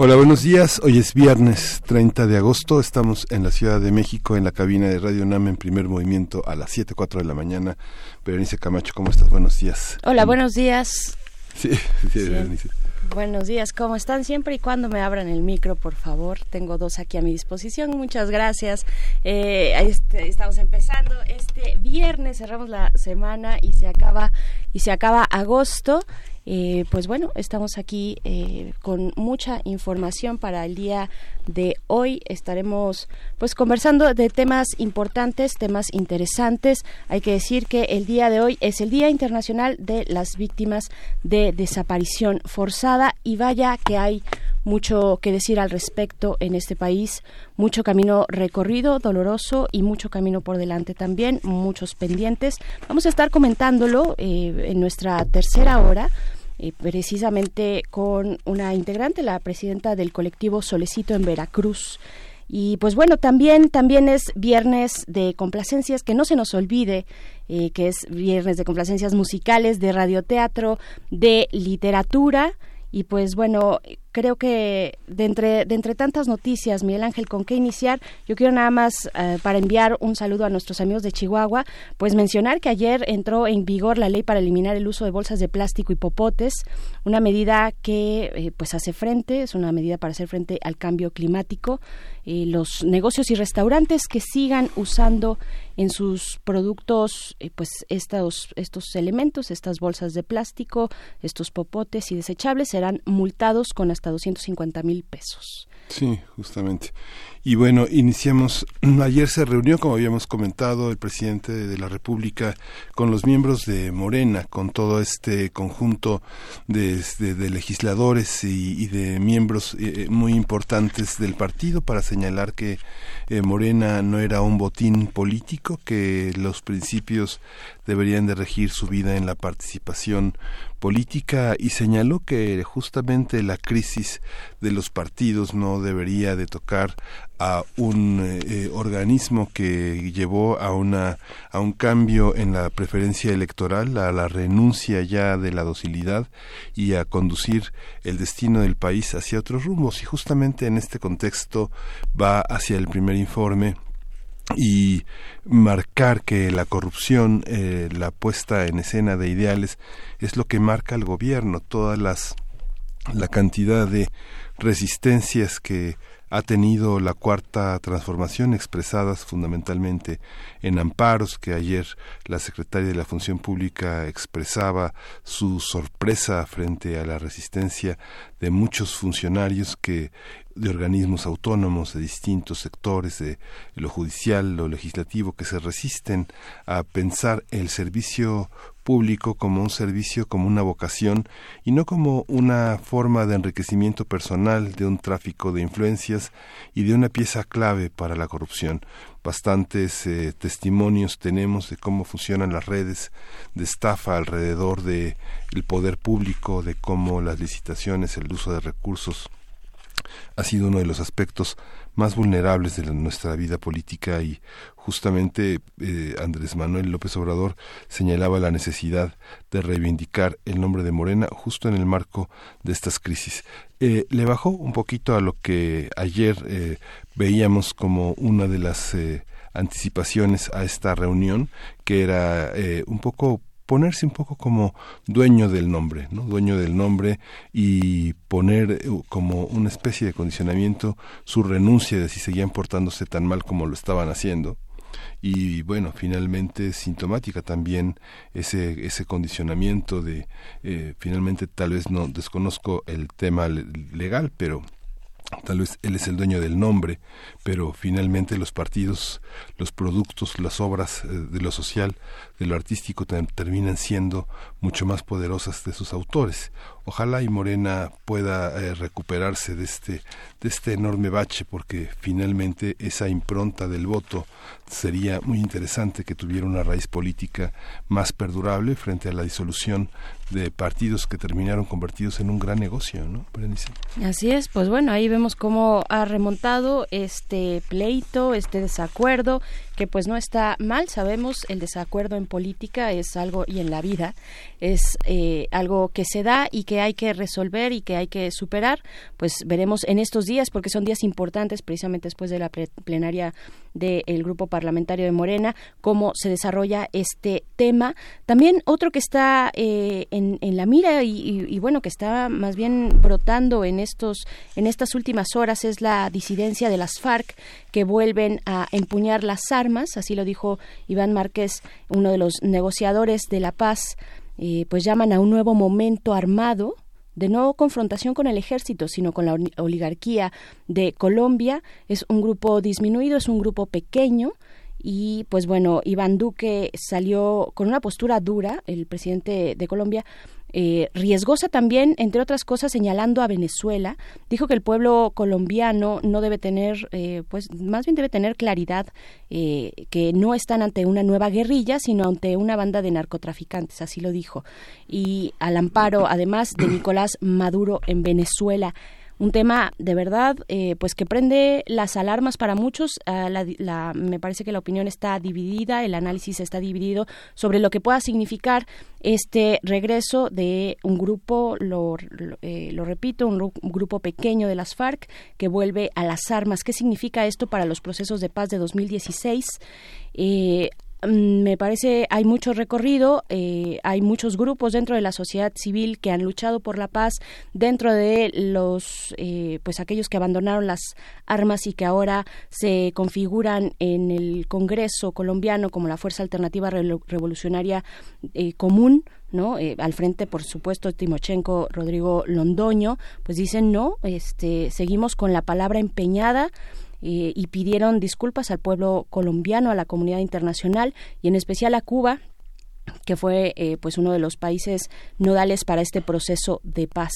Hola, buenos días. Hoy es viernes 30 de agosto. Estamos en la Ciudad de México, en la cabina de Radio NAM en primer movimiento a las 7, 4 de la mañana. Berenice Camacho, ¿cómo estás? Buenos días. Hola, buenos días. Sí, sí, Berenice. Buenos días, ¿cómo están? Siempre y cuando me abran el micro, por favor. Tengo dos aquí a mi disposición. Muchas gracias. Eh, este, estamos empezando este viernes, cerramos la semana y se acaba y se acaba agosto. Eh, pues bueno, estamos aquí eh, con mucha información para el día de hoy. Estaremos pues conversando de temas importantes, temas interesantes. Hay que decir que el día de hoy es el Día Internacional de las Víctimas de Desaparición Forzada y vaya que hay mucho que decir al respecto en este país, mucho camino recorrido, doloroso y mucho camino por delante también, muchos pendientes. Vamos a estar comentándolo eh, en nuestra tercera hora precisamente con una integrante, la presidenta del colectivo Solecito en Veracruz. Y pues bueno, también, también es viernes de complacencias, que no se nos olvide eh, que es viernes de complacencias musicales, de radioteatro, de literatura. Y pues bueno, creo que de entre, de entre tantas noticias, Miguel Ángel, ¿con qué iniciar? Yo quiero nada más, eh, para enviar un saludo a nuestros amigos de Chihuahua, pues mencionar que ayer entró en vigor la ley para eliminar el uso de bolsas de plástico y popotes, una medida que eh, pues hace frente, es una medida para hacer frente al cambio climático. Eh, los negocios y restaurantes que sigan usando en sus productos pues estos, estos elementos, estas bolsas de plástico, estos popotes y desechables serán multados con hasta 250 mil pesos. Sí, justamente. Y bueno, iniciamos, ayer se reunió, como habíamos comentado, el presidente de la República con los miembros de Morena, con todo este conjunto de, legisladores y, de miembros eh, eh, muy importantes del partido para señalar que eh, Morena no era un botín político, que los principios deberían de regir su vida en la participación política y señaló que justamente la crisis de los partidos no debería de tocar a un eh, organismo que llevó a una a un cambio en la preferencia electoral a la renuncia ya de la docilidad y a conducir el destino del país hacia otros rumbos. Y justamente en este contexto va hacia el primer informe y marcar que la corrupción, eh, la puesta en escena de ideales es lo que marca el gobierno, todas las la cantidad de resistencias que ha tenido la cuarta transformación expresadas fundamentalmente en amparos que ayer la secretaria de la Función Pública expresaba su sorpresa frente a la resistencia de muchos funcionarios que de organismos autónomos de distintos sectores de lo judicial, lo legislativo que se resisten a pensar el servicio público como un servicio, como una vocación y no como una forma de enriquecimiento personal, de un tráfico de influencias y de una pieza clave para la corrupción. Bastantes eh, testimonios tenemos de cómo funcionan las redes de estafa alrededor de el poder público, de cómo las licitaciones, el uso de recursos ha sido uno de los aspectos más vulnerables de nuestra vida política y justamente eh, Andrés Manuel López Obrador señalaba la necesidad de reivindicar el nombre de Morena justo en el marco de estas crisis. Eh, le bajó un poquito a lo que ayer eh, veíamos como una de las anticipaciones a esta reunión, que era un poco ponerse un poco como dueño del nombre, ¿no? dueño del nombre y poner eh, como una especie de condicionamiento su renuncia de si seguían portándose tan mal como lo estaban haciendo y bueno finalmente sintomática también ese ese condicionamiento de eh, finalmente tal vez no desconozco el tema legal pero tal vez él es el dueño del nombre, pero finalmente los partidos, los productos, las obras eh, de lo social, de lo artístico terminan siendo mucho más poderosas de sus autores. Ojalá y Morena pueda eh, recuperarse de este, de este enorme bache, porque finalmente esa impronta del voto sería muy interesante que tuviera una raíz política más perdurable frente a la disolución de partidos que terminaron convertidos en un gran negocio, ¿no? Así es, pues bueno, ahí vemos cómo ha remontado este pleito, este desacuerdo, que pues no está mal, sabemos, el desacuerdo en política es algo, y en la vida, es eh, algo que se da y que hay que resolver y que hay que superar, pues veremos en estos días, porque son días importantes, precisamente después de la plenaria del grupo parlamentario de Morena, cómo se desarrolla este tema. También otro que está eh, en, la mira y, bueno, que está más bien brotando en estos, en estas últimas horas es la disidencia de las FARC que vuelven a empuñar las armas, así lo dijo Iván Márquez, uno de los negociadores de la paz, eh, pues llaman a un nuevo momento armado de no confrontación con el ejército, sino con la oligarquía de Colombia. Es un grupo disminuido, es un grupo pequeño, y pues bueno, Iván Duque salió con una postura dura, el presidente de Colombia, eh, riesgosa también, entre otras cosas, señalando a Venezuela. Dijo que el pueblo colombiano no debe tener, eh, pues más bien debe tener claridad eh, que no están ante una nueva guerrilla, sino ante una banda de narcotraficantes, así lo dijo. Y al amparo, además, de Nicolás Maduro en Venezuela un tema de verdad eh, pues que prende las alarmas para muchos. Ah, la, me parece que la opinión está dividida el análisis está dividido sobre lo que pueda significar este regreso de un grupo lo, eh, repito un, grupo pequeño de las FARC que vuelve a las armas. Qué significa esto para los procesos de paz de 2016 eh, me parece hay mucho recorrido, eh, hay muchos grupos dentro de la sociedad civil que han luchado por la paz, dentro de los, eh, pues aquellos que abandonaron las armas y que ahora se configuran en el Congreso colombiano como la Fuerza Alternativa Revolucionaria eh, Común, ¿no? al frente, por supuesto, Timochenko, Rodrigo Londoño, pues dicen no, este, seguimos con la palabra empeñada eh, y pidieron disculpas al pueblo colombiano, a la comunidad internacional y en especial a Cuba que fue eh, pues uno de los países nodales para este proceso de paz.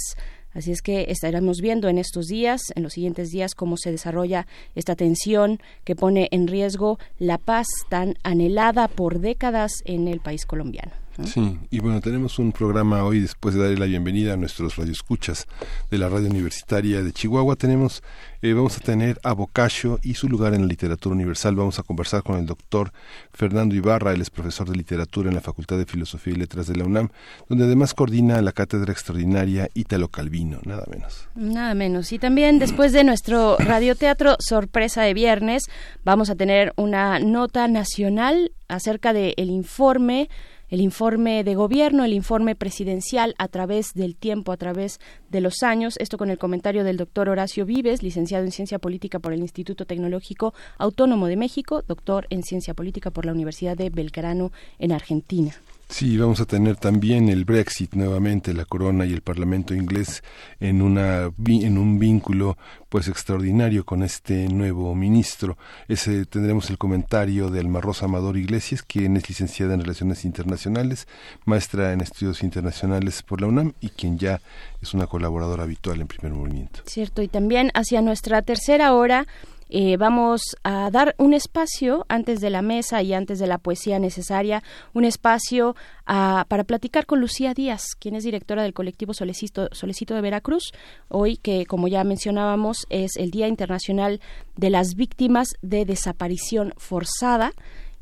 Así es que estaremos viendo en estos días, en los siguientes días, cómo se desarrolla esta tensión que pone en riesgo la paz tan anhelada por décadas en el país colombiano. Sí, y bueno, tenemos un programa hoy después de darle la bienvenida a nuestros radioescuchas de la radio universitaria de Chihuahua. Tenemos, eh, vamos a tener a Boccaccio y su lugar en la literatura universal. Vamos a conversar con el doctor Fernando Ibarra, él es profesor de literatura en la Facultad de Filosofía y Letras de la UNAM, donde además coordina la cátedra extraordinaria Ítalo Calvino, nada menos. Nada menos. Y también después de nuestro radioteatro Sorpresa de Viernes, vamos a tener una nota nacional acerca del el informe el informe de gobierno, el informe presidencial a través del tiempo, a través de los años. Esto con el comentario del doctor Horacio Vives, licenciado en Ciencia Política por el Instituto Tecnológico Autónomo de México, doctor en Ciencia Política por la Universidad de Belgrano en Argentina. Sí, vamos a tener también el Brexit nuevamente, la corona y el Parlamento inglés en una en un vínculo pues extraordinario con este nuevo ministro. Ese tendremos el comentario de Alma Rosa Amador Iglesias, quien es licenciada en Relaciones Internacionales, maestra en Estudios Internacionales por la UNAM y quien ya es una colaboradora habitual en Primer Movimiento. Cierto, y también hacia nuestra tercera hora eh, vamos a dar un espacio antes de la mesa y antes de la poesía necesaria, un espacio ah, para platicar con Lucía Díaz, quien es directora del colectivo Solecito, Solecito de Veracruz, hoy que, como ya mencionábamos, es el Día Internacional de las Víctimas de Desaparición Forzada.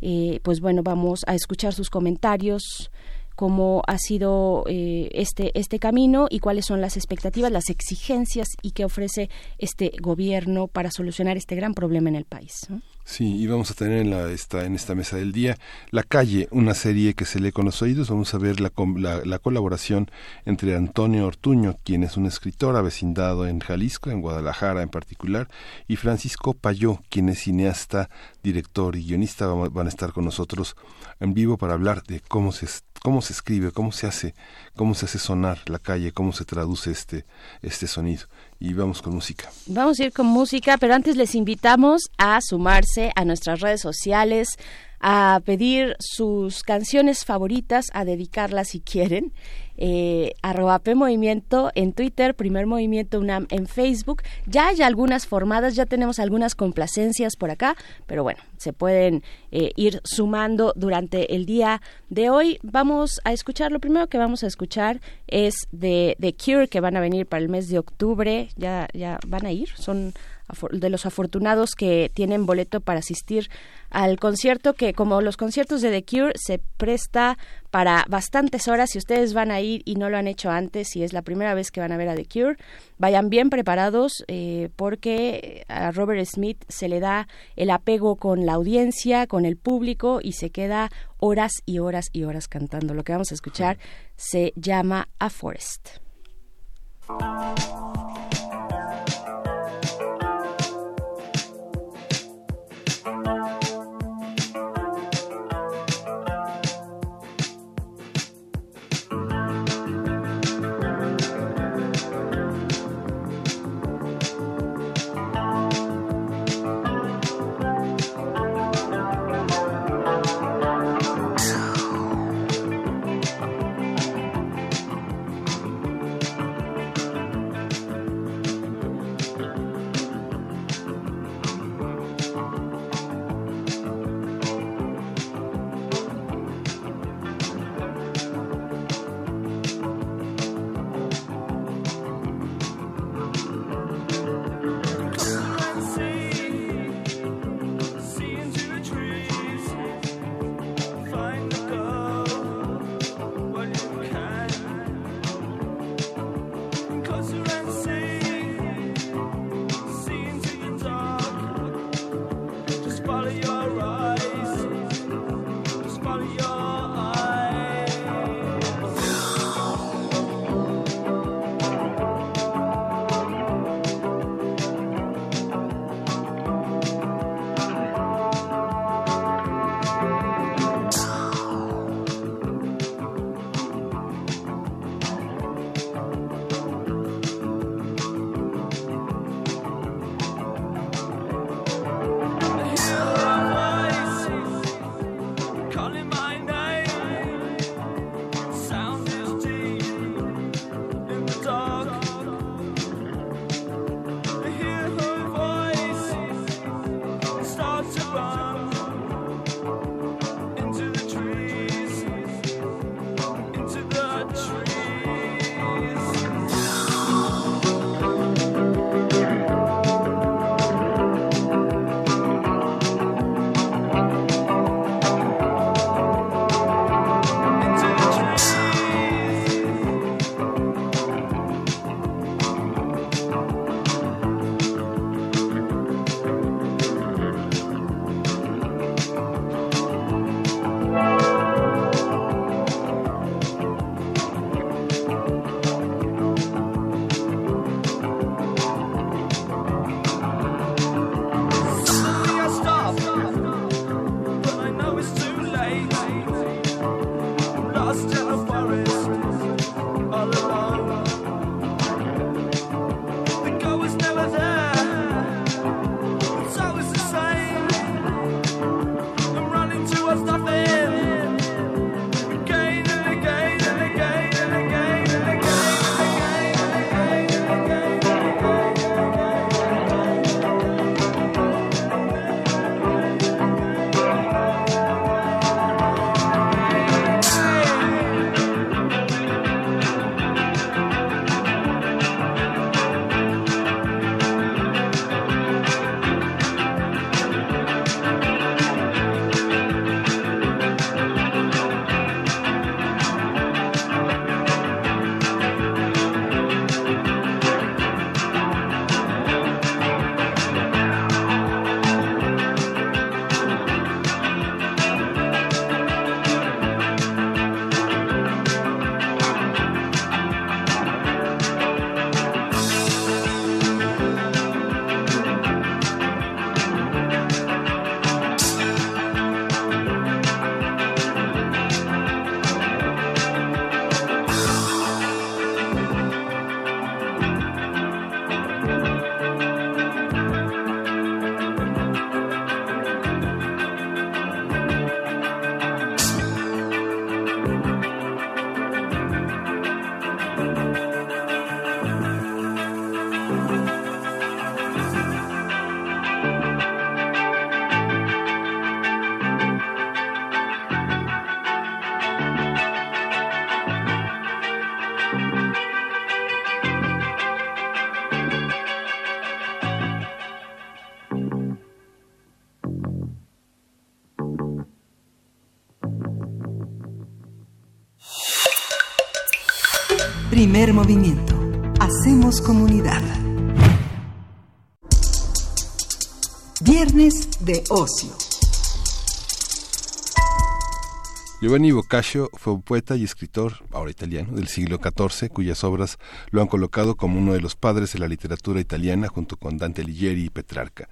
Eh, pues bueno, vamos a escuchar sus comentarios, cómo ha sido eh, este, este camino y cuáles son las expectativas, las exigencias y qué ofrece este gobierno para solucionar este gran problema en el país. Sí, y vamos a tener en, la, esta, en esta mesa del día La Calle, una serie que se lee con los oídos. Vamos a ver la, la, la colaboración entre Antonio Ortuño, quien es un escritor avecindado en Jalisco, en Guadalajara en particular, y Francisco Payó, quien es cineasta, director y guionista. Van a estar con nosotros en vivo para hablar de cómo se cómo se escribe, cómo se hace, cómo se hace sonar la calle, cómo se traduce este, este sonido. Y vamos con música. Vamos a ir con música, pero antes les invitamos a sumarse a nuestras redes sociales, a pedir sus canciones favoritas, a dedicarlas si quieren eh, arroba P Movimiento en Twitter, Primer Movimiento UNAM en Facebook. Ya hay algunas formadas, ya tenemos algunas complacencias por acá, pero bueno, se pueden eh, ir sumando durante el día de hoy. Vamos a escuchar, lo primero que vamos a escuchar es de, The Cure, que van a venir para el mes de octubre, ya, ya van a ir, son de los afortunados que tienen boleto para asistir al concierto que como los conciertos de The Cure se presta para bastantes horas si ustedes van a ir y no lo han hecho antes y es la primera vez que van a ver a The Cure vayan bien preparados eh, porque a Robert Smith se le da el apego con la audiencia con el público y se queda horas y horas y horas cantando. Lo que vamos a escuchar se llama A Forest Primer movimiento. Hacemos comunidad. Viernes de ocio. Giovanni Boccaccio fue un poeta y escritor, ahora italiano, del siglo XIV, cuyas obras lo han colocado como uno de los padres de la literatura italiana junto con Dante Alighieri y Petrarca.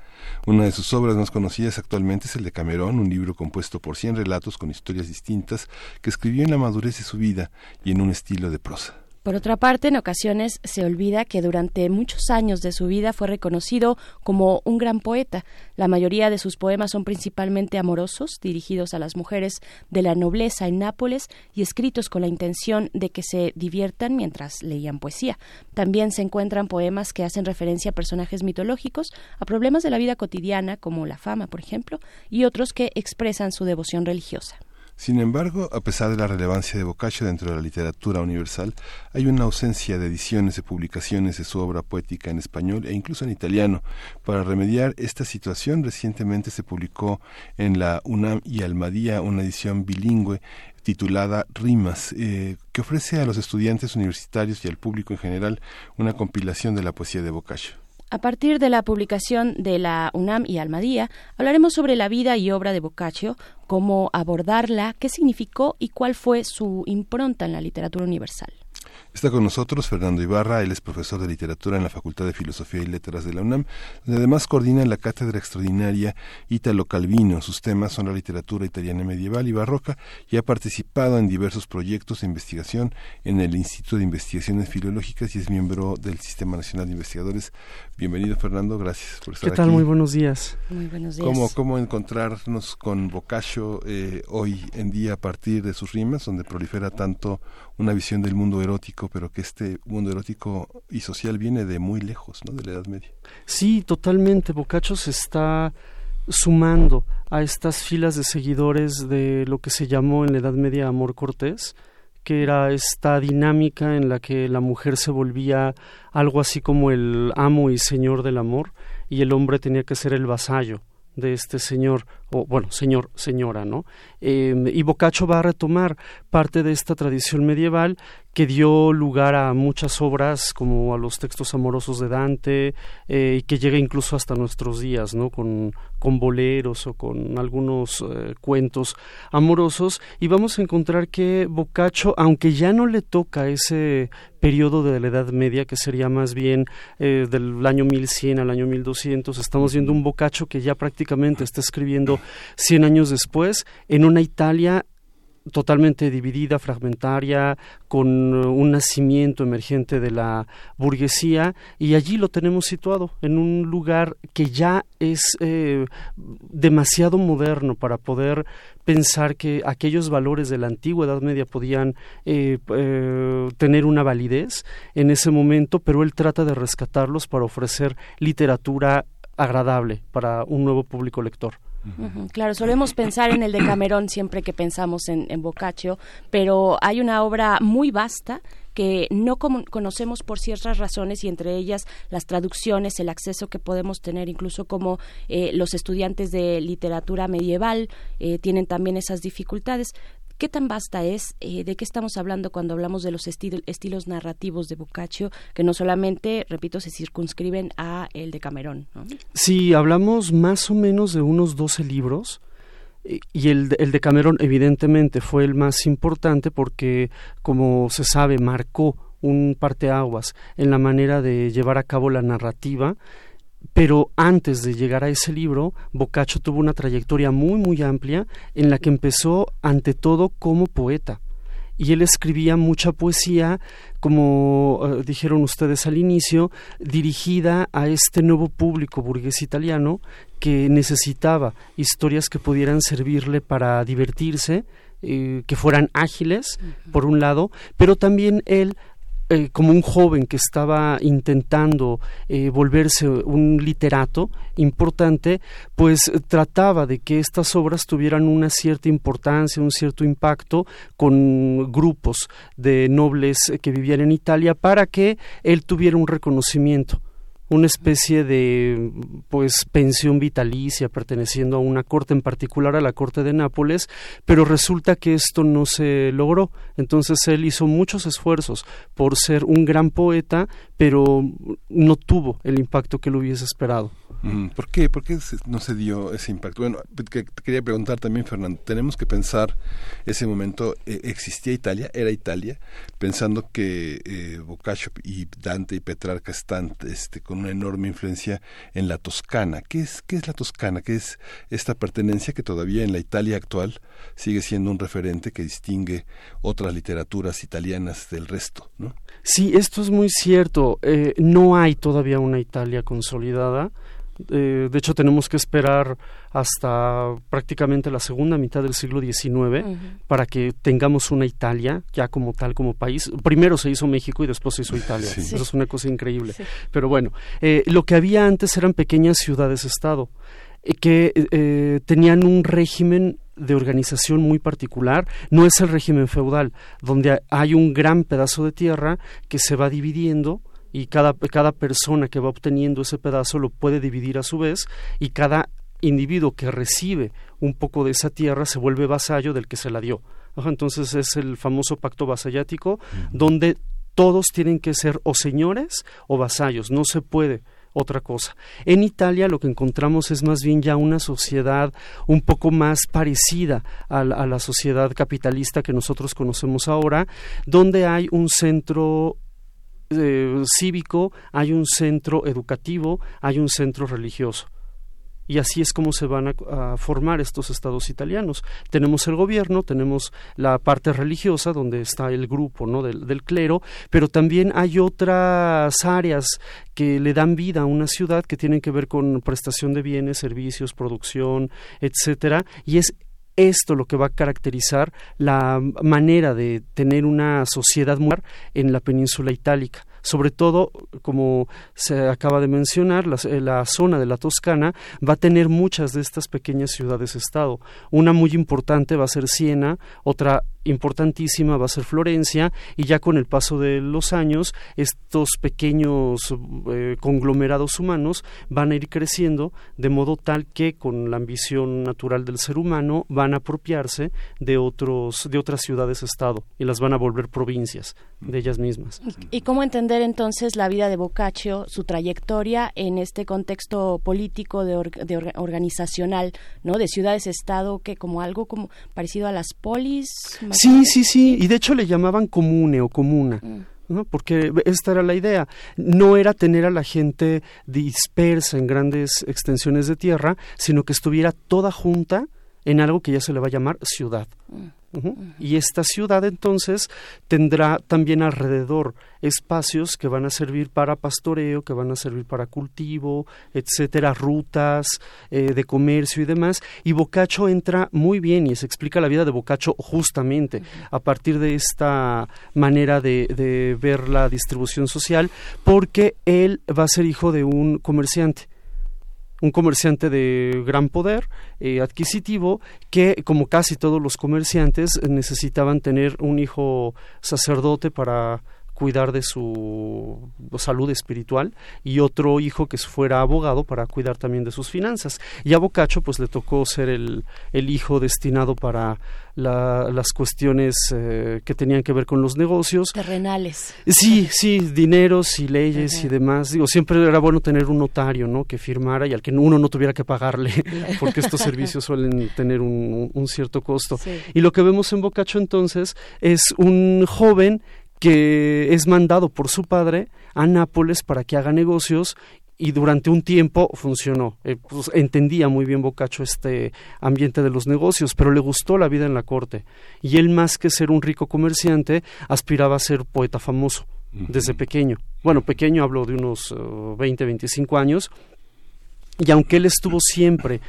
Una de sus obras más conocidas actualmente es el de Camerón, un libro compuesto por cien relatos con historias distintas que escribió en la madurez de su vida y en un estilo de prosa. Por otra parte, en ocasiones se olvida que durante muchos años de su vida fue reconocido como un gran poeta. La mayoría de sus poemas son principalmente amorosos, dirigidos a las mujeres de la nobleza en Nápoles y escritos con la intención de que se diviertan mientras leían poesía. También se encuentran poemas que hacen referencia a personajes mitológicos, a problemas de la vida cotidiana, como la fama, por ejemplo, y otros que expresan su devoción religiosa. Sin embargo, a pesar de la relevancia de Boccaccio dentro de la literatura universal, hay una ausencia de ediciones y publicaciones de su obra poética en español e incluso en italiano. Para remediar esta situación, recientemente se publicó en la UNAM y Almadía una edición bilingüe titulada Rimas, eh, que ofrece a los estudiantes universitarios y al público en general una compilación de la poesía de Boccaccio. A partir de la publicación de la UNAM y Almadía, hablaremos sobre la vida y obra de Boccaccio, cómo abordarla, qué significó y cuál fue su impronta en la literatura universal. Está con nosotros Fernando Ibarra, él es profesor de literatura en la Facultad de Filosofía y Letras de la UNAM, donde además coordina la cátedra extraordinaria Italo Calvino. Sus temas son la literatura italiana medieval y barroca y ha participado en diversos proyectos de investigación en el Instituto de Investigaciones Filológicas y es miembro del Sistema Nacional de Investigadores. Bienvenido Fernando, gracias por estar aquí. ¿Qué tal? Muy buenos días. Muy buenos días. ¿Cómo, cómo encontrarnos con Boccaccio eh, hoy en día a partir de sus rimas, donde prolifera tanto una visión del mundo erótico, pero que este mundo erótico y social viene de muy lejos, ¿no? De la Edad Media. Sí, totalmente. Boccaccio se está sumando a estas filas de seguidores de lo que se llamó en la Edad Media amor cortés, que era esta dinámica en la que la mujer se volvía algo así como el amo y señor del amor y el hombre tenía que ser el vasallo de este señor, o bueno, señor, señora, ¿no? Eh, y Boccaccio va a retomar parte de esta tradición medieval que dio lugar a muchas obras como a los textos amorosos de Dante eh, y que llega incluso hasta nuestros días, ¿no? Con, con boleros o con algunos eh, cuentos amorosos y vamos a encontrar que Boccaccio, aunque ya no le toca ese periodo de la Edad Media, que sería más bien eh, del año 1100 al año 1200, estamos viendo un Boccaccio que ya prácticamente está escribiendo 100 años después en una Italia totalmente dividida, fragmentaria, con un nacimiento emergente de la burguesía, y allí lo tenemos situado, en un lugar que ya es eh, demasiado moderno para poder pensar que aquellos valores de la antigua Edad Media podían eh, eh, tener una validez en ese momento, pero él trata de rescatarlos para ofrecer literatura agradable para un nuevo público lector. Claro, solemos pensar en el de Camerón siempre que pensamos en, Boccaccio, pero hay una obra muy vasta que no conocemos por ciertas razones y entre ellas las traducciones, el acceso que podemos tener, incluso como eh, los estudiantes de literatura medieval eh, tienen también esas dificultades. ¿Qué tan vasta es? Eh, ¿De qué estamos hablando cuando hablamos de los estilos narrativos de Boccaccio, que no solamente, repito, se circunscriben a el de Camerón? Sí, hablamos más o menos de unos 12 libros. Y el, el de Camerón evidentemente fue el más importante porque, como se sabe, marcó un parteaguas en la manera de llevar a cabo la narrativa pero antes de llegar a ese libro, Boccaccio tuvo una trayectoria muy, muy amplia en la que empezó ante todo como poeta. Y él escribía mucha poesía, como eh, dijeron ustedes al inicio, dirigida a este nuevo público burgués italiano que necesitaba historias que pudieran servirle para divertirse, eh, que fueran ágiles, por un lado, pero también él eh, como un joven que estaba intentando eh, volverse un literato importante, pues trataba de que estas obras tuvieran una cierta importancia, un cierto impacto con grupos de nobles que vivían en Italia para que él tuviera un reconocimiento una especie de pues pensión vitalicia perteneciendo a una corte en particular a la corte de Nápoles pero resulta que esto no se logró. Entonces él hizo muchos esfuerzos por ser un gran poeta pero no tuvo el impacto que él hubiese esperado Mm, ¿Por qué? ¿Por qué no se dio ese impacto? Bueno, te quería preguntar también, Fernando, tenemos que pensar ese momento, eh, ¿existía Italia? ¿Era Italia? Pensando que eh, Boccaccio y Dante y Petrarca están este, con una enorme influencia en la Toscana. ¿Qué es, ¿Qué es la Toscana? ¿Qué es esta pertenencia que todavía en la Italia actual sigue siendo un referente que distingue otras literaturas italianas del resto? ¿no? Sí, esto es muy cierto. Eh, no hay todavía una Italia consolidada eh, de hecho, tenemos que esperar hasta prácticamente la segunda mitad del siglo XIX para que tengamos una Italia ya como tal, como país. Primero se hizo México y después se hizo Italia. Eso es una cosa increíble. Pero bueno, eh, lo que había antes eran pequeñas ciudades-estado eh, que tenían un régimen de organización muy particular, no es el régimen feudal, donde hay un gran pedazo de tierra que se va dividiendo y cada, cada persona que va obteniendo ese pedazo lo puede dividir a su vez y cada individuo que recibe un poco de esa tierra se vuelve vasallo del que se la dio. Entonces es el famoso pacto vasallático donde todos tienen que ser o señores o vasallos, no se puede otra cosa. En Italia lo que encontramos es más bien ya una sociedad un poco más parecida a la sociedad capitalista que nosotros conocemos ahora, donde hay un centro eh, cívico, hay un centro educativo, hay un centro religioso. Y así es como se van a, formar estos estados italianos. Tenemos el gobierno, tenemos la parte religiosa, donde está el grupo ¿no? del, del, clero, pero también hay otras áreas que le dan vida a una ciudad que tienen que ver con prestación de bienes, servicios, producción, etcétera, y es esto lo que va a caracterizar la manera de tener una sociedad en la península itálica sobre todo, como se acaba de mencionar, eh, la, zona de la Toscana va a tener muchas de estas pequeñas ciudades-estado. Una muy importante va a ser Siena, otra importantísima va a ser Florencia y ya con el paso de los años estos pequeños eh, conglomerados humanos van a ir creciendo de modo tal que con la ambición natural del ser humano van a apropiarse de otros de otras ciudades estado y las van a volver provincias de ellas mismas. ¿Y cómo entender entonces la vida de Boccaccio, su trayectoria en este contexto político de, organizacional, ¿no? De ciudades-estado que como algo como parecido a las polis. Sí, sí, sí, y de hecho le llamaban comune o comuna. Mm. ¿no? porque esta era la idea, no era tener a la gente dispersa en grandes extensiones de tierra, sino que estuviera toda junta en algo que ya se le va a llamar ciudad. Mm. Y esta ciudad entonces tendrá también alrededor espacios que van a servir para pastoreo, que van a servir para cultivo, etcétera, rutas eh, de comercio y demás. Y Boccaccio entra muy bien y se explica la vida de Boccaccio justamente a partir de esta manera de, de ver la distribución social, porque él va a ser hijo de un comerciante un comerciante de gran poder eh, adquisitivo que, como casi todos los comerciantes, necesitaban tener un hijo sacerdote para cuidar de su salud espiritual y otro hijo que fuera abogado para cuidar también de sus finanzas. Y a Boccaccio pues le tocó ser el, el hijo destinado para las cuestiones eh, que tenían que ver con los negocios. Terrenales. Sí, sí, dineros y leyes y demás. Digo, siempre era bueno tener un notario, ¿no? Que firmara y al que uno no tuviera que pagarle, porque estos servicios suelen tener un, un cierto costo. Y lo que vemos en Boccaccio entonces es un joven que es mandado por su padre a Nápoles para que haga negocios y durante un tiempo funcionó. Eh, pues, entendía muy bien Boccaccio este ambiente de los negocios, pero le gustó la vida en la corte. Y él, más que ser un rico comerciante, aspiraba a ser poeta famoso desde pequeño. Bueno, pequeño hablo de unos 20, eh, 25 años. Y aunque él estuvo siempre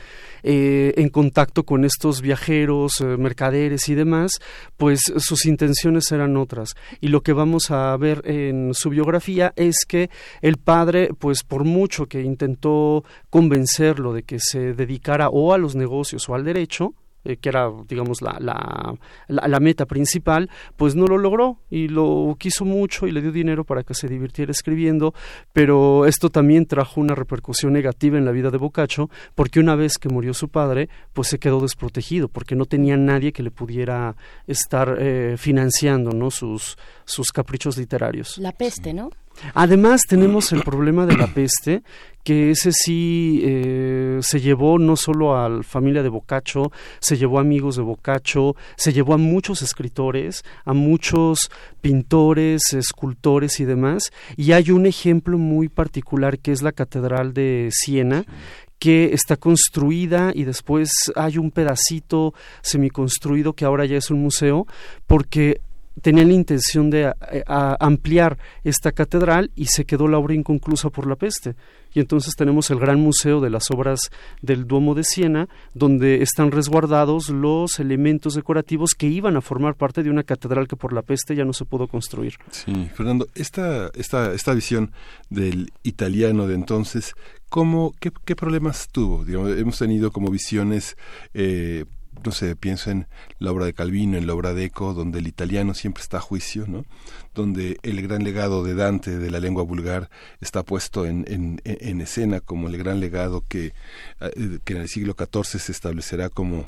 eh, en contacto con estos viajeros, eh, mercaderes y demás, pues sus intenciones eran otras. Y lo que vamos a ver en su biografía es que el padre, pues por mucho que intentó convencerlo de que se dedicara o a los negocios o al derecho, eh, que era, digamos, la, la, la, meta principal, pues no lo logró y lo quiso mucho y le dio dinero para que se divirtiera escribiendo, pero esto también trajo una repercusión negativa en la vida de Boccaccio, porque una vez que murió su padre, pues se quedó desprotegido, porque no tenía nadie que le pudiera estar eh, financiando, ¿no? Sus, sus caprichos literarios. La peste, ¿no? Además tenemos el problema de la peste, que ese sí eh, se llevó no solo a la familia de Boccaccio, se llevó a amigos de Boccaccio, se llevó a muchos escritores, a muchos pintores, escultores y demás. Y hay un ejemplo muy particular que es la Catedral de Siena, que está construida y después hay un pedacito semiconstruido que ahora ya es un museo, porque tenía la intención de eh, ampliar esta catedral y se quedó la obra inconclusa por la peste. Y entonces tenemos el gran museo de las obras del Duomo de Siena, donde están resguardados los elementos decorativos que iban a formar parte de una catedral que por la peste ya no se pudo construir. Sí, Fernando, esta, esta, esta visión del italiano de entonces, ¿cómo, qué, qué problemas tuvo? hemos tenido como visiones eh, no sé, pienso en la obra de Calvino, en la obra de Eco, donde el italiano siempre está a juicio, ¿no? Donde el gran legado de Dante de la lengua vulgar está puesto en, en, en escena como el gran legado que, eh, que en el siglo XIV se establecerá como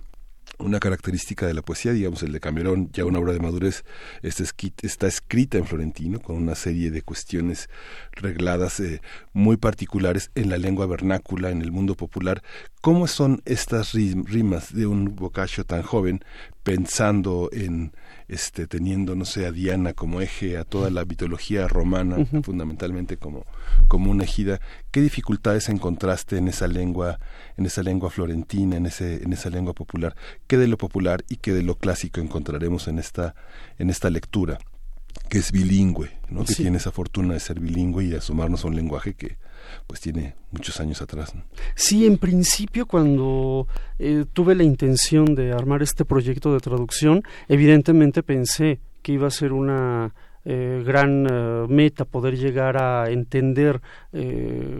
una característica de la poesía, digamos, el de Camerón, ya una obra de madurez, está, está escrita en florentino con una serie de cuestiones regladas eh, muy particulares en la lengua vernácula, en el mundo popular. ¿Cómo son estas rimas de un boccaccio tan joven pensando en este, teniendo, no sé, a Diana como eje, a toda la mitología romana, fundamentalmente como, como una ejida. ¿Qué dificultades encontraste en esa lengua, en esa lengua florentina, en ese, en esa lengua popular? ¿Qué de lo popular y qué de lo clásico encontraremos en esta, en esta lectura? que es bilingüe, ¿no? que tiene esa fortuna de ser bilingüe y de asomarnos a un lenguaje que, pues tiene muchos años atrás. Sí, en principio cuando eh, tuve la intención de armar este proyecto de traducción, evidentemente pensé que iba a ser una eh, gran eh, meta poder llegar a entender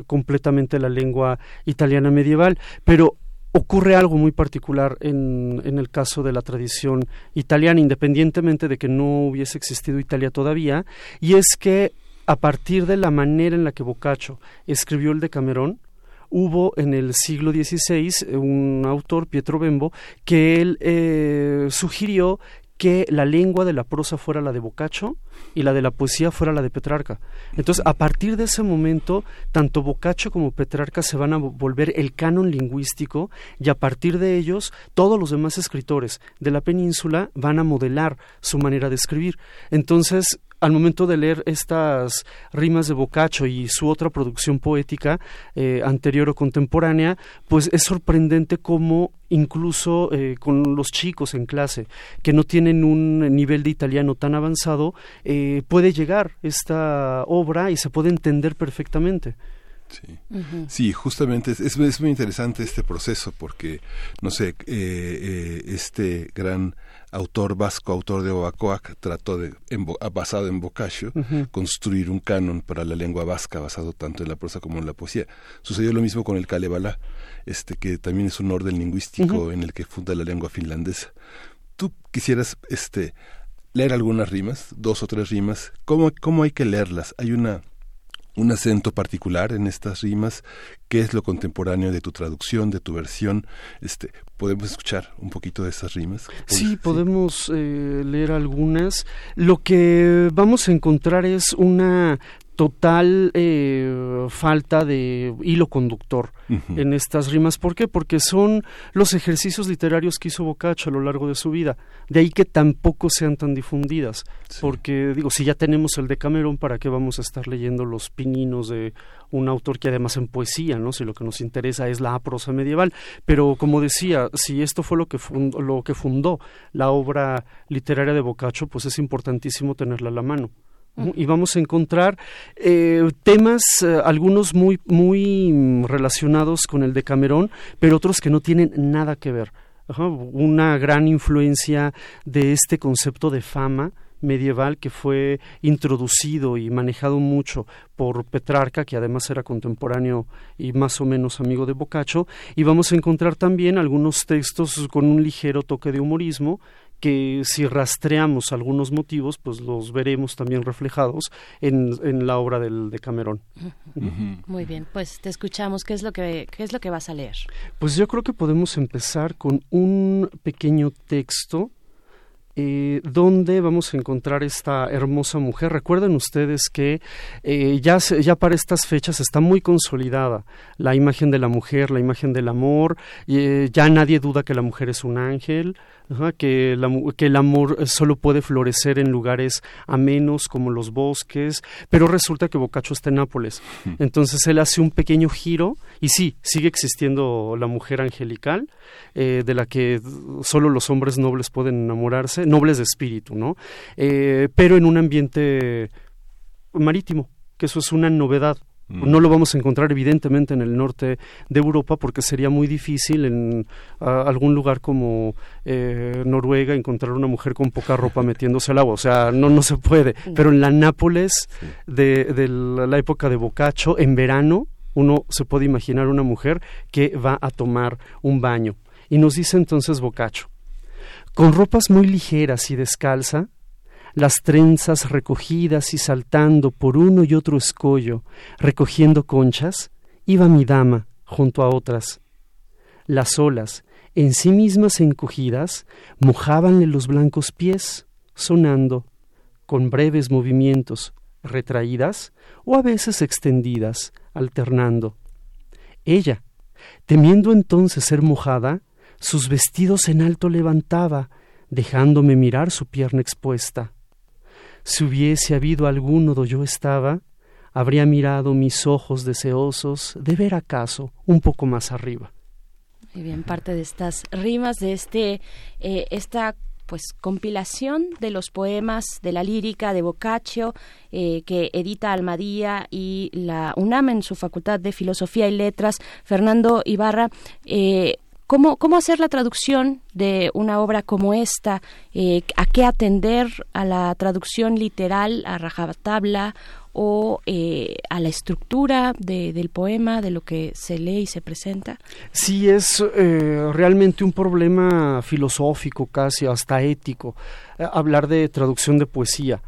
completamente la lengua italiana medieval, pero ocurre algo muy particular en, en, el caso de la tradición italiana, independientemente de que no hubiese existido Italia todavía, y es que a partir de la manera en la que Boccaccio escribió el Decamerón, hubo en el siglo XVI un autor, Pietro Bembo, que él eh, sugirió que la lengua de la prosa fuera la de Boccaccio y la de la poesía fuera la de Petrarca. Entonces, a partir de ese momento, tanto Boccaccio como Petrarca se van a volver el canon lingüístico y a partir de ellos, todos los demás escritores de la península van a modelar su manera de escribir. Entonces, al momento de leer estas rimas de Boccaccio y su otra producción poética eh, anterior o contemporánea, pues es sorprendente cómo incluso eh, con los chicos en clase que no tienen un nivel de italiano tan avanzado, eh, puede llegar esta obra y se puede entender perfectamente. Sí. sí, justamente es, es, muy interesante este proceso porque, no sé, este gran autor vasco, autor de Oacoac, trató de, basado en Boccaccio, construir un canon para la lengua vasca basado tanto en la prosa como en la poesía. Sucedió lo mismo con el Kalevala, este, que también es un orden lingüístico en el que funda la lengua finlandesa. Tú quisieras este, leer algunas rimas, dos o tres rimas. ¿Cómo, cómo hay que leerlas? Hay una un acento particular en estas rimas, qué es lo contemporáneo de tu traducción, de tu versión. Este, ¿Podemos escuchar un poquito de esas rimas? Sí, podemos eh, leer algunas. Lo que vamos a encontrar es una total eh, falta de hilo conductor en estas rimas. ¿Por qué? Porque son los ejercicios literarios que hizo Boccaccio a lo largo de su vida. De ahí que tampoco sean tan difundidas. Porque, digo, si ya tenemos el de Cameron, ¿para qué vamos a estar leyendo los pininos de un autor que además en poesía, ¿no? Si lo que nos interesa es la prosa medieval. Pero, como decía, si esto fue lo que fundó, lo que fundó la obra literaria de Boccaccio, pues es importantísimo tenerla a la mano y vamos a encontrar eh, temas, eh, algunos muy, muy relacionados con el de Camerón, pero otros que no tienen nada que ver. una gran influencia de este concepto de fama medieval que fue introducido y manejado mucho por Petrarca, que además era contemporáneo y más o menos amigo de Boccaccio, y vamos a encontrar también algunos textos con un ligero toque de humorismo que si rastreamos algunos motivos, pues los veremos también reflejados en, en la obra del, de Camerón. Muy bien, pues te escuchamos. ¿Qué es, lo que, ¿Qué es lo que vas a leer? Pues yo creo que podemos empezar con un pequeño texto eh, donde vamos a encontrar esta hermosa mujer. Recuerden ustedes que eh, ya, ya para estas fechas está muy consolidada la imagen de la mujer, la imagen del amor. Eh, ya nadie duda que la mujer es un ángel, que, que el amor eh, solo puede florecer en lugares amenos como los bosques, pero resulta que Boccaccio está en Nápoles. Entonces él hace un pequeño giro y sí, sigue existiendo la mujer angelical, eh, de la que solo los hombres nobles pueden enamorarse, nobles de espíritu, ¿no? Eh, pero en un ambiente marítimo, que eso es una novedad no lo vamos a encontrar evidentemente en el norte de Europa porque sería muy difícil en algún lugar como eh, Noruega encontrar una mujer con poca ropa metiéndose al agua. O sea, no, no se puede. Pero en la Nápoles de, la época de Boccaccio, en verano, uno se puede imaginar una mujer que va a tomar un baño. Y nos dice entonces Boccaccio, con ropas muy ligeras y descalza, las trenzas recogidas y saltando por uno y otro escollo, recogiendo conchas, iba mi dama junto a otras. Las olas, en sí mismas encogidas, mojábanle los blancos pies, sonando, con breves movimientos, retraídas o a veces extendidas, alternando. Ella, temiendo entonces ser mojada, sus vestidos en alto levantaba, dejándome mirar su pierna expuesta si hubiese habido alguno do yo estaba, habría mirado mis ojos deseosos de ver acaso un poco más arriba. Muy bien, parte de estas rimas de este eh, esta pues compilación de los poemas de la lírica de Boccaccio eh, que edita Almadía y la UNAM en su Facultad de Filosofía y Letras. Fernando Ibarra, eh, ¿Cómo, ¿Cómo hacer la traducción de una obra como esta? Eh, ¿A qué atender? ¿A la traducción literal, a rajatabla o eh, a la estructura del poema, de lo que se lee y se presenta? Sí, es eh, realmente un problema filosófico, casi hasta ético, hablar de traducción de poesía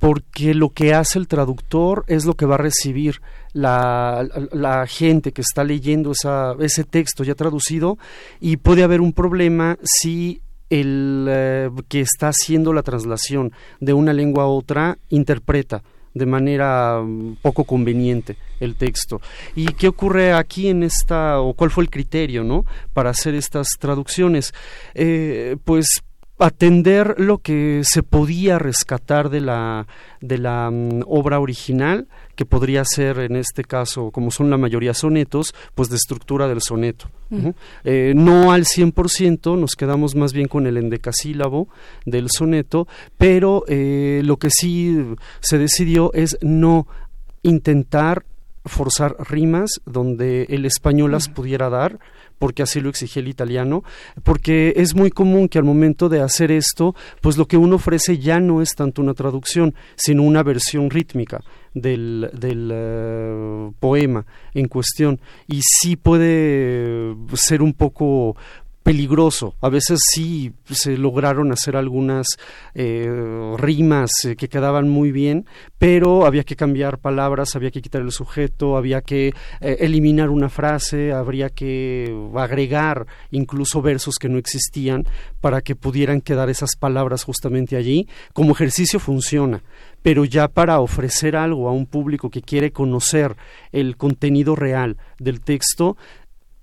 porque lo que hace el traductor es lo que va a recibir la, gente que está leyendo esa, ese texto ya traducido y puede haber un problema si el eh, que está haciendo la traslación de una lengua a otra interpreta de manera mm, poco conveniente el texto. ¿Y qué ocurre aquí en esta, o cuál fue el criterio, ¿no? Para hacer estas traducciones? Eh, pues atender lo que se podía rescatar de la, de la mm, obra original, que podría ser en este caso, como son la mayoría sonetos, pues de estructura del soneto. Eh, no al 100%, nos quedamos más bien con el endecasílabo del soneto, pero eh, lo que sí se decidió es no intentar forzar rimas donde el español las pudiera dar, porque así lo exigía el italiano, porque es muy común que al momento de hacer esto, pues lo que uno ofrece ya no es tanto una traducción, sino una versión rítmica del, del eh, poema en cuestión. Y sí puede ser un poco peligroso. A veces sí se lograron hacer algunas eh, rimas eh, que quedaban muy bien, pero había que cambiar palabras, había que quitar el sujeto, había que eh, eliminar una frase, habría que agregar incluso versos que no existían para que pudieran quedar esas palabras justamente allí. Como ejercicio funciona, pero ya para ofrecer algo a un público que quiere conocer el contenido real del texto,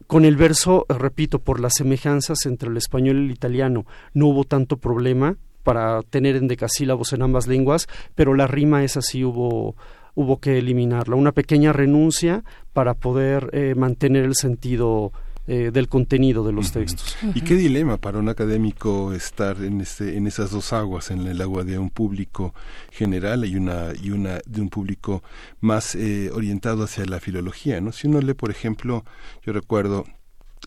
con el verso, repito, por las semejanzas entre el español y el italiano, no hubo tanto problema para tener endecasílabos en ambas lenguas, pero la rima esa sí hubo, hubo que eliminarla. Una pequeña renuncia para poder eh, mantener el sentido eh, del contenido de los textos. Y qué dilema para un académico estar en este, en esas dos aguas, en el agua de un público general y una y una de un público más eh, orientado hacia la filología, ¿no? Si uno lee, por ejemplo, yo recuerdo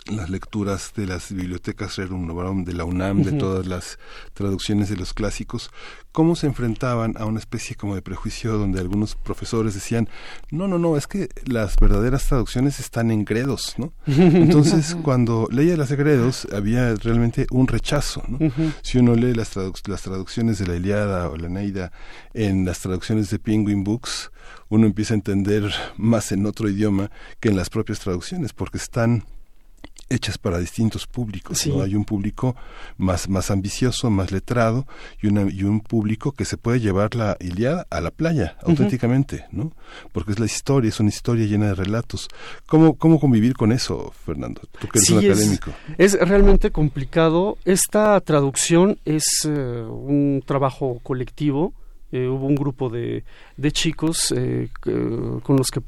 las lecturas de las bibliotecas Rerum Novarum de la UNAM, de todas las traducciones de los clásicos, cómo se enfrentaban a una especie como de prejuicio donde algunos profesores decían, no, no, no, es que las verdaderas traducciones están en gredos, ¿no? Entonces, cuando leía las de gredos, había realmente un rechazo, ¿no? Si uno lee las, las traducciones de la Iliada o la Neida en las traducciones de Penguin Books, uno empieza a entender más en otro idioma que en las propias traducciones, porque están hechas para distintos públicos. ¿no? Hay un público más, más ambicioso, más letrado y, una, y un público que se puede llevar la Iliada a la playa, auténticamente, ¿no? Porque es la historia, es una historia llena de relatos. ¿Cómo, cómo convivir con eso, Fernando? Tú que eres un académico. Es, realmente complicado. Esta traducción es eh, un trabajo colectivo eh, hubo un grupo de, de chicos eh, con los que eh,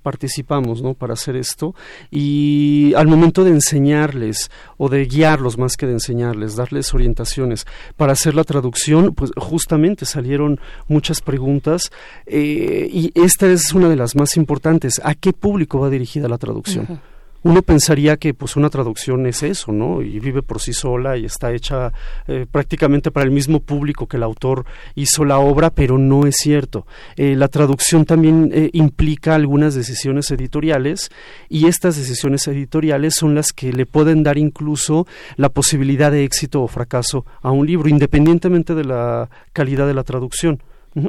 participamos ¿no? para hacer esto y al momento de enseñarles o de guiarlos más que de enseñarles, darles orientaciones para hacer la traducción, pues justamente salieron muchas preguntas y esta es una de las más importantes. ¿A qué público va dirigida la traducción? Uno pensaría que pues una traducción es eso, ¿no? Y vive por sí sola y está hecha eh, prácticamente para el mismo público que el autor hizo la obra, pero no es cierto. Eh, la traducción también eh, implica algunas decisiones editoriales y estas decisiones editoriales son las que le pueden dar incluso la posibilidad de éxito o fracaso a un libro, independientemente de la calidad de la traducción.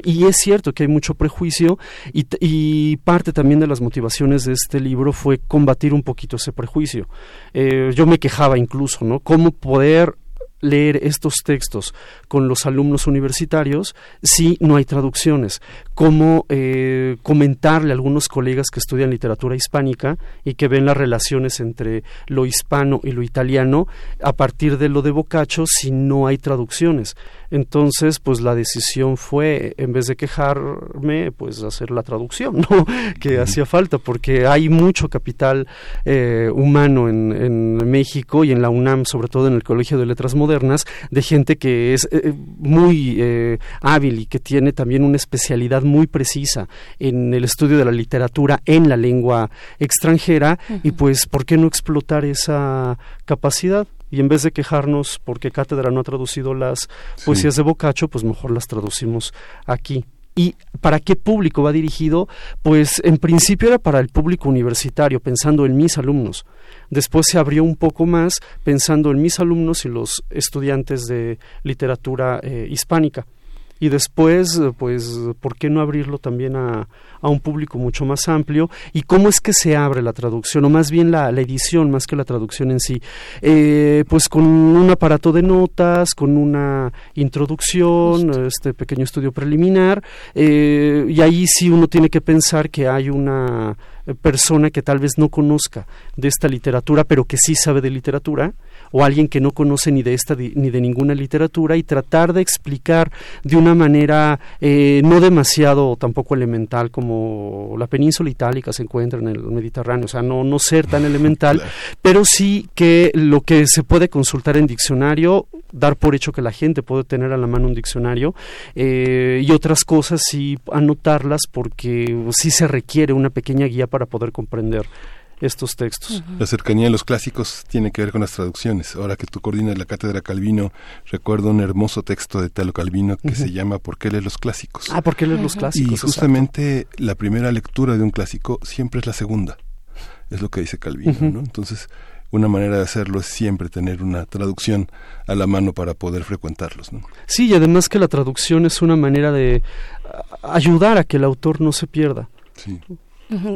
Y es cierto que hay mucho prejuicio y, parte también de las motivaciones de este libro fue combatir un poquito ese prejuicio. Eh, yo me quejaba incluso, ¿no? ¿Cómo poder leer estos textos con los alumnos universitarios si no hay traducciones? ¿Cómo eh, comentarle a algunos colegas que estudian literatura hispánica y que ven las relaciones entre lo hispano y lo italiano a partir de lo de Boccaccio si no hay traducciones? Entonces, pues la decisión fue, en vez de quejarme, pues hacer la traducción, ¿no? Que hacía falta, porque hay mucho capital eh, humano en, en, México y en la UNAM, sobre todo en el Colegio de Letras Modernas, de gente que es eh, muy eh, hábil y que tiene también una especialidad muy precisa en el estudio de la literatura en la lengua extranjera, y pues, ¿por qué no explotar esa capacidad? Y en vez de quejarnos porque Cátedra no ha traducido las poesías de Boccaccio, pues mejor las traducimos aquí. ¿Y para qué público va dirigido? Pues en principio era para el público universitario, pensando en mis alumnos. Después se abrió un poco más pensando en mis alumnos y los estudiantes de literatura eh, hispánica y después, eh, pues, ¿por qué no abrirlo también a, a, un público mucho más amplio? ¿Y cómo es que se abre la traducción, o más bien la, la edición, más que la traducción en sí? Eh, pues con un aparato de notas, con una introducción, este pequeño estudio preliminar, eh, y ahí sí uno tiene que pensar que hay una persona que tal vez no conozca de esta literatura, pero que sí sabe de literatura, o alguien que no conoce ni de esta ni de ninguna literatura y tratar de explicar de una manera eh, no demasiado tampoco elemental como la península itálica se encuentra en el Mediterráneo, o sea, no, no ser tan elemental, pero sí que lo que se puede consultar en diccionario, dar por hecho que la gente puede tener a la mano un diccionario eh, y otras cosas sí anotarlas porque sí se requiere una pequeña guía para poder comprender estos textos. La cercanía de los clásicos tiene que ver con las traducciones. Ahora que tú coordinas la cátedra Calvino, recuerdo un hermoso texto de Talo Calvino que se llama ¿Por qué leer los clásicos? Ah, ¿por qué leer los clásicos? Y justamente la primera lectura de un clásico siempre es la segunda. Es lo que dice Calvino, ¿no? Entonces, una manera de hacerlo es siempre tener una traducción a la mano para poder frecuentarlos. ¿no? Sí, y además que la traducción es una manera de ayudar a que el autor no se pierda. Sí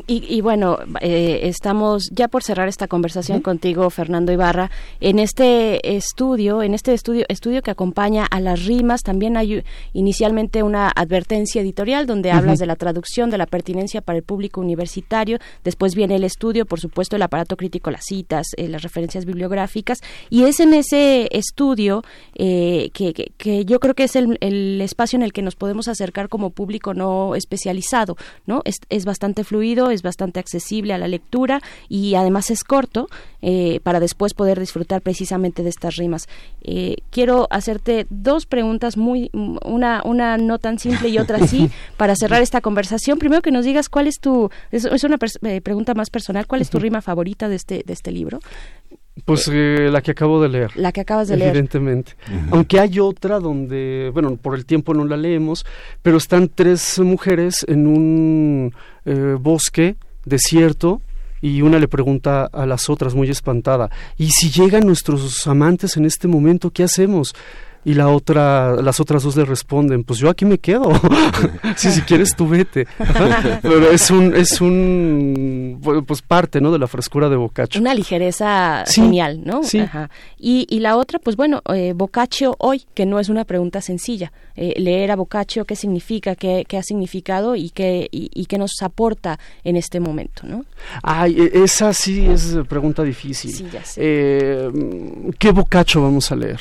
y, bueno, eh, estamos ya por cerrar esta conversación contigo, Fernando Ibarra. En este estudio, en este estudio, estudio que acompaña a las rimas, también hay inicialmente una advertencia editorial donde hablas de la traducción, de la pertinencia para el público universitario. Después viene el estudio, por supuesto, el aparato crítico, las citas, eh, las referencias bibliográficas. Y es en ese estudio eh, que, que, yo creo que es el, el, espacio en el que nos podemos acercar como público no especializado, ¿no? Es, es bastante fluido fluido, es bastante accesible a la lectura y además es corto eh, para después poder disfrutar precisamente de estas rimas. Eh, quiero hacerte dos preguntas, muy una, una no tan simple y otra sí, para cerrar esta conversación. Primero que nos digas cuál es tu, es, una eh, pregunta más personal, cuál es tu rima favorita de este, de este libro. Pues eh, la que acabo de leer. La que acabas de leer. Evidentemente. Aunque hay otra donde, bueno, por el tiempo no la leemos, pero están tres mujeres en un eh, bosque desierto y una le pregunta a las otras muy espantada, ¿y si llegan nuestros amantes en este momento, qué hacemos? Y la otra, las otras dos le responden, pues yo aquí me quedo. sí, si quieres tú vete. Pero es un, es un, pues parte, ¿no? De la frescura de Boccaccio. Una ligereza genial, ¿no? Sí. Y, y la otra, pues bueno, eh, Boccaccio hoy, que no es una pregunta sencilla. Eh, leer a Boccaccio, qué significa, qué, qué ha significado y qué, y, qué nos aporta en este momento, ¿no? Ay, e, esa sí es pregunta difícil. Sí, ya sé. Eh, ¿Qué Boccaccio vamos a leer?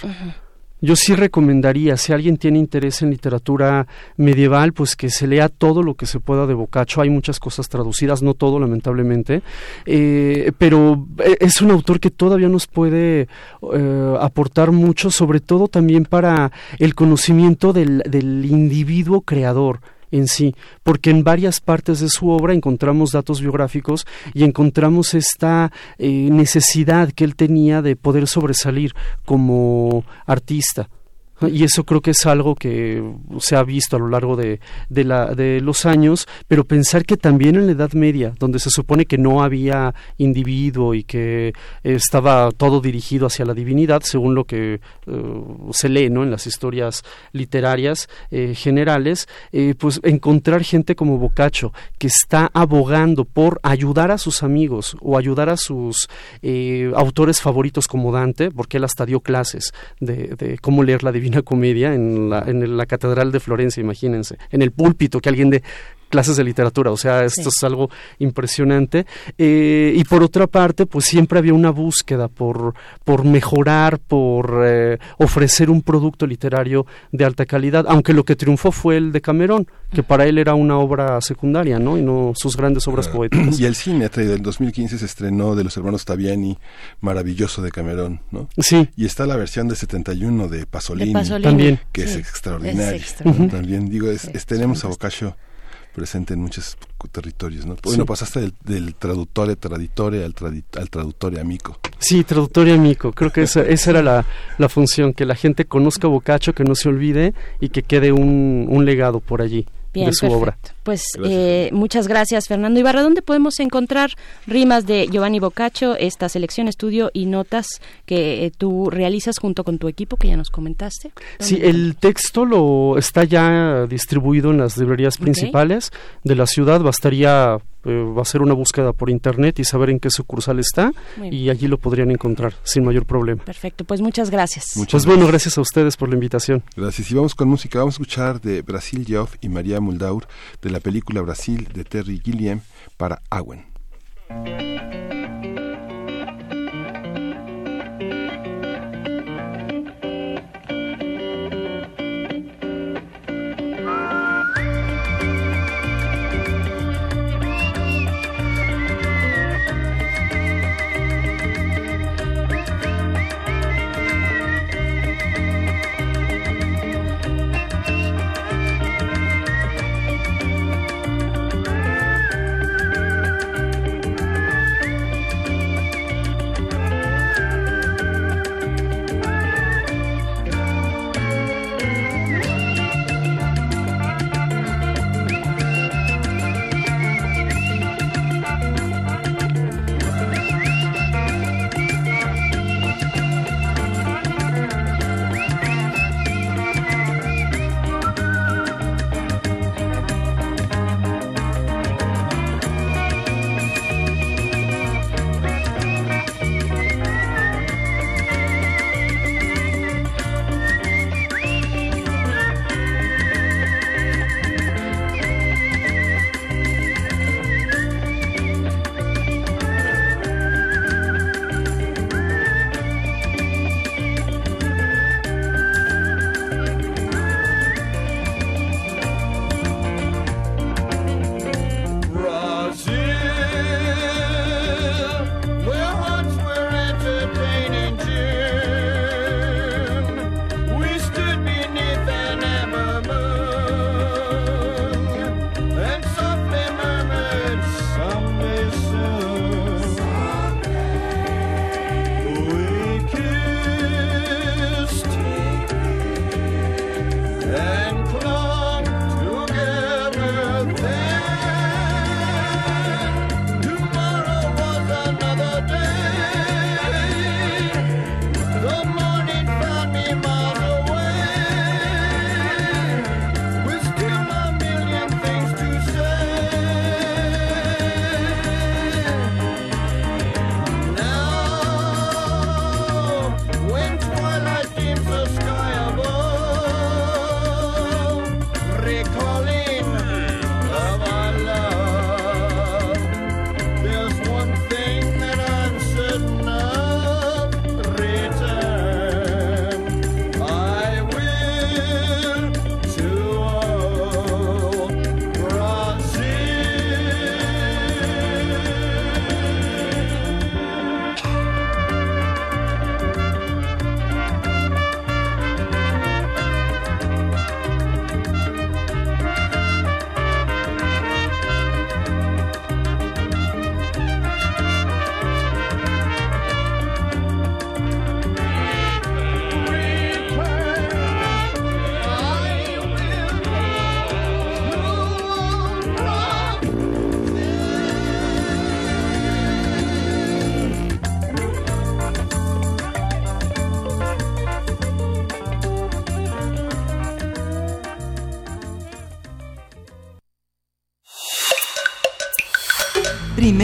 Yo sí recomendaría, si alguien tiene interés en literatura medieval, pues que se lea todo lo que se pueda de Boccaccio. Hay muchas cosas traducidas, no todo, lamentablemente, eh, pero eh, es un autor que todavía nos puede eh, aportar mucho, sobre todo también para el conocimiento del, del individuo creador en sí, porque en varias partes de su obra encontramos datos biográficos y encontramos esta eh, necesidad que él tenía de poder sobresalir como artista. Y eso creo que es algo que se ha visto a lo largo de, de, la, de los años, pero pensar que también en la Edad Media, donde se supone que no había individuo y que estaba todo dirigido hacia la divinidad, según lo que eh, se lee ¿no? en las historias literarias eh, generales, eh, pues encontrar gente como Boccaccio, que está abogando por ayudar a sus amigos o ayudar a sus autores favoritos como Dante, porque él hasta dio clases de cómo leer la divinidad una Comedia en la, en la Catedral de Florencia, imagínense, en el púlpito que alguien de clases de literatura, o sea, esto es algo impresionante. Eh, y por otra parte, pues siempre había una búsqueda por, por mejorar, por eh, ofrecer un producto literario de alta calidad, aunque lo que triunfó fue el de Camerón, que para él era una obra secundaria, ¿no? Y no sus grandes obras ah, poéticas. Y el cine, en 2015 se estrenó de los hermanos Taviani, maravilloso de Camerón, ¿no? Sí. Y está la versión de 71 de Pasolini, también, que es extraordinaria. También digo, es, tenemos a Boccaccio presente en muchos territorios. ¿no? Bueno, pasaste del, del traductore traditore al, al traductore amico. Sí, traductore amico. Creo que esa, esa era la, la, función, que la gente conozca Boccaccio, que no se olvide y que quede un, un legado por allí. De su obra. Pues eh, muchas gracias, Fernando Ibarra. ¿Dónde podemos encontrar rimas de Giovanni Boccaccio, esta selección, estudio y notas que eh, tú realizas junto con tu equipo, que ya nos comentaste? Sí, el texto lo está ya distribuido en las librerías principales de la ciudad. Bastaría eh, va a ser una búsqueda por internet y saber en qué sucursal está y allí lo podrían encontrar sin mayor problema. Perfecto, pues muchas gracias. pues bueno, gracias a ustedes por la invitación. Gracias. Y vamos con música. Vamos a escuchar de Brasil Geoff y María Muldaur de la película Brasil de Terry Gilliam para Awen.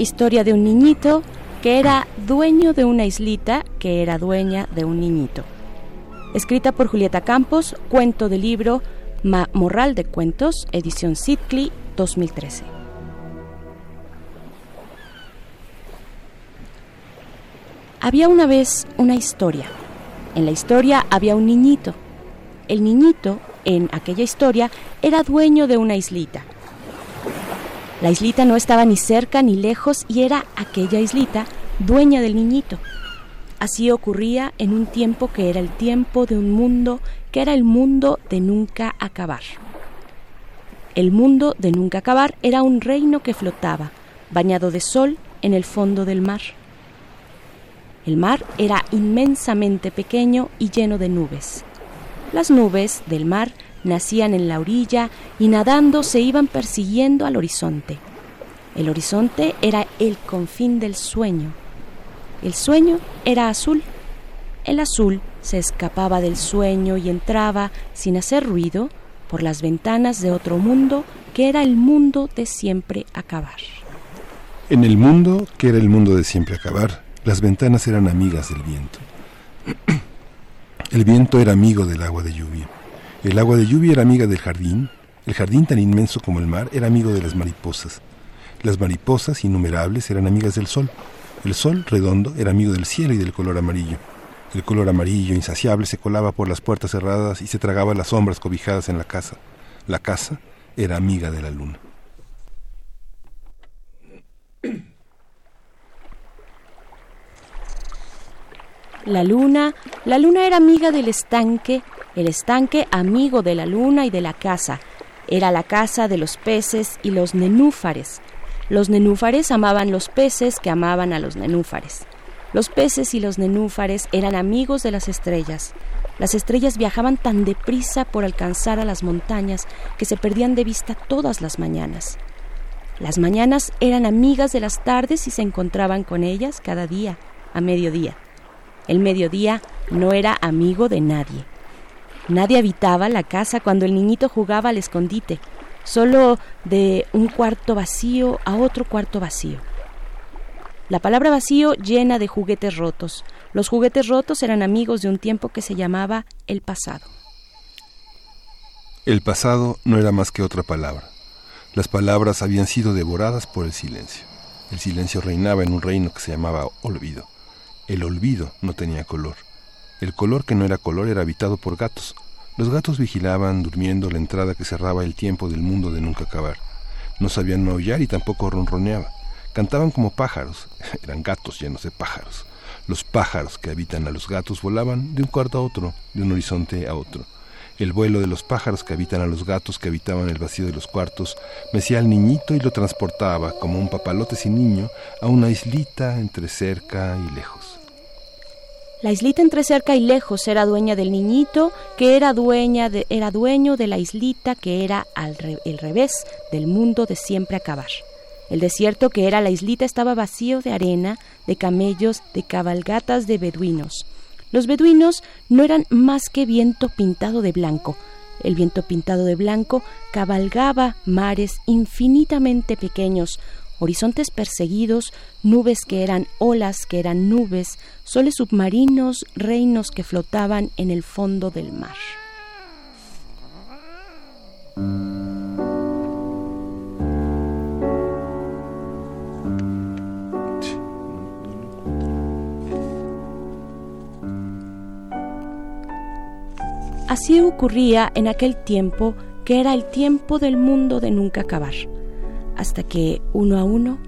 Historia de un niñito que era dueño de una islita que era dueña de un niñito. Escrita por Julieta Campos, cuento del libro Morral de Cuentos, edición Sidcli 2013. Había una vez una historia. En la historia había un niñito. El niñito, en aquella historia, era dueño de una islita. La islita no estaba ni cerca ni lejos y era aquella islita dueña del niñito. Así ocurría en un tiempo que era el tiempo de un mundo que era el mundo de nunca acabar. El mundo de nunca acabar era un reino que flotaba, bañado de sol en el fondo del mar. El mar era inmensamente pequeño y lleno de nubes. Las nubes del mar nacían en la orilla y nadando se iban persiguiendo al horizonte. El horizonte era el confín del sueño. El sueño era azul. El azul se escapaba del sueño y entraba, sin hacer ruido, por las ventanas de otro mundo que era el mundo de siempre acabar. En el mundo que era el mundo de siempre acabar, las ventanas eran amigas del viento. El viento era amigo del agua de lluvia. El agua de lluvia era amiga del jardín, el jardín tan inmenso como el mar era amigo de las mariposas. Las mariposas innumerables eran amigas del sol. El sol redondo era amigo del cielo y del color amarillo. El color amarillo insaciable se colaba por las puertas cerradas y se tragaba las sombras cobijadas en la casa. La casa era amiga de la luna. La luna, la luna era amiga del estanque el estanque amigo de la luna y de la casa. Era la casa de los peces y los nenúfares. Los nenúfares amaban los peces que amaban a los nenúfares. Los peces y los nenúfares eran amigos de las estrellas. Las estrellas viajaban tan deprisa por alcanzar a las montañas que se perdían de vista todas las mañanas. Las mañanas eran amigas de las tardes y se encontraban con ellas cada día, a mediodía. El mediodía no era amigo de nadie. Nadie habitaba la casa cuando el niñito jugaba al escondite, solo de un cuarto vacío a otro cuarto vacío. La palabra vacío llena de juguetes rotos. Los juguetes rotos eran amigos de un tiempo que se llamaba el pasado. El pasado no era más que otra palabra. Las palabras habían sido devoradas por el silencio. El silencio reinaba en un reino que se llamaba olvido. El olvido no tenía color. El color que no era color era habitado por gatos. Los gatos vigilaban, durmiendo, la entrada que cerraba el tiempo del mundo de nunca acabar. No sabían maullar y tampoco ronroneaba. Cantaban como pájaros. Eran gatos llenos de pájaros. Los pájaros que habitan a los gatos volaban de un cuarto a otro, de un horizonte a otro. El vuelo de los pájaros que habitan a los gatos que habitaban el vacío de los cuartos mecía al niñito y lo transportaba, como un papalote sin niño, a una islita entre cerca y lejos. La islita entre cerca y lejos era dueña del niñito, que era dueña de, era dueño de la islita que era al el revés del mundo de siempre acabar. El desierto que era la islita estaba vacío de arena, de camellos, de cabalgatas de beduinos. Los beduinos no eran más que viento pintado de blanco. El viento pintado de blanco cabalgaba mares infinitamente pequeños, horizontes perseguidos, nubes que eran olas que eran nubes, soles submarinos, reinos que flotaban en el fondo del mar. Así ocurría en aquel tiempo que era el tiempo del mundo de nunca acabar hasta que, uno a uno,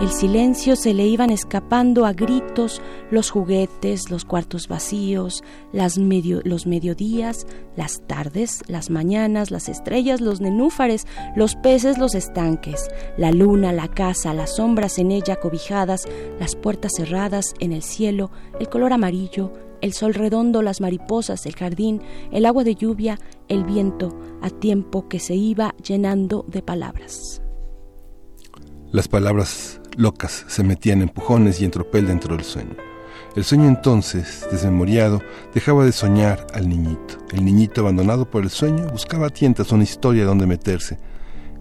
El silencio se le iban escapando a gritos los juguetes, los cuartos vacíos, las los mediodías, las tardes, las mañanas, las estrellas, los nenúfares, los peces, los estanques, la luna, la casa, las sombras en ella cobijadas, las puertas cerradas en el cielo, el color amarillo, el sol redondo, las mariposas, el jardín, el agua de lluvia, el viento, a tiempo que se iba llenando de palabras. Las palabras locas se metían empujones y en tropel dentro del sueño. El sueño entonces, desmemoriado, dejaba de soñar al niñito. El niñito, abandonado por el sueño, buscaba a tientas una historia donde meterse.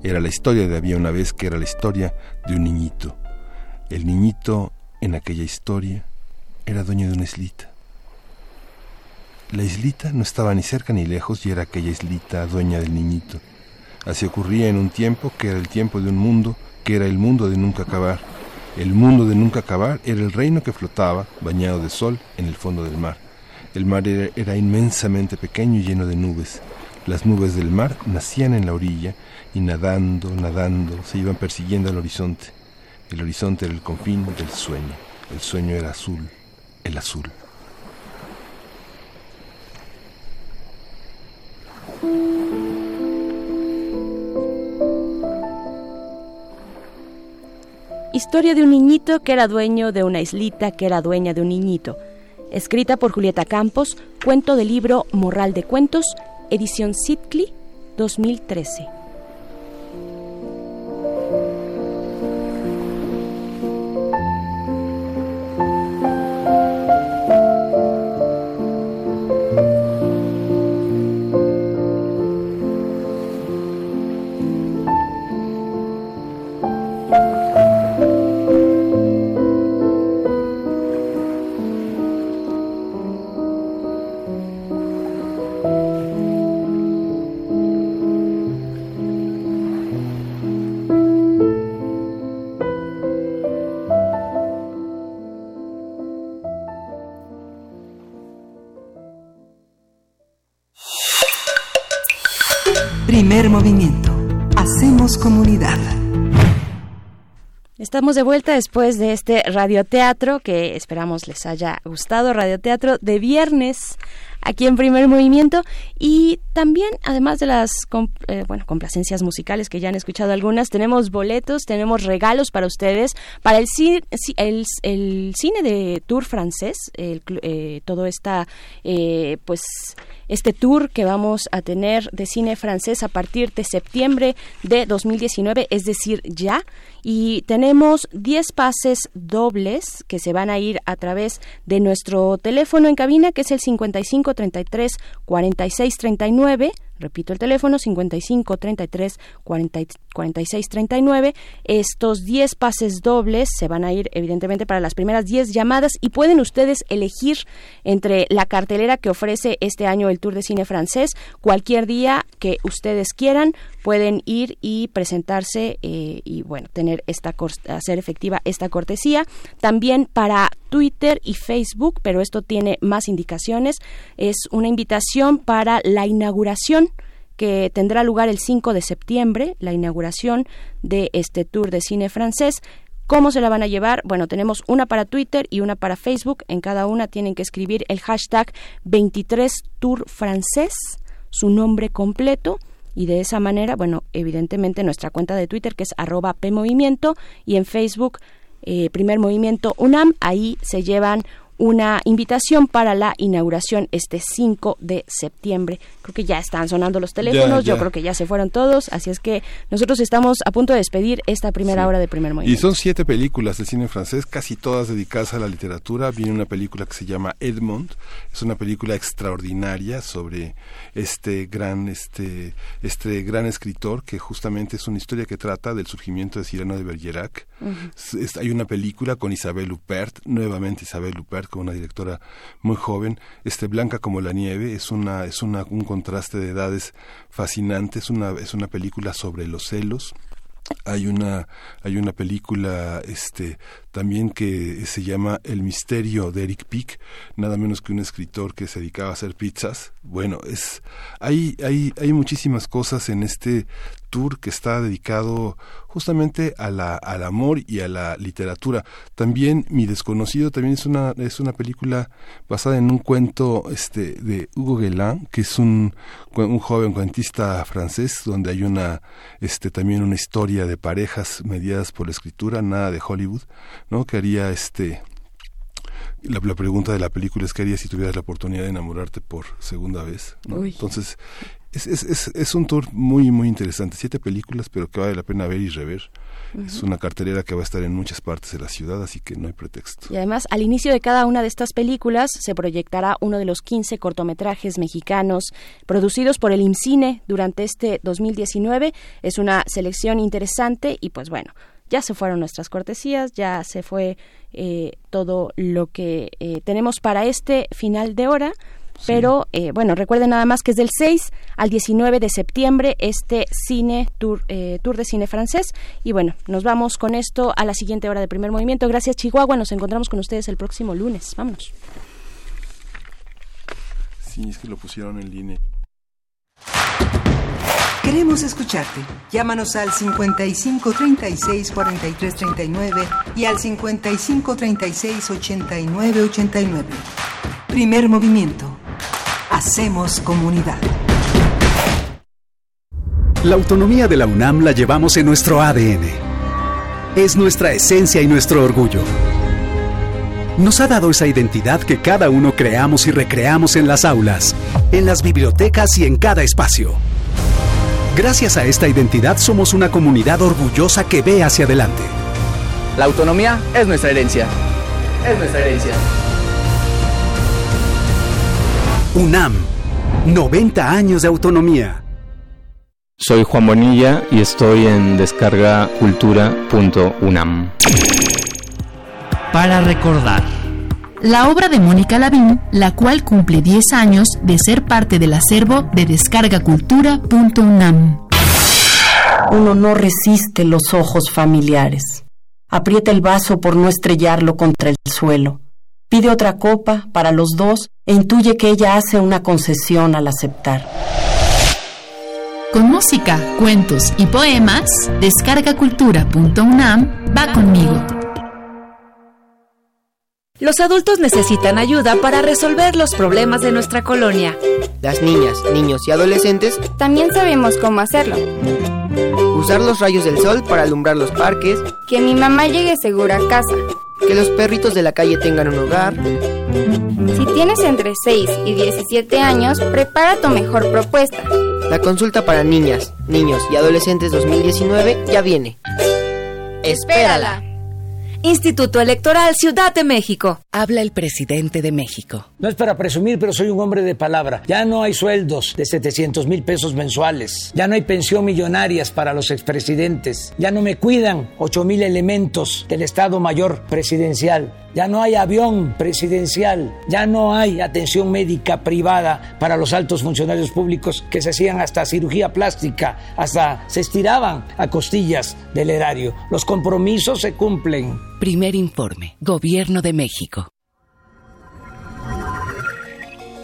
Era la historia de había una vez que era la historia de un niñito. El niñito, en aquella historia, era dueño de una islita. La islita no estaba ni cerca ni lejos y era aquella islita dueña del niñito. Así ocurría en un tiempo que era el tiempo de un mundo que era el mundo de nunca acabar. El mundo de nunca acabar era el reino que flotaba, bañado de sol, en el fondo del mar. El mar era, inmensamente pequeño y lleno de nubes. Las nubes del mar nacían en la orilla y nadando, nadando, se iban persiguiendo al horizonte. El horizonte era el confín del sueño. El sueño era azul, el azul. Historia de un niñito que era dueño de una islita que era dueña de un niñito. Escrita por Julieta Campos, cuento del libro Morral de Cuentos, edición Sitcli, 2013. Estamos de vuelta después de este radioteatro que esperamos les haya gustado, radioteatro de viernes aquí en Primer Movimiento y también además de las eh, bueno, complacencias musicales que ya han escuchado algunas, tenemos boletos, tenemos regalos para ustedes para el, el, el cine de tour francés, el, eh, todo esta eh, pues este tour que vamos a tener de cine francés a partir de septiembre de 2019, es decir, ya. Y tenemos 10 pases dobles que se van a ir a través de nuestro teléfono en cabina, que es el 5533 4639 Repito el teléfono 55 33 46 39. Estos 10 pases dobles se van a ir evidentemente para las primeras 10 llamadas y pueden ustedes elegir entre la cartelera que ofrece este año el Tour de Cine francés. Cualquier día que ustedes quieran pueden ir y presentarse eh, y bueno, tener esta hacer efectiva esta cortesía. También para Twitter y Facebook, pero esto tiene más indicaciones. Es una invitación para la inauguración que tendrá lugar el 5 de septiembre, la inauguración de este tour de cine francés. ¿Cómo se la van a llevar? Bueno, tenemos una para Twitter y una para Facebook. En cada una tienen que escribir el hashtag 23 Tour Francés, su nombre completo. Y de esa manera, bueno, evidentemente nuestra cuenta de Twitter que es arroba PMovimiento y en Facebook eh, Primer Movimiento UNAM, ahí se llevan una invitación para la inauguración este 5 de septiembre. Creo que ya están sonando los teléfonos, yo creo que ya se fueron todos, así es que nosotros estamos a punto de despedir esta primera hora de primer movimiento. Y son siete películas de cine francés, casi todas dedicadas a la literatura. Viene una película que se llama Edmond, es una película extraordinaria sobre este gran, este, este gran escritor que justamente es una historia que trata del surgimiento de Cyrano de Bergerac. hay una película con Isabel Huppert, nuevamente Isabel Huppert, con una directora muy joven, este Blanca como la nieve, es una es una, un contraste de edades fascinante, es una es una película sobre los celos, hay una hay una película este también que se llama El misterio de Eric Pick, nada menos que un escritor que se dedicaba a hacer pizzas. Bueno, es hay hay hay muchísimas cosas en este tour que está dedicado justamente a la, al amor y a la literatura. También Mi desconocido también es una es una película basada en un cuento este de Hugo Guelin, que es un, un joven cuentista francés donde hay una este también una historia de parejas mediadas por la escritura, nada de Hollywood, ¿no? Que haría este la, pregunta de la película es qué harías si tuvieras la oportunidad de enamorarte por segunda vez. Entonces, es, es, es, un tour muy, muy interesante. Siete películas, pero que vale la pena ver y rever. Es una cartelera que va a estar en muchas partes de la ciudad, así que no hay pretexto. Y además, al inicio de cada una de estas películas se proyectará uno de los 15 cortometrajes mexicanos producidos por el IMCINE durante este 2019. Es una selección interesante y pues bueno, ya se fueron nuestras cortesías, ya se fue eh, todo lo que eh, tenemos para este final de hora. Pero eh, bueno, recuerden nada más que es del 6 al 19 de septiembre este cine tour, eh, tour de cine francés. Y bueno, nos vamos con esto a la siguiente hora de primer movimiento. Gracias Chihuahua, nos encontramos con ustedes el próximo lunes. Vámonos. Sí, es que lo pusieron en línea. Queremos escucharte. Llámanos al 55 36 43 39 y al 55 36 89 89. Primer movimiento. Hacemos comunidad. La autonomía de la UNAM la llevamos en nuestro ADN. Es nuestra esencia y nuestro orgullo. Nos ha dado esa identidad que cada uno creamos y recreamos en las aulas, en las bibliotecas y en cada espacio. Gracias a esta identidad somos una comunidad orgullosa que ve hacia adelante. La autonomía es nuestra herencia. Es nuestra herencia. UNAM, 90 años de autonomía. Soy Juan Bonilla y estoy en descargacultura.unam. Para recordar. La obra de Mónica Lavín, la cual cumple 10 años de ser parte del acervo de descargacultura.unam. Uno no resiste los ojos familiares. Aprieta el vaso por no estrellarlo contra el suelo pide otra copa para los dos e intuye que ella hace una concesión al aceptar. Con música, cuentos y poemas, descargacultura.unam va conmigo. Los adultos necesitan ayuda para resolver los problemas de nuestra colonia. Las niñas, niños y adolescentes también sabemos cómo hacerlo. Usar los rayos del sol para alumbrar los parques. Que mi mamá llegue segura a casa que los perritos de la calle tengan un hogar. Si tienes entre 6 y 17 años, prepara tu mejor propuesta. La consulta para niñas, niños y adolescentes 2019 ya viene. Espérala. Instituto Electoral Ciudad de México. Habla el presidente de México. No es para presumir, pero soy un hombre de palabra. Ya no hay sueldos de 700 mil pesos mensuales. Ya no hay pensión millonarias para los expresidentes. Ya no me cuidan 8 mil elementos del Estado Mayor Presidencial. Ya no hay avión presidencial, ya no hay atención médica privada para los altos funcionarios públicos que se hacían hasta cirugía plástica, hasta se estiraban a costillas del erario. Los compromisos se cumplen. Primer informe, Gobierno de México.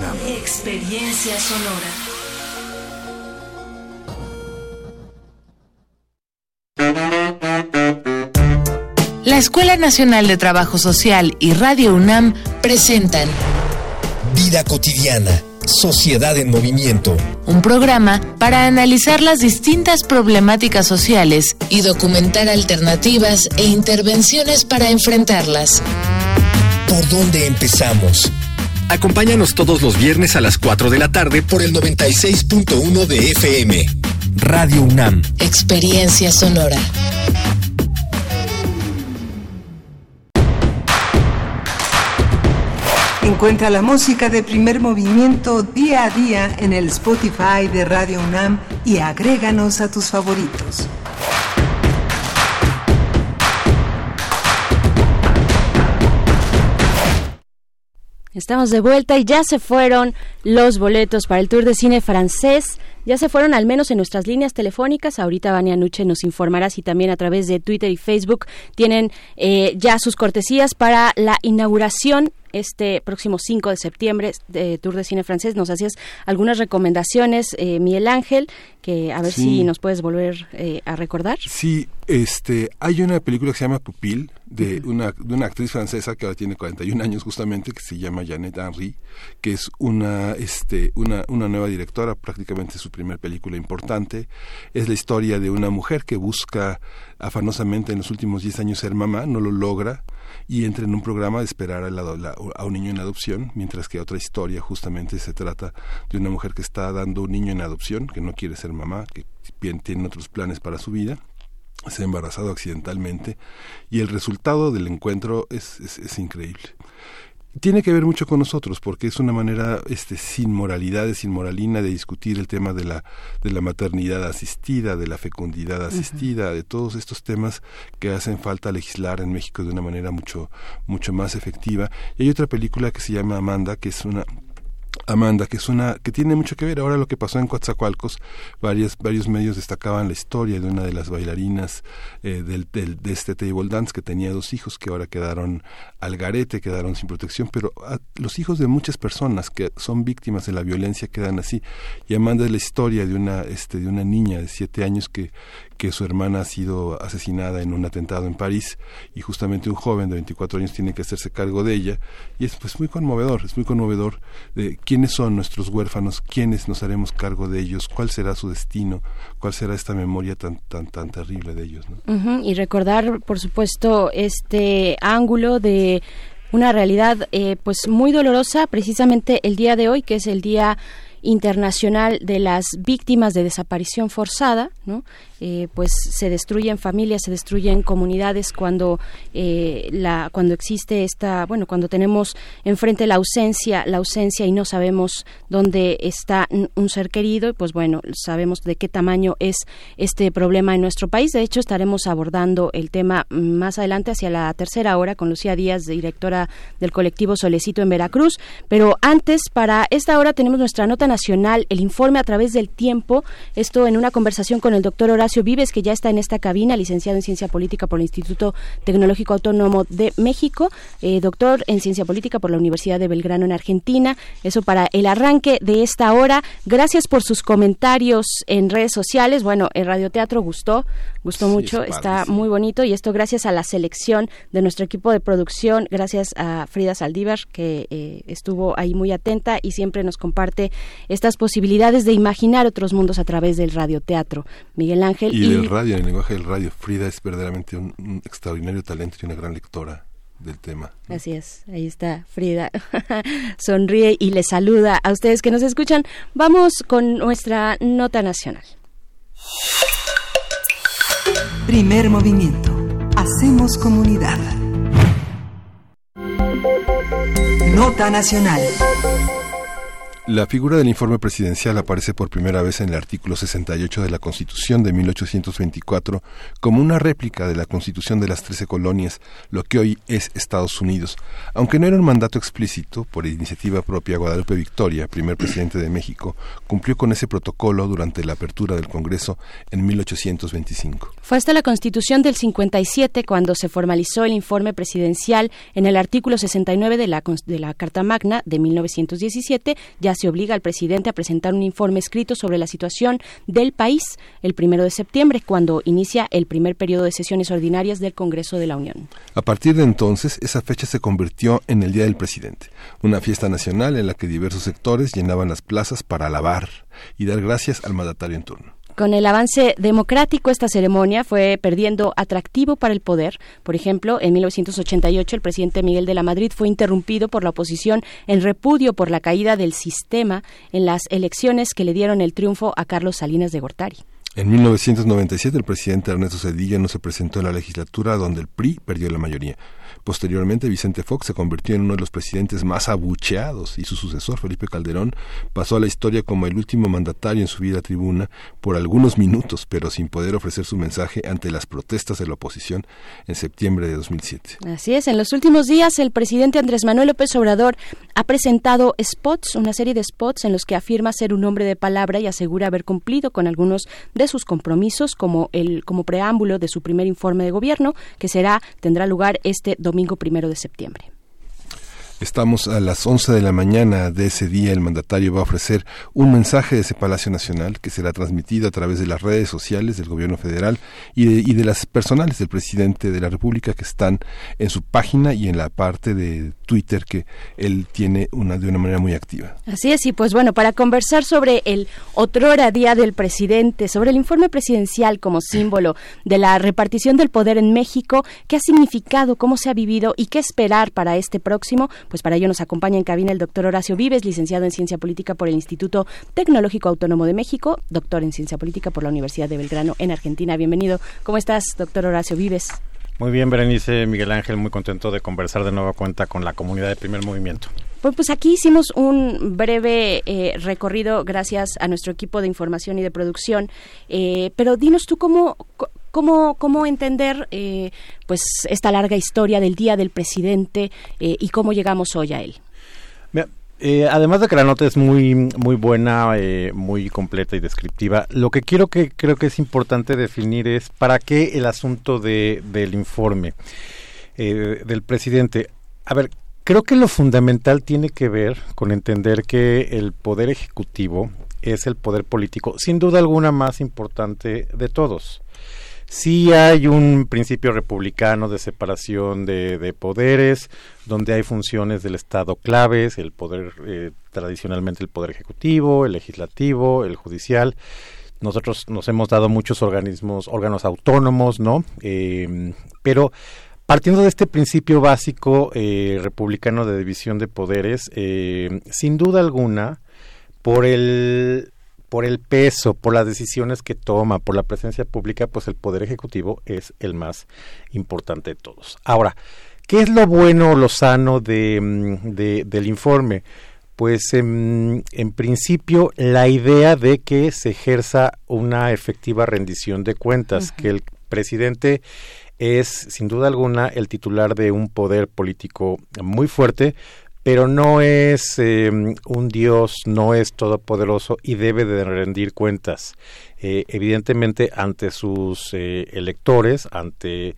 UNAM. Experiencia sonora. La Escuela Nacional de Trabajo Social y Radio UNAM presentan Vida cotidiana, Sociedad en Movimiento. Un programa para analizar las distintas problemáticas sociales y documentar alternativas e intervenciones para enfrentarlas. ¿Por dónde empezamos? Acompáñanos todos los viernes a las 4 de la tarde por el 96.1 de FM. Radio UNAM. Experiencia sonora. Encuentra la música de primer movimiento día a día en el Spotify de Radio UNAM y agréganos a tus favoritos. Estamos de vuelta y ya se fueron los boletos para el Tour de Cine francés. Ya se fueron al menos en nuestras líneas telefónicas. Ahorita Vania Nuche nos informará si también a través de Twitter y Facebook tienen eh, ya sus cortesías para la inauguración este próximo 5 de septiembre de Tour de Cine Francés. Nos hacías algunas recomendaciones, eh, Miguel Ángel, que a ver si nos puedes volver eh, a recordar. Sí, este, hay una película que se llama Pupil, de una, de una actriz francesa que ahora tiene 41 años justamente, que se llama Janet Henry, que es una, este, una, una nueva directora, prácticamente su primer película importante. Es la historia de una mujer que busca afanosamente en los últimos 10 años ser mamá, no lo logra, y entra en un programa de esperar a, a un niño en adopción, mientras que otra historia justamente se trata de una mujer que está dando un niño en adopción, que no quiere ser mamá, que tiene otros planes para su vida se ha embarazado accidentalmente y el resultado del encuentro es, es increíble tiene que ver mucho con nosotros porque es una manera este sin moralidades sin moralina de discutir el tema de la de la maternidad asistida de la fecundidad asistida de todos estos temas que hacen falta legislar en México de una manera mucho mucho más efectiva y hay otra película que se llama Amanda que es una Amanda, que es una que tiene mucho que ver ahora lo que pasó en Coatzacoalcos. Varios, varios medios destacaban la historia de una de las bailarinas eh, del, de este table dance que tenía dos hijos que ahora quedaron al garete, quedaron sin protección, pero los hijos de muchas personas que son víctimas de la violencia quedan así. Y Amanda es la historia de una, este, de una niña de siete años que, que su hermana ha sido asesinada en un atentado en París y justamente un joven de 24 años tiene que hacerse cargo de ella y es pues muy conmovedor, es muy conmovedor de quiénes son nuestros huérfanos, quiénes nos haremos cargo de ellos, cuál será su destino, cuál será esta memoria tan tan tan terrible de ellos. Y recordar, por supuesto, este ángulo de una realidad eh, pues muy dolorosa precisamente el día de hoy que es el día internacional de las víctimas de desaparición forzada, ¿no? Eh, pues se destruyen familias, se destruyen comunidades cuando eh, la cuando existe esta bueno cuando tenemos enfrente la ausencia la ausencia y no sabemos dónde está un ser querido pues bueno sabemos de qué tamaño es este problema en nuestro país. De hecho estaremos abordando el tema más adelante hacia la tercera hora con Lucía Díaz directora del colectivo Solecito en Veracruz. Pero antes para esta hora tenemos nuestra nota nacional el informe a través del tiempo. Esto en una conversación con el doctor Horacio Vives, que ya está en esta cabina, licenciado en Ciencia Política por el Instituto Tecnológico Autónomo de México, eh, doctor en Ciencia Política por la Universidad de Belgrano en Argentina. Eso para el arranque de esta hora. Gracias por sus comentarios en redes sociales. Bueno, el radioteatro gustó, gustó mucho, está muy bonito y esto gracias a la selección de nuestro equipo de producción, gracias a Frida Saldívar que eh, estuvo ahí muy atenta y siempre nos comparte estas posibilidades de imaginar otros mundos a través del radioteatro. Miguel Ángel y, del radio, en el lenguaje del radio. Frida es verdaderamente un, extraordinario talento y una gran lectora del tema. Así es, ahí está Frida. Sonríe y le saluda a ustedes que nos escuchan. Vamos con nuestra nota nacional. Primer movimiento. Hacemos comunidad. Nota nacional. La figura del informe presidencial aparece por primera vez en el artículo 68 de la Constitución de 1824 como una réplica de la Constitución de las Trece Colonias, lo que hoy es Estados Unidos. Aunque no era un mandato explícito, por iniciativa propia, Guadalupe Victoria, primer presidente de México, cumplió con ese protocolo durante la apertura del Congreso en 1825. Fue hasta la Constitución del 57 cuando se formalizó el informe presidencial en el artículo 69 de la, de la Carta Magna de 1917, ya se obliga al presidente a presentar un informe escrito sobre la situación del país el primero de septiembre, cuando inicia el primer periodo de sesiones ordinarias del Congreso de la Unión. A partir de entonces, esa fecha se convirtió en el Día del Presidente, una fiesta nacional en la que diversos sectores llenaban las plazas para alabar y dar gracias al mandatario en turno. Con el avance democrático, esta ceremonia fue perdiendo atractivo para el poder. Por ejemplo, en 1988 el presidente Miguel de la Madrid fue interrumpido por la oposición en repudio por la caída del sistema en las elecciones que le dieron el triunfo a Carlos Salinas de Gortari. En 1997 el presidente Ernesto Cedilla no se presentó en la legislatura donde el PRI perdió la mayoría. Posteriormente, Vicente Fox se convirtió en uno de los presidentes más abucheados y su sucesor, Felipe Calderón, pasó a la historia como el último mandatario en subir a tribuna por algunos minutos, pero sin poder ofrecer su mensaje ante las protestas de la oposición en septiembre de 2007. Así es, en los últimos días el presidente Andrés Manuel López Obrador ha presentado spots, una serie de spots en los que afirma ser un hombre de palabra y asegura haber cumplido con algunos de sus compromisos como el como preámbulo de su primer informe de gobierno que será tendrá lugar este domingo primero de septiembre. Estamos a las 11 de la mañana de ese día. El mandatario va a ofrecer un mensaje de ese Palacio Nacional que será transmitido a través de las redes sociales del gobierno federal y de, y de las personales del presidente de la República que están en su página y en la parte de Twitter que él tiene una, de una manera muy activa. Así es, y pues bueno, para conversar sobre el otrora Día del Presidente, sobre el informe presidencial como símbolo de la repartición del poder en México, qué ha significado, cómo se ha vivido y qué esperar para este próximo, pues para ello nos acompaña en cabina el doctor Horacio Vives, licenciado en Ciencia Política por el Instituto Tecnológico Autónomo de México, doctor en Ciencia Política por la Universidad de Belgrano en Argentina. Bienvenido. ¿Cómo estás, doctor Horacio Vives? Muy bien, Berenice, Miguel Ángel, muy contento de conversar de nueva cuenta con la comunidad de Primer Movimiento. Pues, pues aquí hicimos un breve eh, recorrido gracias a nuestro equipo de información y de producción, eh, pero dinos tú cómo, cómo, cómo entender eh, pues esta larga historia del Día del Presidente eh, y cómo llegamos hoy a él. Eh, además de que la nota es muy muy buena, eh, muy completa y descriptiva, lo que quiero que creo que es importante definir es para qué el asunto de, del informe eh, del presidente. A ver, creo que lo fundamental tiene que ver con entender que el poder ejecutivo es el poder político, sin duda alguna más importante de todos. Sí hay un principio republicano de separación de, poderes, donde hay funciones del Estado claves, el poder, eh, tradicionalmente el poder ejecutivo, el legislativo, el judicial. Nosotros nos hemos dado muchos organismos, órganos autónomos, ¿no? Eh, pero partiendo de este principio básico eh, republicano de división de poderes, sin duda alguna, por el por el peso, por las decisiones que toma, por la presencia pública, pues el Poder Ejecutivo es el más importante de todos. Ahora, ¿qué es lo bueno o lo sano de, mm, del informe? Pues en, principio la idea de que se ejerza una efectiva rendición de cuentas, que el presidente es sin duda alguna el titular de un poder político muy fuerte, pero no es em, un Dios, no es todopoderoso y debe de rendir cuentas, eh, evidentemente ante sus eh, electores, ante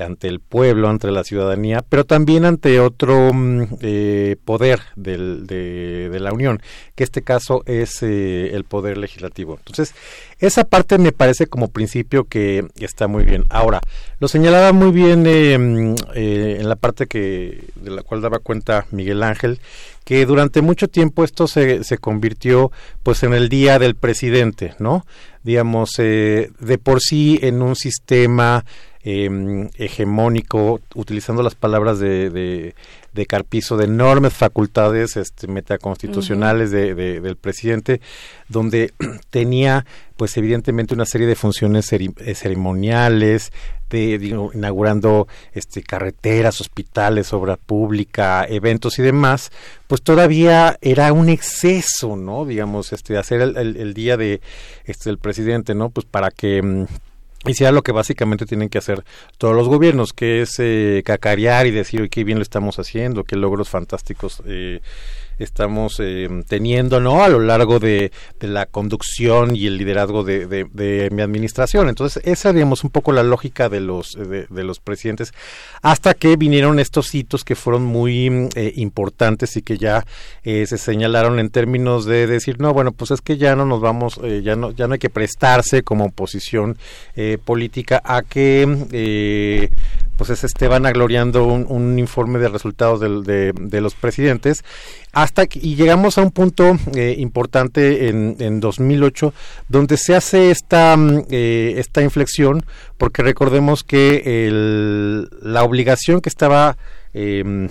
ante el pueblo, ante la ciudadanía, pero también ante otro mm, eh, poder del, de, de, la Unión, que este caso es eh, el poder legislativo. Entonces, esa parte me parece como principio que está muy bien. Ahora, lo señalaba muy bien eh, mm, en la parte que de la cual daba cuenta Miguel Ángel, que durante mucho tiempo esto se, se convirtió pues en el día del presidente, ¿no? Digamos, de por sí en un sistema eh, hegemónico, utilizando las palabras de, de, de, Carpizo, de enormes facultades este, metaconstitucionales de, del presidente, donde tenía, pues evidentemente, una serie de funciones eh, ceremoniales, de, inaugurando este, carreteras, hospitales, obra pública, eventos y demás, pues todavía era un exceso, ¿no? Digamos, este, hacer el, el, día de este, del presidente, ¿no? Pues para que mm, hiciera lo que básicamente tienen que hacer todos los gobiernos, que es eh, cacarear y decir, qué bien lo estamos haciendo, qué logros fantásticos eh, estamos eh, teniendo no a lo largo de, la conducción y el liderazgo de, mi administración. Entonces esa digamos un poco la lógica de los de, los presidentes. Hasta que vinieron estos hitos que fueron muy eh, importantes y que ya eh, se señalaron en términos de decir no bueno pues es que ya no nos vamos ya no ya no hay que prestarse como oposición política a que pues es Esteban agloriando un, un informe de resultados de, de, los presidentes. Hasta que, y llegamos a un punto eh, importante en, en 2008 donde se hace esta mm, eh, esta inflexión porque recordemos que el, la obligación que estaba eh,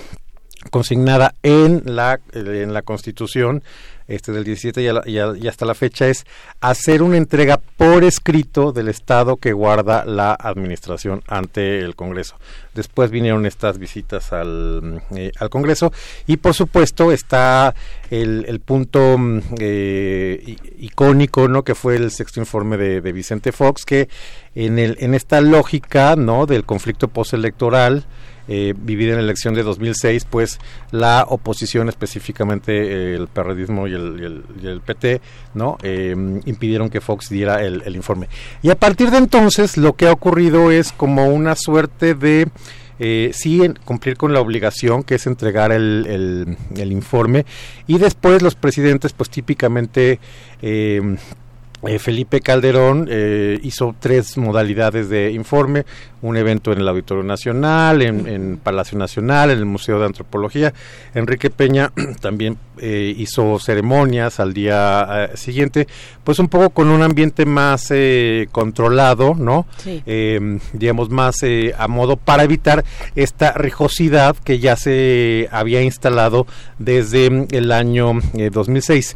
consignada en la en la Constitución este del 17 y, hasta la fecha es hacer una entrega por escrito del estado que guarda la administración ante el Congreso. Después vinieron estas visitas al, eh, al Congreso y por supuesto está el, punto mm, eh, icónico, ¿no? Que fue el sexto informe de, de, Vicente Fox, que en, el, en esta lógica, ¿no? Del conflicto postelectoral, eh, vivida en la elección de 2006, pues la oposición, específicamente eh, el perredismo y el, PT, ¿no? Eh, impidieron que Fox diera el, informe. Y a partir de entonces, lo que ha ocurrido es como una suerte de eh, sí cumplir con la obligación que es entregar el, el, informe y después los presidentes pues típicamente eh, eh, Felipe Calderón eh, hizo tres modalidades de informe, un evento en el Auditorio Nacional, en, Palacio Nacional, en el Museo de Antropología. Enrique Peña también eh, hizo ceremonias al día siguiente, pues un poco con un ambiente más controlado, ¿no? digamos, más a modo para evitar esta rijosidad que ya se había instalado desde el año 2006.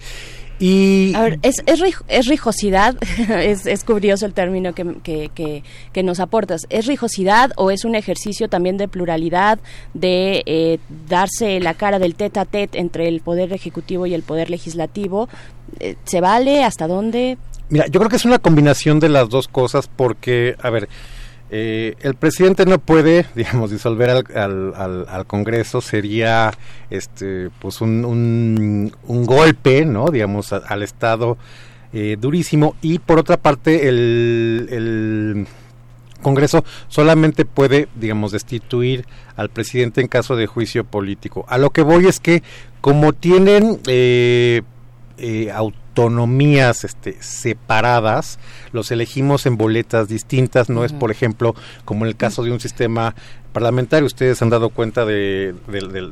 Y a ver, es, es, es rijosidad, es, es, curioso el término que, que, que, nos aportas. ¿Es rijosidad o es un ejercicio también de pluralidad, de eh, darse la cara del tete a tete entre el poder ejecutivo y el poder legislativo? Eh, ¿Se vale? ¿Hasta dónde? Mira, yo creo que es una combinación de las dos cosas porque, a ver, eh, el presidente no puede, digamos, disolver al, al, al, Congreso, sería este, pues un, un, golpe, ¿no? Digamos, al Estado eh, durísimo. Y por otra parte, el, el Congreso solamente puede, digamos, destituir al presidente en caso de juicio político. A lo que voy es que, como tienen eh, eh autonomías este, separadas, los elegimos en boletas distintas, no es por ejemplo como en el caso de un sistema parlamentario, ustedes han dado cuenta de,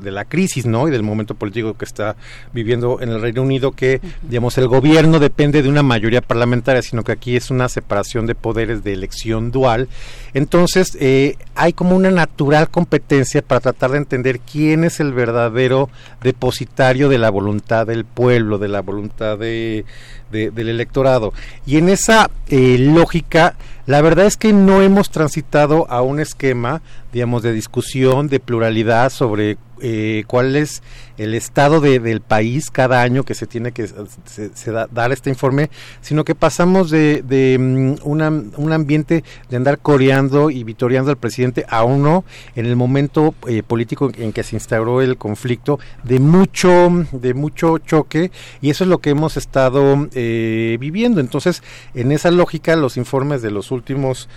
la crisis, ¿no? Y del momento político que está viviendo en el Reino Unido, que, digamos, el gobierno depende de una mayoría parlamentaria, sino que aquí es una separación de poderes de elección dual. Entonces, eh, hay como una natural competencia para tratar de entender quién es el verdadero depositario de la voluntad del pueblo, de la voluntad de, del electorado. Y en esa eh, lógica, la verdad es que no hemos transitado a un esquema, digamos, de discusión, de pluralidad sobre eh, cuál es el estado de, del país cada año que se tiene que se, dar este informe, sino que pasamos de, de mm, un ambiente de andar coreando y vitoreando al presidente a uno en el momento eh, político en que se instauró el conflicto de mucho de mucho choque y eso es lo que hemos estado eh, viviendo. Entonces, en esa lógica, los informes de los últimos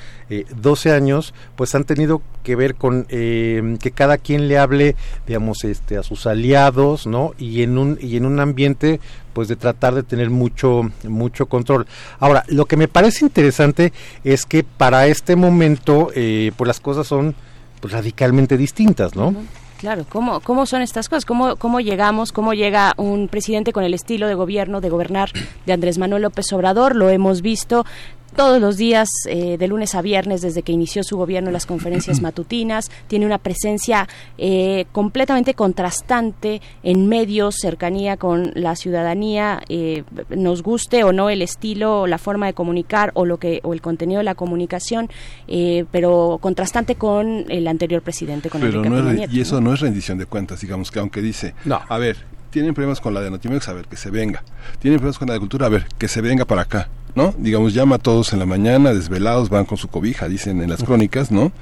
12 años, pues han tenido que ver con que cada quien le hable digamos, este, a sus aliados, ¿no? Y en un, y en un ambiente, pues, de tratar de tener mucho, mucho control. Ahora, lo que me parece interesante es que para este momento, eh, pues, las cosas son pues, radicalmente distintas, ¿no? Claro, ¿cómo, ¿cómo son estas cosas? ¿Cómo, ¿Cómo llegamos? ¿Cómo llega un presidente con el estilo de gobierno, de gobernar de Andrés Manuel López Obrador? Lo hemos visto todos los días, eh, de lunes a viernes, desde que inició su gobierno, las conferencias matutinas. Tiene una presencia eh, completamente contrastante en medios, cercanía con la ciudadanía, eh, nos guste o no el estilo, o la forma de comunicar o lo que o el contenido de la comunicación, pero contrastante con el anterior presidente, con pero Y eso no es rendición de cuentas, digamos que aunque dice, no. a ver, tienen problemas con la de Notimex, a ver, que se venga. Tienen problemas con la de cultura, a ver, que se venga para acá. ¿no? Digamos, llama a todos en la mañana, desvelados, van con su cobija, dicen en las crónicas, ¿no?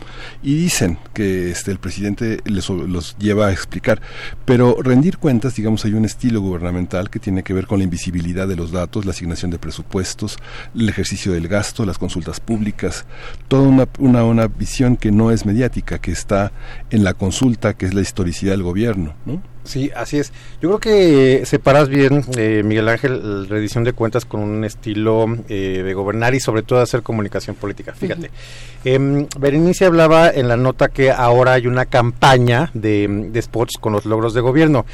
Y dicen que este, el presidente les, los lleva a explicar. Pero rendir cuentas, digamos, hay un estilo gubernamental que tiene que ver con la invisibilidad de los datos, la asignación de presupuestos, el ejercicio del gasto, las consultas públicas, toda una, una, una visión que no es mediática, que está en la consulta, que es la historicidad del gobierno, ¿no? Sí, así es. Yo creo que separas bien, eh, Miguel Ángel, la edición de cuentas con un estilo eh, de gobernar y sobre todo hacer comunicación política. Fíjate, em, Berenice hablaba en la nota que ahora hay una campaña de, de spots con los logros de gobierno.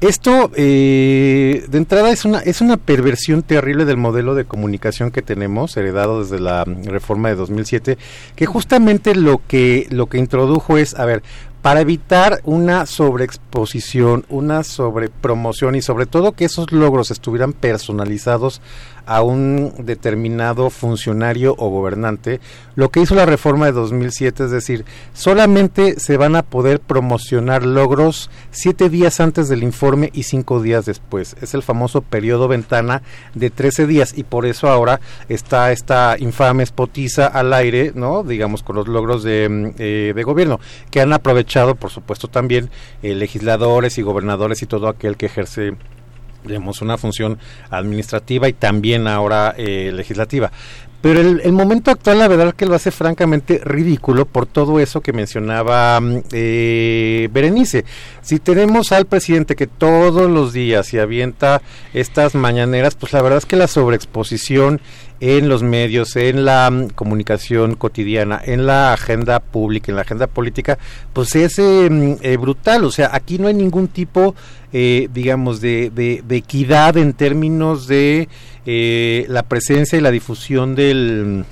Esto, eh, de entrada, es una, es una perversión terrible del modelo de comunicación que tenemos, heredado desde la reforma de 2007, que justamente lo que, lo que introdujo es, a ver, para evitar una sobreexposición, una sobrepromoción y sobre todo que esos logros estuvieran personalizados a un determinado funcionario o gobernante, lo que hizo la reforma de 2007, es decir, solamente se van a poder promocionar logros siete días antes del informe y cinco días después. Es el famoso periodo ventana de 13 días y por eso ahora está esta infame espotiza al aire, ¿no? Digamos, con los logros de, mm, eh, de gobierno, que han aprovechado, por supuesto, también eh, legisladores y gobernadores y todo aquel que ejerce digamos, una función administrativa y también ahora eh, legislativa. Pero el, momento actual, la verdad que lo hace francamente ridículo por todo eso que mencionaba mm, eh, Berenice. Si tenemos al presidente que todos los días se avienta estas mañaneras, pues la verdad es que la sobreexposición en los medios, en la mm, comunicación cotidiana, en la agenda pública, en la agenda política, pues es eh, mm, eh, brutal. O sea, aquí no hay ningún tipo, eh, digamos, de, de, equidad en términos de la presencia y la difusión del,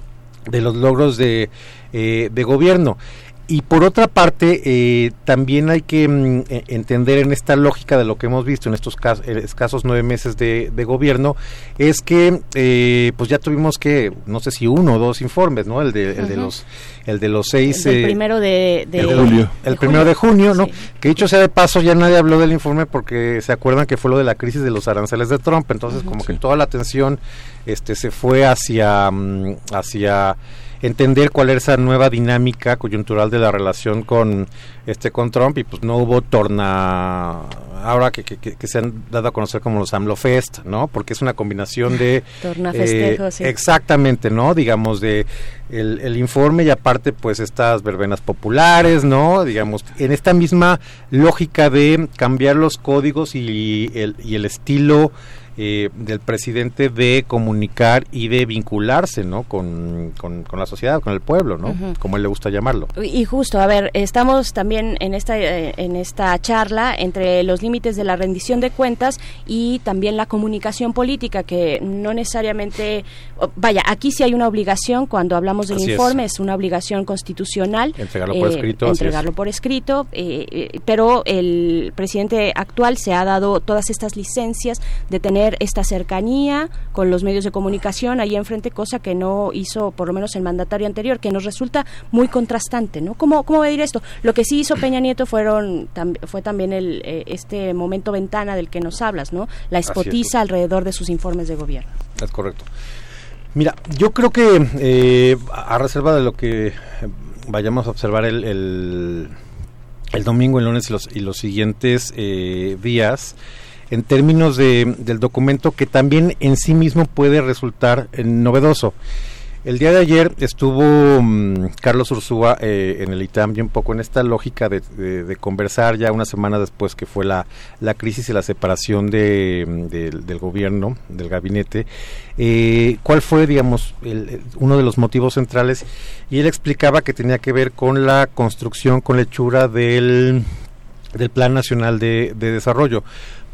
de los logros de, de gobierno. Y por otra parte, eh, también hay que mm, e, entender en esta lógica de lo que hemos visto en estos eh, escasos nueve meses de, gobierno, es que eh, pues ya tuvimos que, no sé si uno o dos informes, ¿no? El de, el de los el de los seis... El primero de, julio. El primero de junio, ¿no? Que dicho sea de paso, ya nadie habló del informe porque se acuerdan que fue lo de la crisis de los aranceles de Trump, entonces como que toda la atención este se fue hacia... Mm, hacia entender cuál era esa nueva dinámica coyuntural de la relación con este con Trump y pues no hubo torna ahora que, que, se han dado a conocer como los AMLO Fest, ¿no? Porque es una combinación de torna festejo, sí. exactamente, ¿no? Digamos de el, informe y aparte pues estas verbenas populares, ¿no? Digamos en esta misma lógica de cambiar los códigos y el, y el estilo eh, del presidente de comunicar y de vincularse ¿no? Con, con, la sociedad, con el pueblo, ¿no? como él le gusta llamarlo. Y justo, a ver, estamos también en esta, eh, en esta charla entre los límites de la rendición de cuentas y también la comunicación política, que no necesariamente, vaya, aquí sí hay una obligación cuando hablamos del informe, es. una obligación constitucional. Entregarlo por eh, escrito. Entregarlo por escrito, pero el presidente actual se ha dado todas estas licencias de tener esta cercanía con los medios de comunicación ahí enfrente, cosa que no hizo por lo menos el mandatario anterior, que nos resulta muy contrastante, ¿no? ¿Cómo, cómo medir esto? Lo que sí hizo Peña Nieto fueron fue también el, eh, este momento ventana del que nos hablas, ¿no? La espotiza alrededor de sus informes de gobierno. Es correcto. Mira, yo creo que eh, a reserva de lo que vayamos a observar el, el, domingo, el lunes y los, y los siguientes eh, días, en términos de, del documento que también en sí mismo puede resultar eh, novedoso. El día de ayer estuvo mm, Carlos Ursúa eh, en el ITAM y un poco en esta lógica de, conversar ya una semana después que fue la, la crisis y la separación de, mm, del gobierno, del gabinete, eh, cuál fue, digamos, uno de los motivos centrales y él explicaba que tenía que ver con la construcción con lechura del, del Plan Nacional de Desarrollo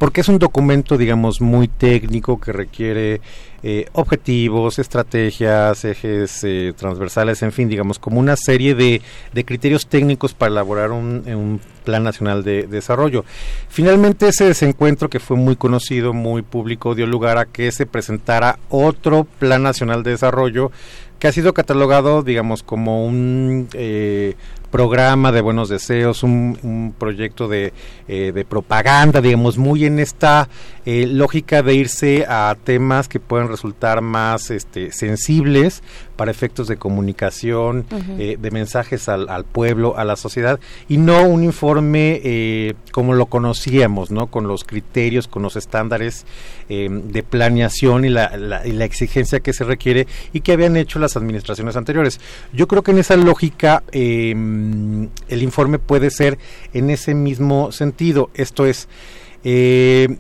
porque es un documento, digamos, muy técnico que requiere eh, objetivos, estrategias, ejes eh, transversales, en fin, digamos, como una serie de, de criterios técnicos para elaborar un, un Plan Nacional de, Desarrollo. Finalmente, ese desencuentro que fue muy conocido, muy público, dio lugar a que se presentara otro Plan Nacional de Desarrollo que ha sido catalogado, digamos, como un eh, programa de buenos deseos, un, proyecto de, eh, de, propaganda, digamos, muy en esta eh, lógica de irse a temas que pueden resultar más este, sensibles para efectos de comunicación, eh, de mensajes al, al, pueblo, a la sociedad, y no un informe como lo conocíamos, ¿no? Con los criterios, con los estándares de planeación y la, y la exigencia que se requiere y que habían hecho las administraciones anteriores. Yo creo que en esa lógica eh, el informe puede ser en ese mismo sentido. Esto es, eh,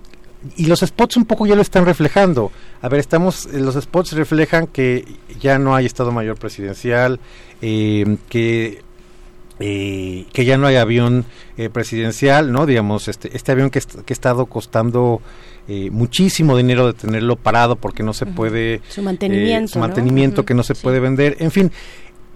y los spots un poco ya lo están reflejando. A ver, estamos, los spots reflejan que ya no hay Estado Mayor Presidencial, eh, que eh, que ya no hay avión presidencial, ¿no? Digamos, este, este avión que, que ha estado costando muchísimo dinero de tenerlo parado porque no se puede... Su mantenimiento. su mantenimiento que no se puede vender. En fin,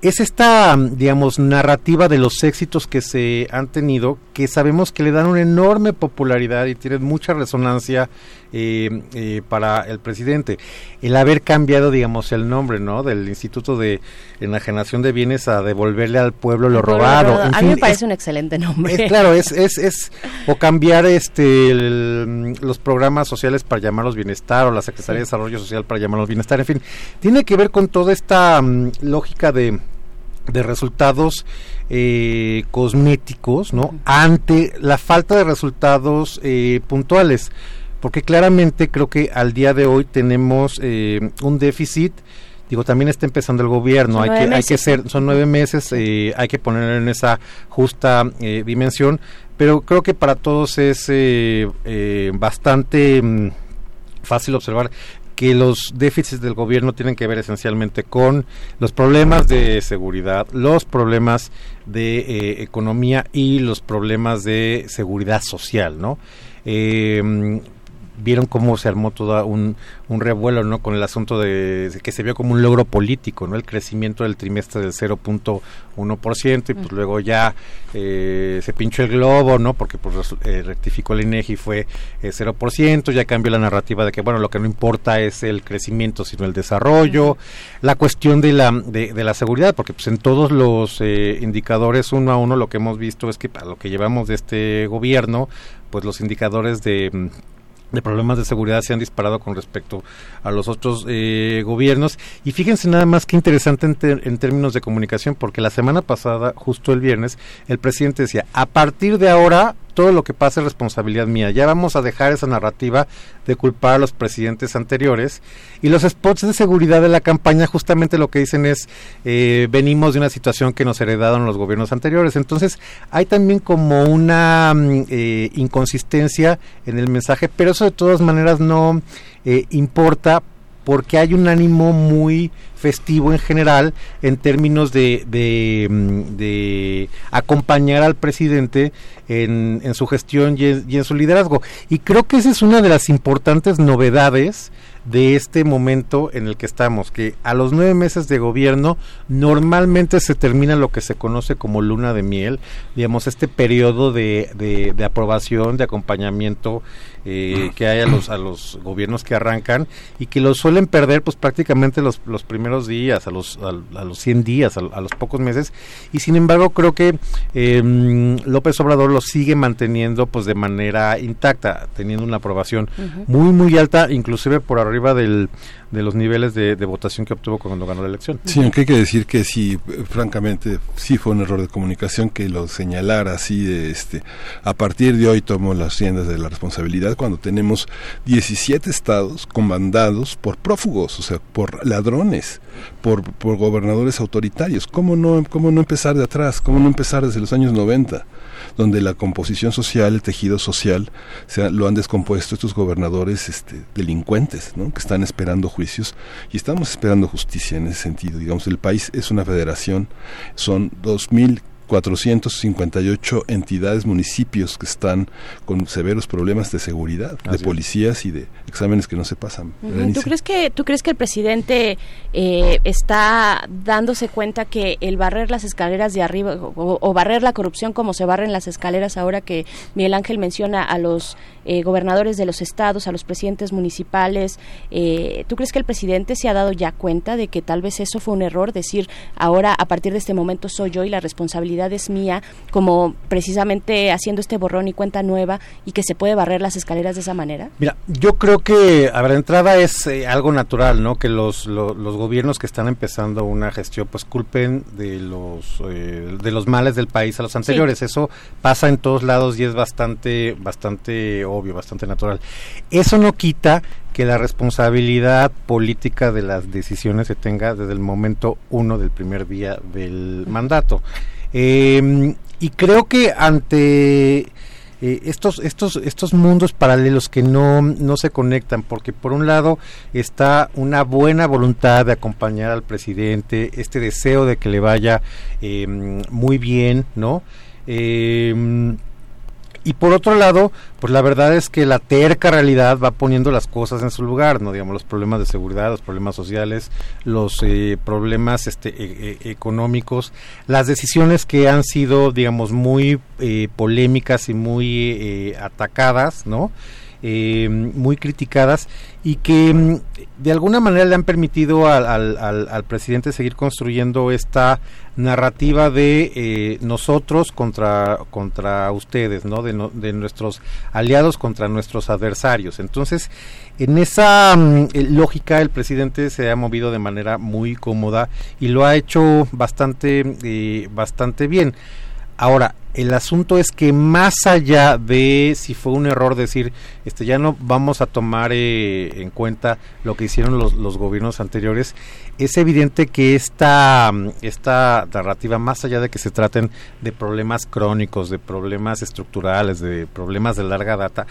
es esta, digamos, narrativa de los éxitos que se han tenido, que sabemos que le dan una enorme popularidad y tienen mucha resonancia eh, eh, para el presidente. El haber cambiado, digamos, el nombre, ¿no? Del Instituto de Enajenación de Bienes a devolverle al pueblo lo robado. a mí me parece un excelente nombre. claro, es, es, es, o cambiar este los programas sociales para llamarlos bienestar o la Secretaría de Desarrollo Social para llamarlos bienestar, en fin, tiene que ver con toda esta mm, lógica de de resultados eh, cosméticos, ¿no? Ante la falta de resultados eh, puntuales, porque claramente creo que al día de hoy tenemos eh, un déficit. Digo, también está empezando el gobierno, hay que, hay que ser, son nueve meses, hay que poner en esa justa dimensión, pero creo que para todos es bastante mm, fácil observar que los déficits del gobierno tienen que ver esencialmente con los problemas de seguridad, los problemas de eh, economía y los problemas de seguridad social, ¿no? Eh, vieron cómo se armó todo un, un revuelo no con el asunto de, que se vio como un logro político no el crecimiento del trimestre del 0.1% y pues luego ya eh, se pinchó el globo no porque pues eh, rectificó el INEGI y fue eh, 0% ya cambió la narrativa de que bueno lo que no importa es el crecimiento sino el desarrollo. La cuestión de la de, de, la seguridad porque pues en todos los eh, indicadores uno a uno lo que hemos visto es que para lo que llevamos de este gobierno pues los indicadores de de problemas de seguridad se han disparado con respecto a los otros eh, gobiernos. Y fíjense nada más que interesante en, en, términos de comunicación, porque la semana pasada, justo el viernes, el presidente decía, a partir de ahora todo lo que pasa es responsabilidad mía. Ya vamos a dejar esa narrativa de culpar a los presidentes anteriores. Y los spots de seguridad de la campaña justamente lo que dicen es, eh, venimos de una situación que nos heredaron los gobiernos anteriores. Entonces hay también como una mm, eh, inconsistencia en el mensaje, pero eso de todas maneras no eh, importa porque hay un ánimo muy festivo en general en términos de, de, mm, acompañar al presidente en, en su gestión y y en, su liderazgo. Y creo que esa es una de las importantes novedades de este momento en el que estamos, que a los nueve meses de gobierno normalmente se termina lo que se conoce como luna de miel, digamos, este periodo de, de, aprobación, de acompañamiento eh, que hay a los, a los gobiernos que arrancan y que los suelen perder pues prácticamente los, los primeros días, a los, a, los 100 días, a, los pocos meses, y sin embargo creo que eh, López Obrador lo sigue manteniendo pues de manera intacta, teniendo una aprobación muy, muy alta, inclusive por arriba del, de los niveles de, votación que obtuvo cuando ganó la elección. Sí, aunque hay que decir que sí, francamente, sí fue un error de comunicación que lo señalara así de este, a partir de hoy tomo las riendas de la responsabilidad cuando tenemos 17 estados comandados por prófugos, o sea, por ladrones, por, por gobernadores autoritarios. ¿Cómo no, ¿Cómo no empezar de atrás? ¿Cómo no empezar desde los años 90? donde la composición social, el tejido social, se lo han descompuesto estos gobernadores este, delincuentes, ¿no? que están esperando juicios y estamos esperando justicia en ese sentido. Digamos, el país es una federación, son dos mil 458 entidades, municipios que están con severos problemas de seguridad, de policías y de exámenes que no se pasan. ¿Tú crees que tú crees que el presidente eh, está dándose cuenta que el barrer las escaleras de arriba o, barrer la corrupción como se barren las escaleras ahora que Miguel Ángel menciona a los eh, gobernadores de los estados, a los presidentes municipales, eh, ¿tú crees que el presidente se ha dado ya cuenta de que tal vez eso fue un error, decir ahora a partir de este momento soy yo y la responsabilidad es mía, como precisamente haciendo este borrón y cuenta nueva y que se puede barrer las escaleras de esa manera? Mira, yo creo que a ver, entrada es eh, algo natural, ¿no? Que los, los gobiernos que están empezando una gestión pues culpen de los eh, de los males del país a los anteriores. Eso pasa en todos lados y es bastante bastante obvio, bastante natural. Eso no quita que la responsabilidad política de las decisiones se tenga desde el momento uno del primer día del mandato. Eh, y creo que ante eh, estos, estos, estos mundos paralelos que no, no se conectan, porque por un lado está una buena voluntad de acompañar al presidente, este deseo de que le vaya eh, muy bien, ¿no? Eh, y por otro lado, pues la verdad es que la terca realidad va poniendo las cosas en su lugar, no digamos los problemas de seguridad, los problemas sociales, los eh, problemas este, e, e, económicos, las decisiones que han sido, digamos, muy eh, polémicas y muy eh, atacadas, ¿no? Eh, muy criticadas y que mm, de alguna manera le han permitido al, al, al, presidente seguir construyendo esta narrativa de eh, nosotros contra contra ustedes, ¿no? De, no, de nuestros aliados contra nuestros adversarios. Entonces, en esa mm, lógica el presidente se ha movido de manera muy cómoda y lo ha hecho bastante eh, bastante bien. Ahora, el asunto es que más allá de si fue un error decir, este ya no vamos a tomar eh, en cuenta lo que hicieron los, los, gobiernos anteriores, es evidente que esta, esta narrativa, más allá de que se traten de problemas crónicos, de problemas estructurales, de problemas de larga data,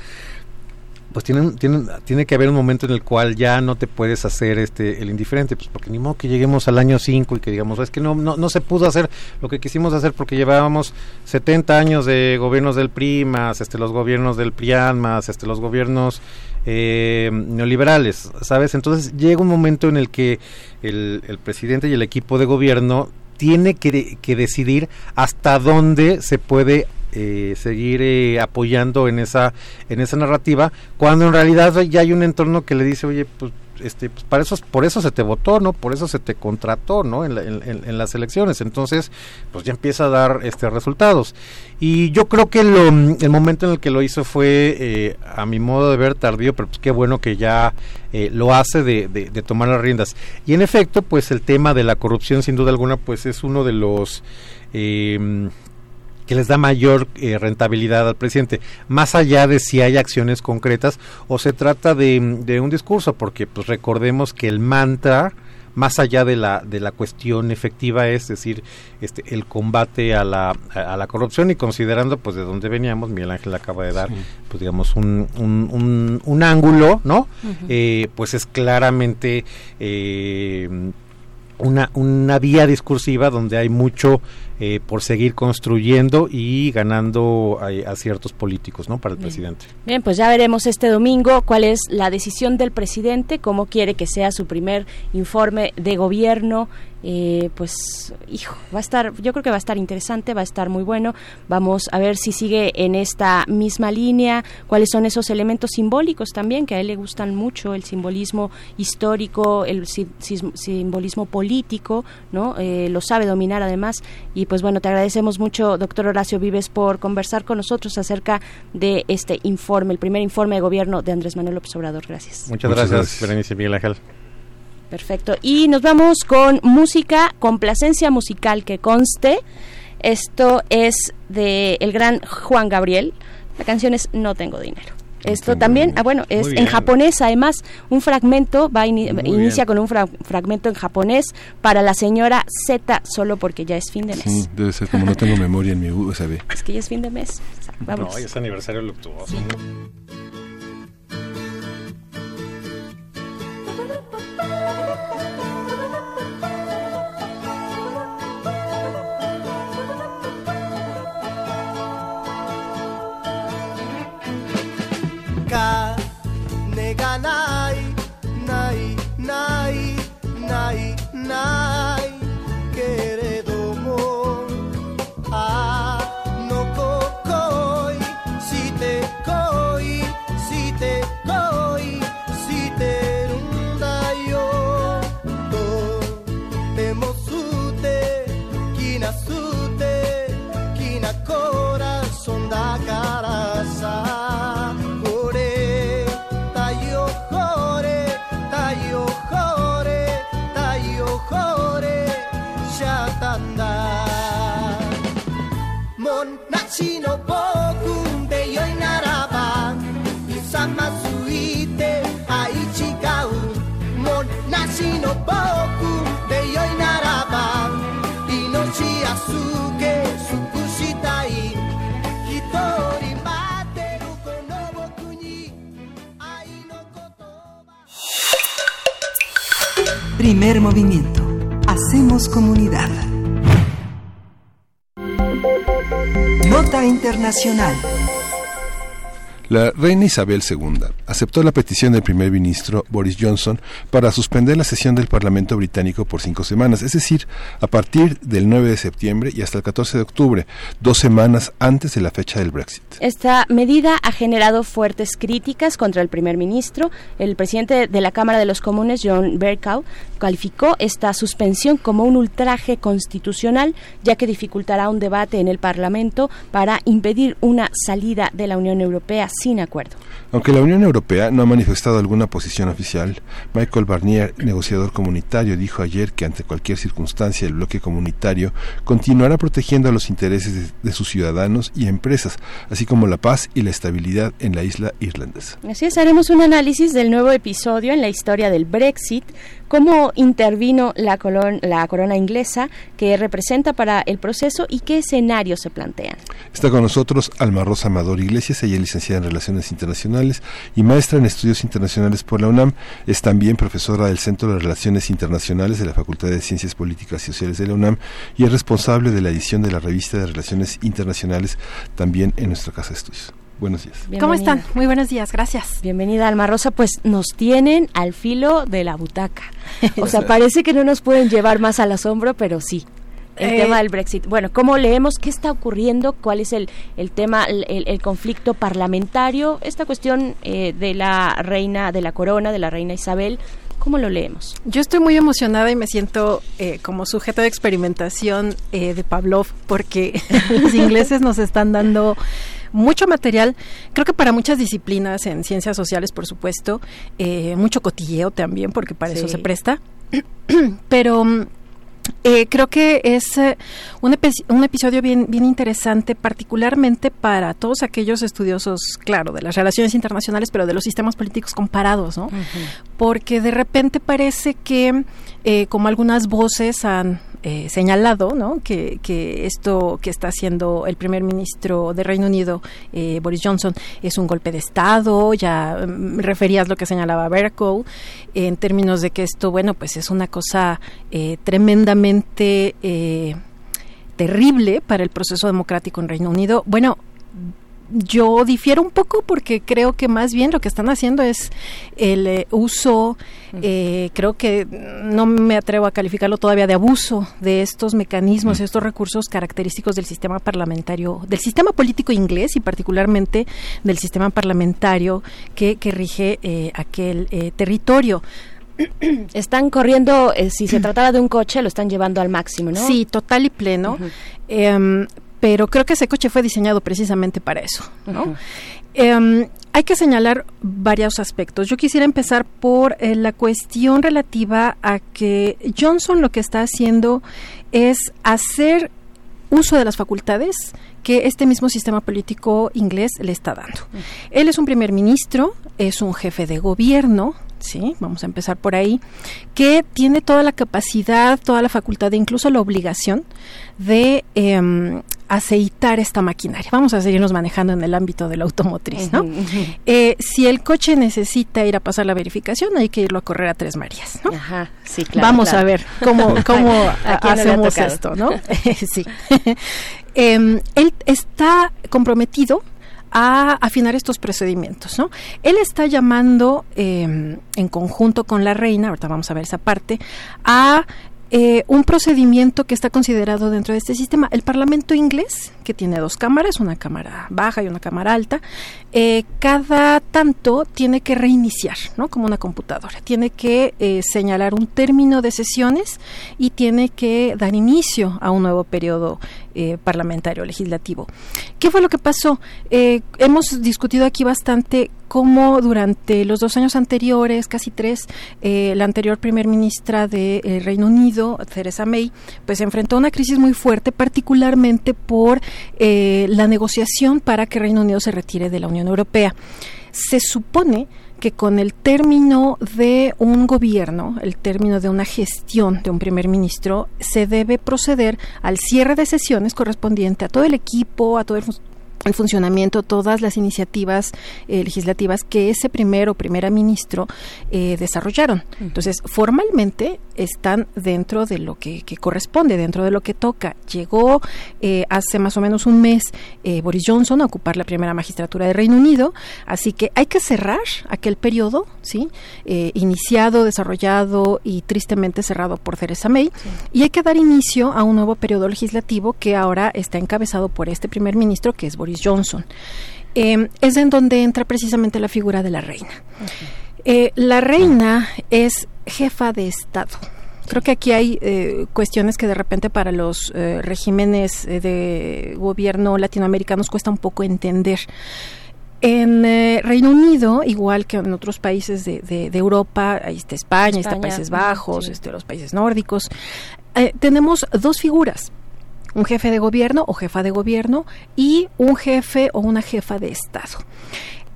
pues tienen, tienen, tiene que haber un momento en el cual ya no te puedes hacer este el indiferente, pues porque ni modo que lleguemos al año 5 y que digamos, es que no, no, no se pudo hacer lo que quisimos hacer porque llevábamos 70 años de gobiernos del PRI, más este, los gobiernos del PRIAN, este, los gobiernos eh, neoliberales, ¿sabes? Entonces llega un momento en el que el, el presidente y el equipo de gobierno tiene que, que decidir hasta dónde se puede eh, seguir eh, apoyando en esa en esa narrativa cuando en realidad ya hay un entorno que le dice oye pues este pues para eso por eso se te votó no por eso se te contrató no en, la, en, las elecciones entonces pues ya empieza a dar este resultados. Y yo creo que el momento en el que lo hizo fue eh, a mi modo de ver tardío pero pues qué bueno que ya eh, lo hace de, de, de, tomar las riendas. Y en efecto pues el tema de la corrupción sin duda alguna pues es uno de los eh, que les da mayor eh, rentabilidad al presidente, más allá de si hay acciones concretas o se trata de, de, un discurso, porque pues recordemos que el mantra más allá de la de la cuestión efectiva es decir este el combate a la a, la corrupción y considerando pues de dónde veníamos Miguel Ángel acaba de dar sí. pues digamos un, un, un, un ángulo no uh -huh. eh, pues es claramente eh, una, una vía discursiva donde hay mucho eh, por seguir construyendo y ganando a, a ciertos políticos, ¿no? Para el Bien. presidente. Bien, pues ya veremos este domingo cuál es la decisión del presidente, cómo quiere que sea su primer informe de gobierno eh, pues, hijo, va a estar, yo creo que va a estar interesante, va a estar muy bueno. Vamos a ver si sigue en esta misma línea, cuáles son esos elementos simbólicos también, que a él le gustan mucho, el simbolismo histórico, el si, si, simbolismo político, ¿no? Eh, lo sabe dominar además. Y pues bueno, te agradecemos mucho, doctor Horacio Vives, por conversar con nosotros acerca de este informe, el primer informe de gobierno de Andrés Manuel López Obrador. Gracias. Muchas, Muchas gracias, gracias, Berenice Miguel Ángel. Perfecto. Y nos vamos con música, complacencia musical que conste. Esto es de el gran Juan Gabriel. La canción es No tengo dinero. Esto también, ah, bueno, es en japonés, además, un fragmento, va in, inicia bien. con un fra fragmento en japonés para la señora Z, solo porque ya es fin de mes. Sí, debe ser como no tengo memoria en mi USB. Es que ya es fin de mes. Vamos. No, es aniversario luctuoso. Sí. La reina Isabel II aceptó la petición del primer ministro Boris Johnson para suspender la sesión del Parlamento británico por cinco semanas, es decir, a partir del 9 de septiembre y hasta el 14 de octubre, dos semanas antes de la fecha del Brexit. Esta medida ha generado fuertes críticas contra el primer ministro. El presidente de la Cámara de los Comunes, John Bercow, calificó esta suspensión como un ultraje constitucional, ya que dificultará un debate en el Parlamento para impedir una salida de la Unión Europea sin acuerdo. Aunque la Unión Europea no ha manifestado alguna posición oficial, Michael Barnier, negociador comunitario, dijo ayer que ante cualquier circunstancia el bloque comunitario continuará protegiendo los intereses de, de, sus ciudadanos y empresas, así como la paz y la estabilidad en la isla irlandesa. Así es, haremos un análisis del nuevo episodio en la historia del Brexit, cómo intervino la, colon, la corona inglesa, qué representa para el proceso y qué escenarios se plantean. Está con nosotros Alma Rosa Amador Iglesias, ella es licenciada en Relaciones Internacionales y maestra en Estudios Internacionales por la UNAM. Es también profesora del Centro de Relaciones Internacionales de la Facultad de Ciencias Políticas y Sociales de la UNAM y es responsable de la edición de la revista de Relaciones Internacionales también en nuestra casa de estudios. Buenos días. Bienvenida. ¿Cómo están? Muy buenos días, gracias. Bienvenida, Alma Rosa. Pues nos tienen al filo de la butaca. O sea, parece que no nos pueden llevar más al asombro, pero sí. El eh, tema del Brexit. Bueno, ¿cómo leemos? ¿Qué está ocurriendo? ¿Cuál es el, el tema, el, el, conflicto parlamentario? Esta cuestión eh, de la reina, de la corona, de la reina Isabel, ¿Cómo lo leemos? Yo estoy muy emocionada y me siento eh, como sujeto de experimentación eh, de Pavlov porque los ingleses nos están dando mucho material, creo que para muchas disciplinas en ciencias sociales, por supuesto, eh, mucho cotilleo también, porque para sí. eso se presta. Pero eh, creo que es eh, un, epi un, episodio bien, bien interesante, particularmente para todos aquellos estudiosos, claro, de las relaciones internacionales, pero de los sistemas políticos comparados, ¿no? Uh -huh. Porque de repente parece que, eh, como algunas voces han eh, señalado ¿no? que, esto que está haciendo el primer ministro de Reino Unido, eh, Boris Johnson, es un golpe de Estado. Ya um, referías lo que señalaba Bercow en términos de que esto, bueno, pues es una cosa eh, tremendamente terrible para el proceso democrático en Reino Unido. Bueno, yo difiero un poco porque creo que más bien lo que están haciendo es el eh, uso, eh, creo que no me atrevo a calificarlo todavía de abuso de estos mecanismos, estos recursos característicos del sistema parlamentario, del sistema político inglés y particularmente del sistema parlamentario que, que rige eh, aquel eh, territorio están corriendo, eh, si se tratara de un coche, lo están llevando al máximo, ¿no? Sí, total y pleno. Uh -huh. eh, pero creo que ese coche fue diseñado precisamente para eso, ¿no? Uh -huh. eh, hay que señalar varios aspectos. Yo quisiera empezar por eh, la cuestión relativa a que Johnson lo que está haciendo es hacer uso de las facultades que este mismo sistema político inglés le está dando. Uh -huh. Él es un primer ministro, es un jefe de gobierno, sí, vamos a empezar por ahí, que tiene toda la capacidad, toda la facultad e incluso la obligación de eh, aceitar esta maquinaria. Vamos a seguirnos manejando en el ámbito de la automotriz, ¿no? Uh -huh. eh, si el coche necesita ir a pasar la verificación, hay que irlo a correr a Tres Marías, ¿no? Ajá, sí, claro. Vamos claro. a ver cómo, cómo hacemos esto, ¿no? sí. eh, él está comprometido a afinar estos procedimientos, ¿no? Él está llamando eh, en conjunto con la reina, ahorita vamos a ver esa parte, a eh, un procedimiento que está considerado dentro de este sistema. El Parlamento inglés, que tiene dos cámaras, una cámara baja y una cámara alta, eh, cada tanto tiene que reiniciar, ¿no? Como una computadora. Tiene que eh, señalar un término de sesiones y tiene que dar inicio a un nuevo periodo eh, parlamentario legislativo. ¿Qué fue lo que pasó? Hemos discutido aquí bastante cómo durante los dos años anteriores, casi tres, eh, la anterior primer ministra de eh, Reino Unido, Theresa May, pues enfrentó una crisis muy fuerte, particularmente por eh, la negociación para que Reino Unido se retire de la Unión Europea. Se supone que con el término de un gobierno, el término de una gestión de un primer ministro, se debe proceder al cierre de sesiones correspondiente a todo el equipo, a todo el el funcionamiento, todas las iniciativas eh, legislativas que ese primer o primera ministro eh, desarrollaron. Entonces, formalmente están dentro de lo que, corresponde, dentro de lo que toca. Llegó eh, hace más o menos un mes Boris Johnson a ocupar la primera magistratura de Reino Unido, así que hay que cerrar aquel periodo, ¿sí? iniciado, desarrollado y tristemente cerrado por Theresa May, y hay que dar inicio a un nuevo periodo legislativo que ahora está encabezado por este primer ministro, que es Boris Johnson. Em, es en donde entra precisamente la figura de la reina. Eh, la reina es jefa de Estado. Creo que aquí hay eh, cuestiones que de repente para los eh, regímenes de gobierno latinoamericanos cuesta un poco entender. En Reino Unido, igual que en otros países de, Europa, ahí está España, está Países Bajos, este, los países nórdicos, tenemos dos figuras un jefe de gobierno o jefa de gobierno y un jefe o una jefa de Estado.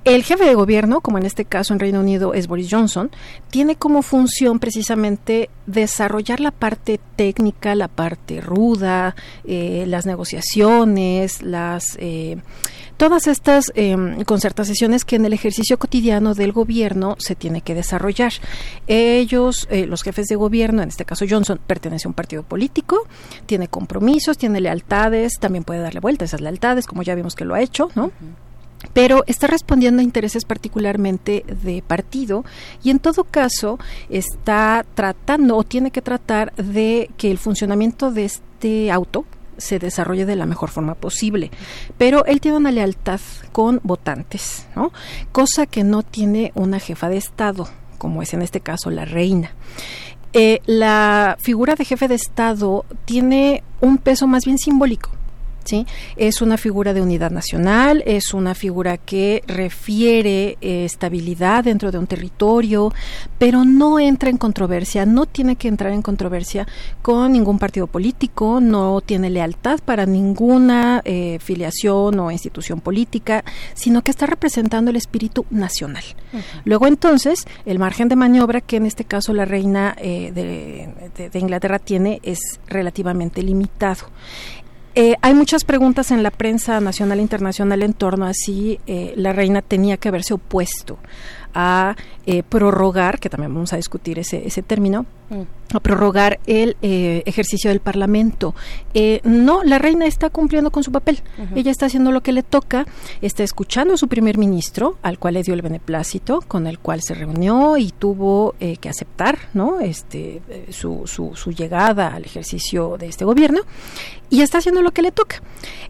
El jefe de gobierno, como en este caso en Reino Unido es Boris Johnson, tiene como función precisamente desarrollar la parte técnica, la parte ruda, eh, las negociaciones, las eh, todas estas eh, concertaciones que en el ejercicio cotidiano del gobierno se tiene que desarrollar. Ellos, eh, los jefes de gobierno, en este caso Johnson, pertenece a un partido político, tiene compromisos, tiene lealtades, también puede darle vuelta a esas lealtades, como ya vimos que lo ha hecho, ¿no? pero está respondiendo a intereses particularmente de partido y en todo caso está tratando o tiene que tratar de que el funcionamiento de este auto se desarrolle de la mejor forma posible. Pero él tiene una lealtad con votantes, ¿no? Cosa que no tiene una jefa de Estado, como es en este caso la reina. Eh, la figura de jefe de Estado tiene un peso más bien simbólico ¿sí? Es una figura de unidad nacional, es una figura que refiere eh, estabilidad dentro de un territorio, pero no entra en controversia, no tiene que entrar en controversia con ningún partido político, no tiene lealtad para ninguna eh, filiación o institución política, sino que está representando el espíritu nacional. Luego entonces, el margen de maniobra que en este caso la reina eh, de Inglaterra tiene es relativamente limitado. Eh, hay muchas preguntas en la prensa nacional e internacional en torno a si eh, la reina tenía que haberse opuesto a eh, prorrogar, que también vamos a discutir ese, ese término, mm. a prorrogar el eh, ejercicio del Parlamento. Eh, no, la reina está cumpliendo con su papel. Ella está haciendo lo que le toca, está escuchando a su primer ministro, al cual le dio el beneplácito, con el cual se reunió y tuvo que aceptar ¿no? este, su, su, su llegada al ejercicio de este gobierno, y está haciendo lo que le toca.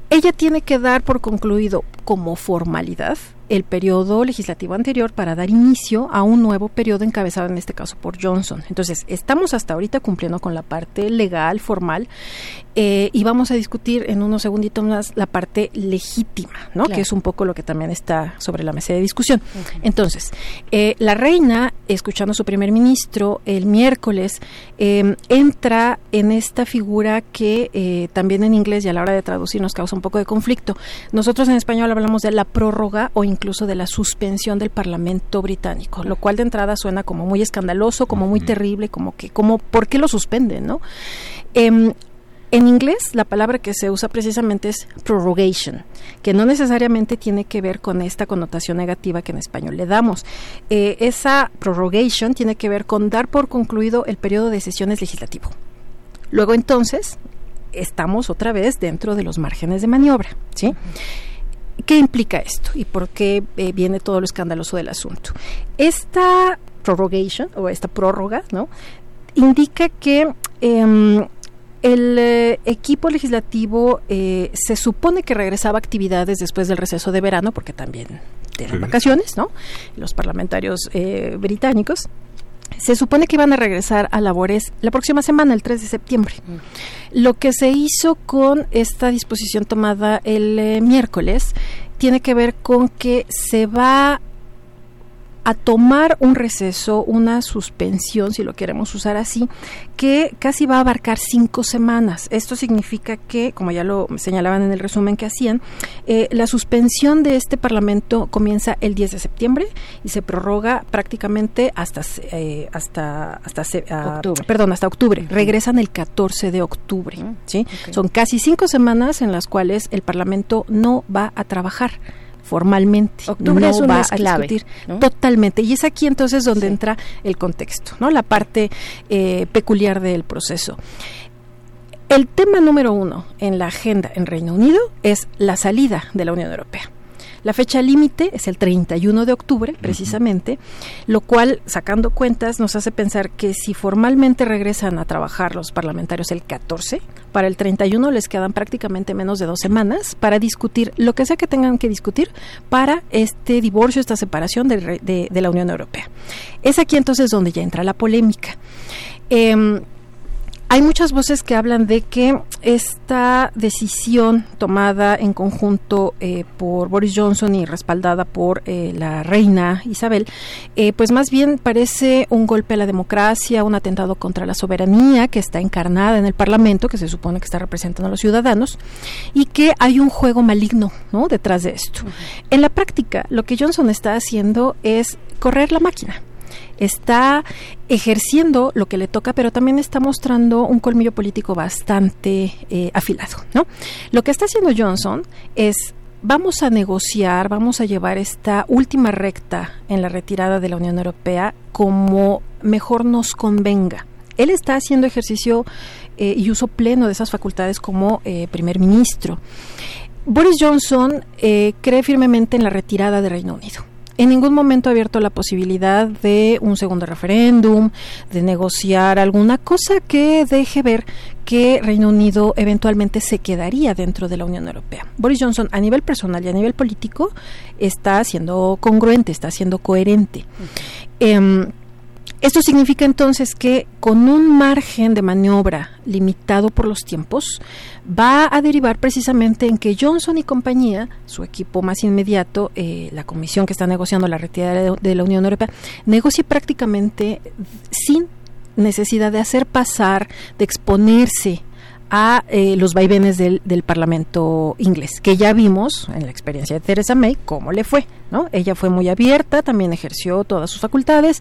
Ella tiene que dar por concluido como formalidad el periodo legislativo anterior para dar inicio a un nuevo periodo encabezado en este caso por Johnson. Entonces, estamos hasta ahorita cumpliendo con la parte legal, formal, eh, y vamos a discutir en unos segunditos más la parte legítima, ¿no? Que es un poco lo que también está sobre la mesa de discusión. Entonces, eh, la reina, escuchando a su primer ministro el miércoles, em, entra en esta figura que eh, también en inglés y a la hora de traducir nos causa un poco de conflicto. Nosotros en español hablamos de la prórroga o incluso de la suspensión del Parlamento británico, lo cual de entrada suena como muy escandaloso, como muy terrible, como que, como, ¿por qué lo suspenden, no? En inglés, la palabra que se usa precisamente es prorogation, que no necesariamente tiene que ver con esta connotación negativa que en español le damos. Eh, esa prorogation tiene que ver con dar por concluido el periodo de sesiones legislativo. Luego entonces, estamos otra vez dentro de los márgenes de maniobra, ¿sí? ¿Qué implica esto y por qué eh, viene todo lo escandaloso del asunto? Esta prorogation o esta prórroga, ¿no? Indica que em, el eh, equipo legislativo eh, se supone que regresaba a actividades después del receso de verano, porque también tienen vacaciones, ¿no? Los parlamentarios eh, británicos. Se supone que iban a regresar a labores la próxima semana, el 3 de septiembre. Mm. Lo que se hizo con esta disposición tomada el miércoles tiene que ver con que se va a tomar un receso, una suspensión, si lo queremos usar así, que casi va a abarcar cinco semanas. Esto significa que, como ya lo señalaban en el resumen que hacían, eh, la suspensión de este Parlamento comienza el 10 de septiembre y se prorroga prácticamente hasta eh, hasta hasta ah, octubre. perdón hasta octubre. Regresan el 14 de octubre. ¿sí? Son casi cinco semanas en las cuales el Parlamento no va a trabajar formalmente. Octubre no es va a discutir totalmente. Y es aquí entonces donde entra el contexto, ¿no? La parte eh, peculiar del proceso. El tema número uno en la agenda en Reino Unido es la salida de la Unión Europea. La fecha límite es el 31 de octubre, precisamente, lo cual, sacando cuentas, nos hace pensar que si formalmente regresan a trabajar los parlamentarios el 14, para el 31 les quedan prácticamente menos de dos semanas para discutir lo que sea que tengan que discutir para este divorcio, esta separación de, la Unión Europea. Es aquí entonces donde ya entra la polémica. Em, hay muchas voces que hablan de que esta decisión tomada en conjunto eh, por Boris Johnson y respaldada por eh, la reina Isabel, eh, pues más bien parece un golpe a la democracia, un atentado contra la soberanía que está encarnada en el Parlamento, que se supone que está representando a los ciudadanos, y que hay un juego maligno ¿no? detrás de esto. En la práctica, lo que Johnson está haciendo es correr la máquina está ejerciendo lo que le toca, pero también está mostrando un colmillo político bastante eh, afilado. ¿no? Lo que está haciendo Johnson es vamos a negociar, vamos a llevar esta última recta en la retirada de la Unión Europea como mejor nos convenga. Él está haciendo ejercicio eh, y uso pleno de esas facultades como eh, primer ministro. Boris Johnson cree firmemente en la retirada de Reino Unido en ningún momento ha abierto la posibilidad de un segundo referéndum, de negociar alguna cosa que deje ver que Reino Unido eventualmente se quedaría dentro de la Unión Europea. Boris Johnson, a nivel personal y a nivel político, está siendo congruente, está siendo coherente. Esto significa entonces que con un margen de maniobra limitado por los tiempos, va a derivar precisamente en que Johnson y compañía, su equipo más inmediato, eh, la comisión que está negociando la retirada de la Unión Europea, negocie prácticamente sin necesidad de hacer pasar, de exponerse a eh, los vaivenes del, del, Parlamento inglés, que ya vimos en la experiencia de Theresa May cómo le fue, ¿no? Ella fue muy abierta, también ejerció todas sus facultades,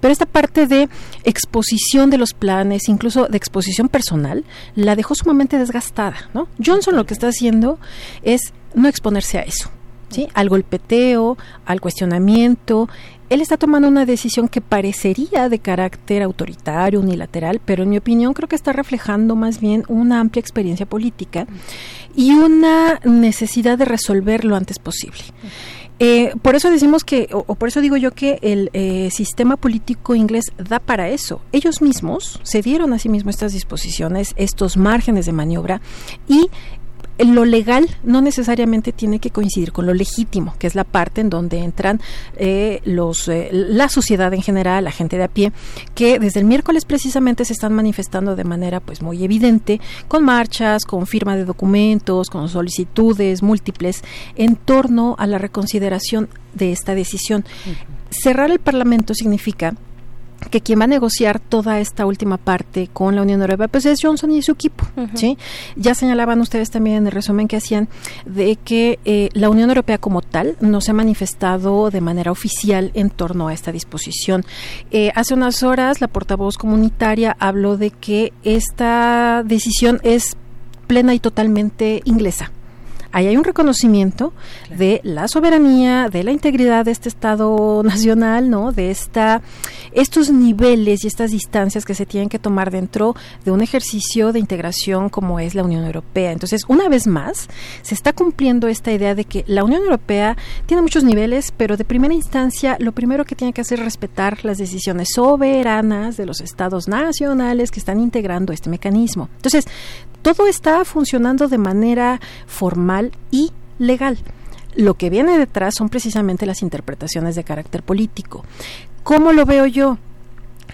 pero esta parte de exposición de los planes, incluso de exposición personal, la dejó sumamente desgastada, ¿no? Johnson lo que está haciendo es no exponerse a eso, ¿sí? Al golpeteo, al cuestionamiento, él está tomando una decisión que parecería de carácter autoritario, unilateral, pero en mi opinión creo que está reflejando más bien una amplia experiencia política y una necesidad de resolver lo antes posible. Eh, por eso decimos que, o, por eso digo yo que el eh, sistema político inglés da para eso. Ellos mismos se dieron a sí mismos estas disposiciones, estos márgenes de maniobra y lo legal no necesariamente tiene que coincidir con lo legítimo, que es la parte en donde entran eh, los, eh, la sociedad en general, la gente de a pie, que desde el miércoles precisamente se están manifestando de manera pues muy evidente, con marchas, con firma de documentos, con solicitudes múltiples en torno a la reconsideración de esta decisión. Cerrar el Parlamento significa que quien va a negociar toda esta última parte con la Unión Europea pues es Johnson y su equipo sí ya señalaban ustedes también en el resumen que hacían de que eh, la Unión Europea como tal no se ha manifestado de manera oficial en torno a esta disposición. Eh, hace unas horas la portavoz comunitaria habló de que esta decisión es plena y totalmente inglesa ahí hay un reconocimiento de la soberanía, de la integridad de este Estado nacional, ¿no? De esta, estos niveles y estas distancias que se tienen que tomar dentro de un ejercicio de integración como es la Unión Europea. Entonces, una vez más, se está cumpliendo esta idea de que la Unión Europea tiene muchos niveles, pero de primera instancia, lo primero que tiene que hacer es respetar las decisiones soberanas de los estados nacionales que están integrando este mecanismo. Entonces, todo está funcionando de manera formal y legal. Lo que viene detrás son precisamente las interpretaciones de carácter político. ¿Cómo lo veo yo?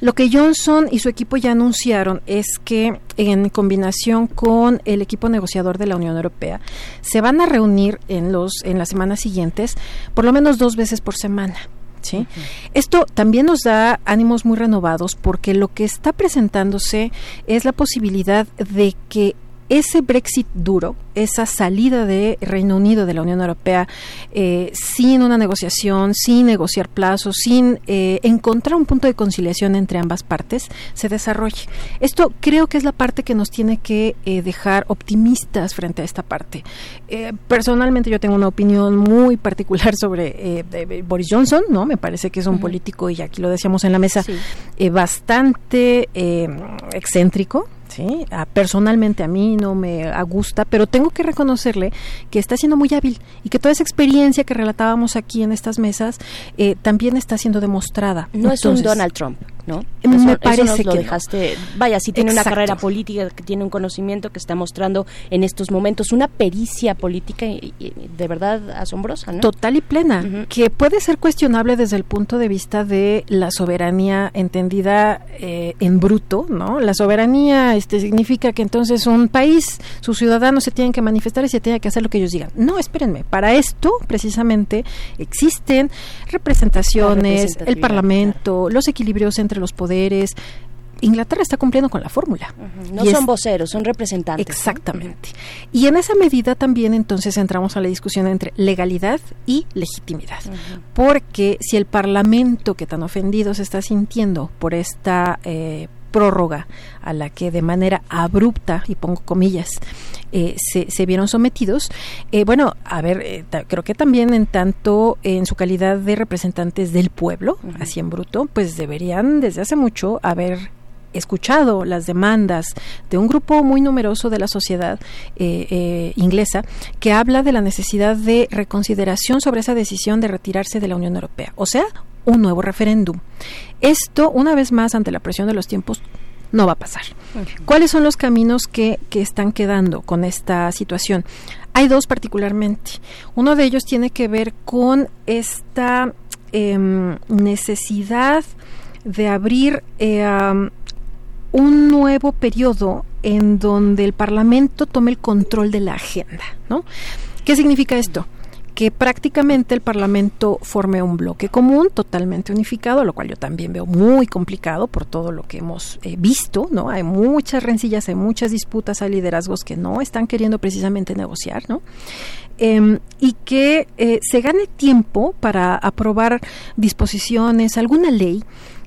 Lo que Johnson y su equipo ya anunciaron es que en combinación con el equipo negociador de la Unión Europea se van a reunir en los en las semanas siguientes por lo menos dos veces por semana ¿sí? Esto también nos da ánimos muy renovados porque lo que está presentándose es la posibilidad de que ese Brexit duro, esa salida de Reino Unido de la Unión Europea eh, sin una negociación, sin negociar plazos, sin eh, encontrar un punto de conciliación entre ambas partes, se desarrolle. Esto creo que es la parte que nos tiene que eh, dejar optimistas frente a esta parte. personalmente yo tengo una opinión muy particular sobre Boris Johnson, ¿no? Me parece que es un político, y aquí lo decíamos en la mesa, bastante excéntrico, ¿sí? personalmente a mí no me gusta, pero tengo que reconocerle que está siendo muy hábil y que toda esa experiencia que relatábamos aquí en estas mesas eh, también está siendo demostrada. No es un Donald Trump. ¿No? me parece que dejaste. Vaya, si tiene una carrera política, que tiene un conocimiento que está mostrando en estos momentos una pericia política de verdad asombrosa, ¿no? Total y plena, que puede ser cuestionable desde el punto de vista de la soberanía entendida eh, en bruto, ¿no? La soberanía este significa que entonces un país, sus ciudadanos se tienen que manifestar y se tienen que hacer lo que ellos digan. No, espérenme, para esto precisamente existen representaciones, el Parlamento, los equilibrios entre los poderes. Inglaterra está cumpliendo con la fórmula. No son voceros, son representantes. Exactamente. Y en esa medida también entonces entramos a la discusión entre legalidad y legitimidad. Porque si el Parlamento que tan ofendido se está sintiendo por esta eh, prórroga a la que de manera abrupta, y pongo comillas, eh, se, vieron sometidos. Eh, bueno, a ver, eh, creo que también en tanto en su calidad de representantes del pueblo, así en bruto, pues deberían desde hace mucho haber escuchado las demandas de un grupo muy numeroso de la sociedad inglesa que habla de la necesidad de reconsideración sobre esa decisión de retirarse de la Unión Europea, o sea, un nuevo referéndum. Esto, una vez más, ante la presión de los tiempos, no va a pasar. ¿Cuáles son los caminos que, están quedando con esta situación? Hay dos particularmente. Uno de ellos tiene que ver con esta em, necesidad de abrir eh, un nuevo periodo en donde el Parlamento tome el control de la agenda. ¿no? ¿Qué significa esto? Que prácticamente el Parlamento forme un bloque común totalmente unificado, lo cual yo también veo muy complicado por todo lo que hemos eh, visto, ¿no? Hay muchas rencillas, hay muchas disputas, hay liderazgos que no están queriendo precisamente negociar, ¿no? Em, y que eh, se gane tiempo para aprobar disposiciones, alguna ley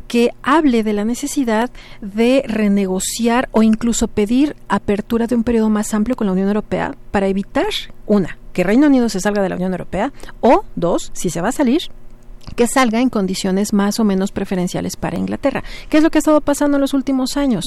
que hable de la necesidad de renegociar o incluso pedir apertura de un periodo más amplio con la Unión Europea para evitar, una, que Reino Unido se salga de la Unión Europea, o dos, si se va a salir, que salga en condiciones más o menos preferenciales para Inglaterra. ¿Qué es lo que ha estado pasando en los últimos años?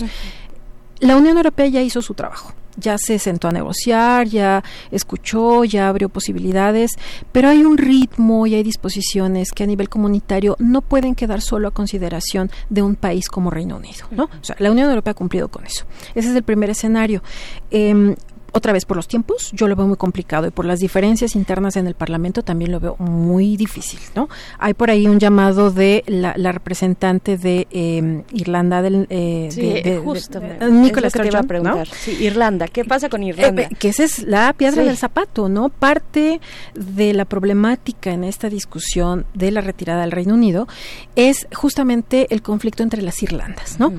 La Unión Europea ya hizo su trabajo ya se sentó a negociar, ya escuchó, ya abrió posibilidades, pero hay un ritmo y hay disposiciones que a nivel comunitario no pueden quedar solo a consideración de un país como Reino Unido, ¿no? O sea, la Unión Europea ha cumplido con eso. Ese es el primer escenario. Eh, otra vez por los tiempos, yo lo veo muy complicado y por las diferencias internas en el Parlamento también lo veo muy difícil, ¿no? Hay por ahí un llamado de la, representante de em, Irlanda del eh, de, justo, Nicolás que te iba a preguntar. Sí, Irlanda, ¿qué pasa con Irlanda? Eh, que esa es la piedra del zapato, ¿no? Parte de la problemática en esta discusión de la retirada del Reino Unido es justamente el conflicto entre las Irlandas, ¿no?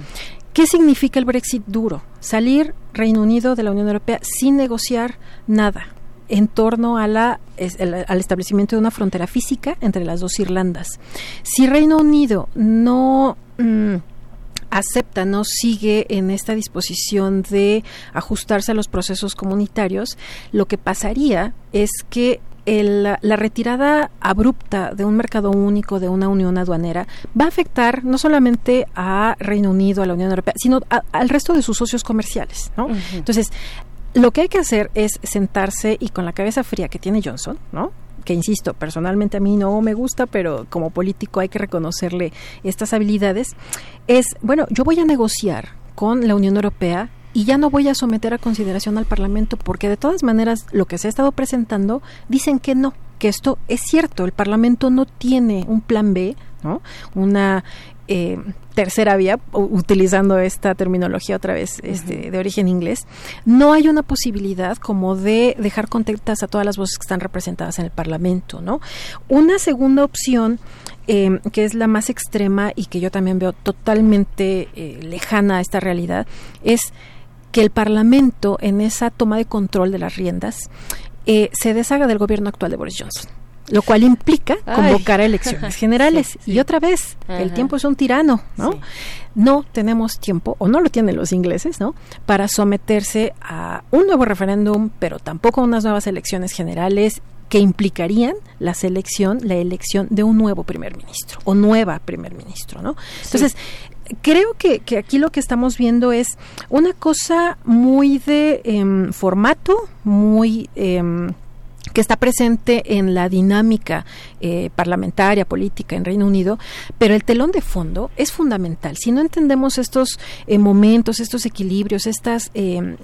¿Qué significa el Brexit duro? Salir Reino Unido de la Unión Europea sin negociar nada en torno al establecimiento de una frontera física entre las dos Irlandas. Si Reino Unido no mm, acepta, no sigue en esta disposición de ajustarse a los procesos comunitarios, lo que pasaría es que la retirada abrupta de un mercado único, de una unión aduanera, va a afectar no solamente a Reino Unido, a la Unión Europea, sino al resto de sus socios comerciales. ¿no? Entonces, lo que hay que hacer es sentarse y con la cabeza fría que tiene Johnson, ¿no? que insisto, personalmente a mí no me gusta, pero como político hay que reconocerle estas habilidades, es, bueno, yo voy a negociar con la Unión Europea y ya no voy a someter a consideración al Parlamento porque de todas maneras lo que se ha estado presentando dicen que no, que esto es cierto, el Parlamento no tiene un plan B, ¿no? Una eh, tercera vía, utilizando esta terminología otra vez este, de origen inglés, no hay una posibilidad como de dejar contentas a todas las voces que están representadas en el Parlamento, ¿no? Una segunda opción em, que es la más extrema y que yo también veo totalmente eh, lejana a esta realidad, es que el Parlamento en esa toma de control de las riendas eh, se deshaga del gobierno actual de Boris Johnson lo cual implica convocar a elecciones generales. Y otra vez, el tiempo es un tirano, ¿no? No tenemos tiempo, o no lo tienen los ingleses, ¿no? Para someterse a un nuevo referéndum, pero tampoco a unas nuevas elecciones generales que implicarían la selección, la elección de un nuevo primer ministro o nueva primer ministro, ¿no? Entonces, creo que, que, aquí lo que estamos viendo es una cosa muy de em, formato, muy... Em, que está presente en la dinámica eh, parlamentaria, política en Reino Unido, pero el telón de fondo es fundamental. Si no entendemos estos eh, momentos, estos equilibrios, estas eh,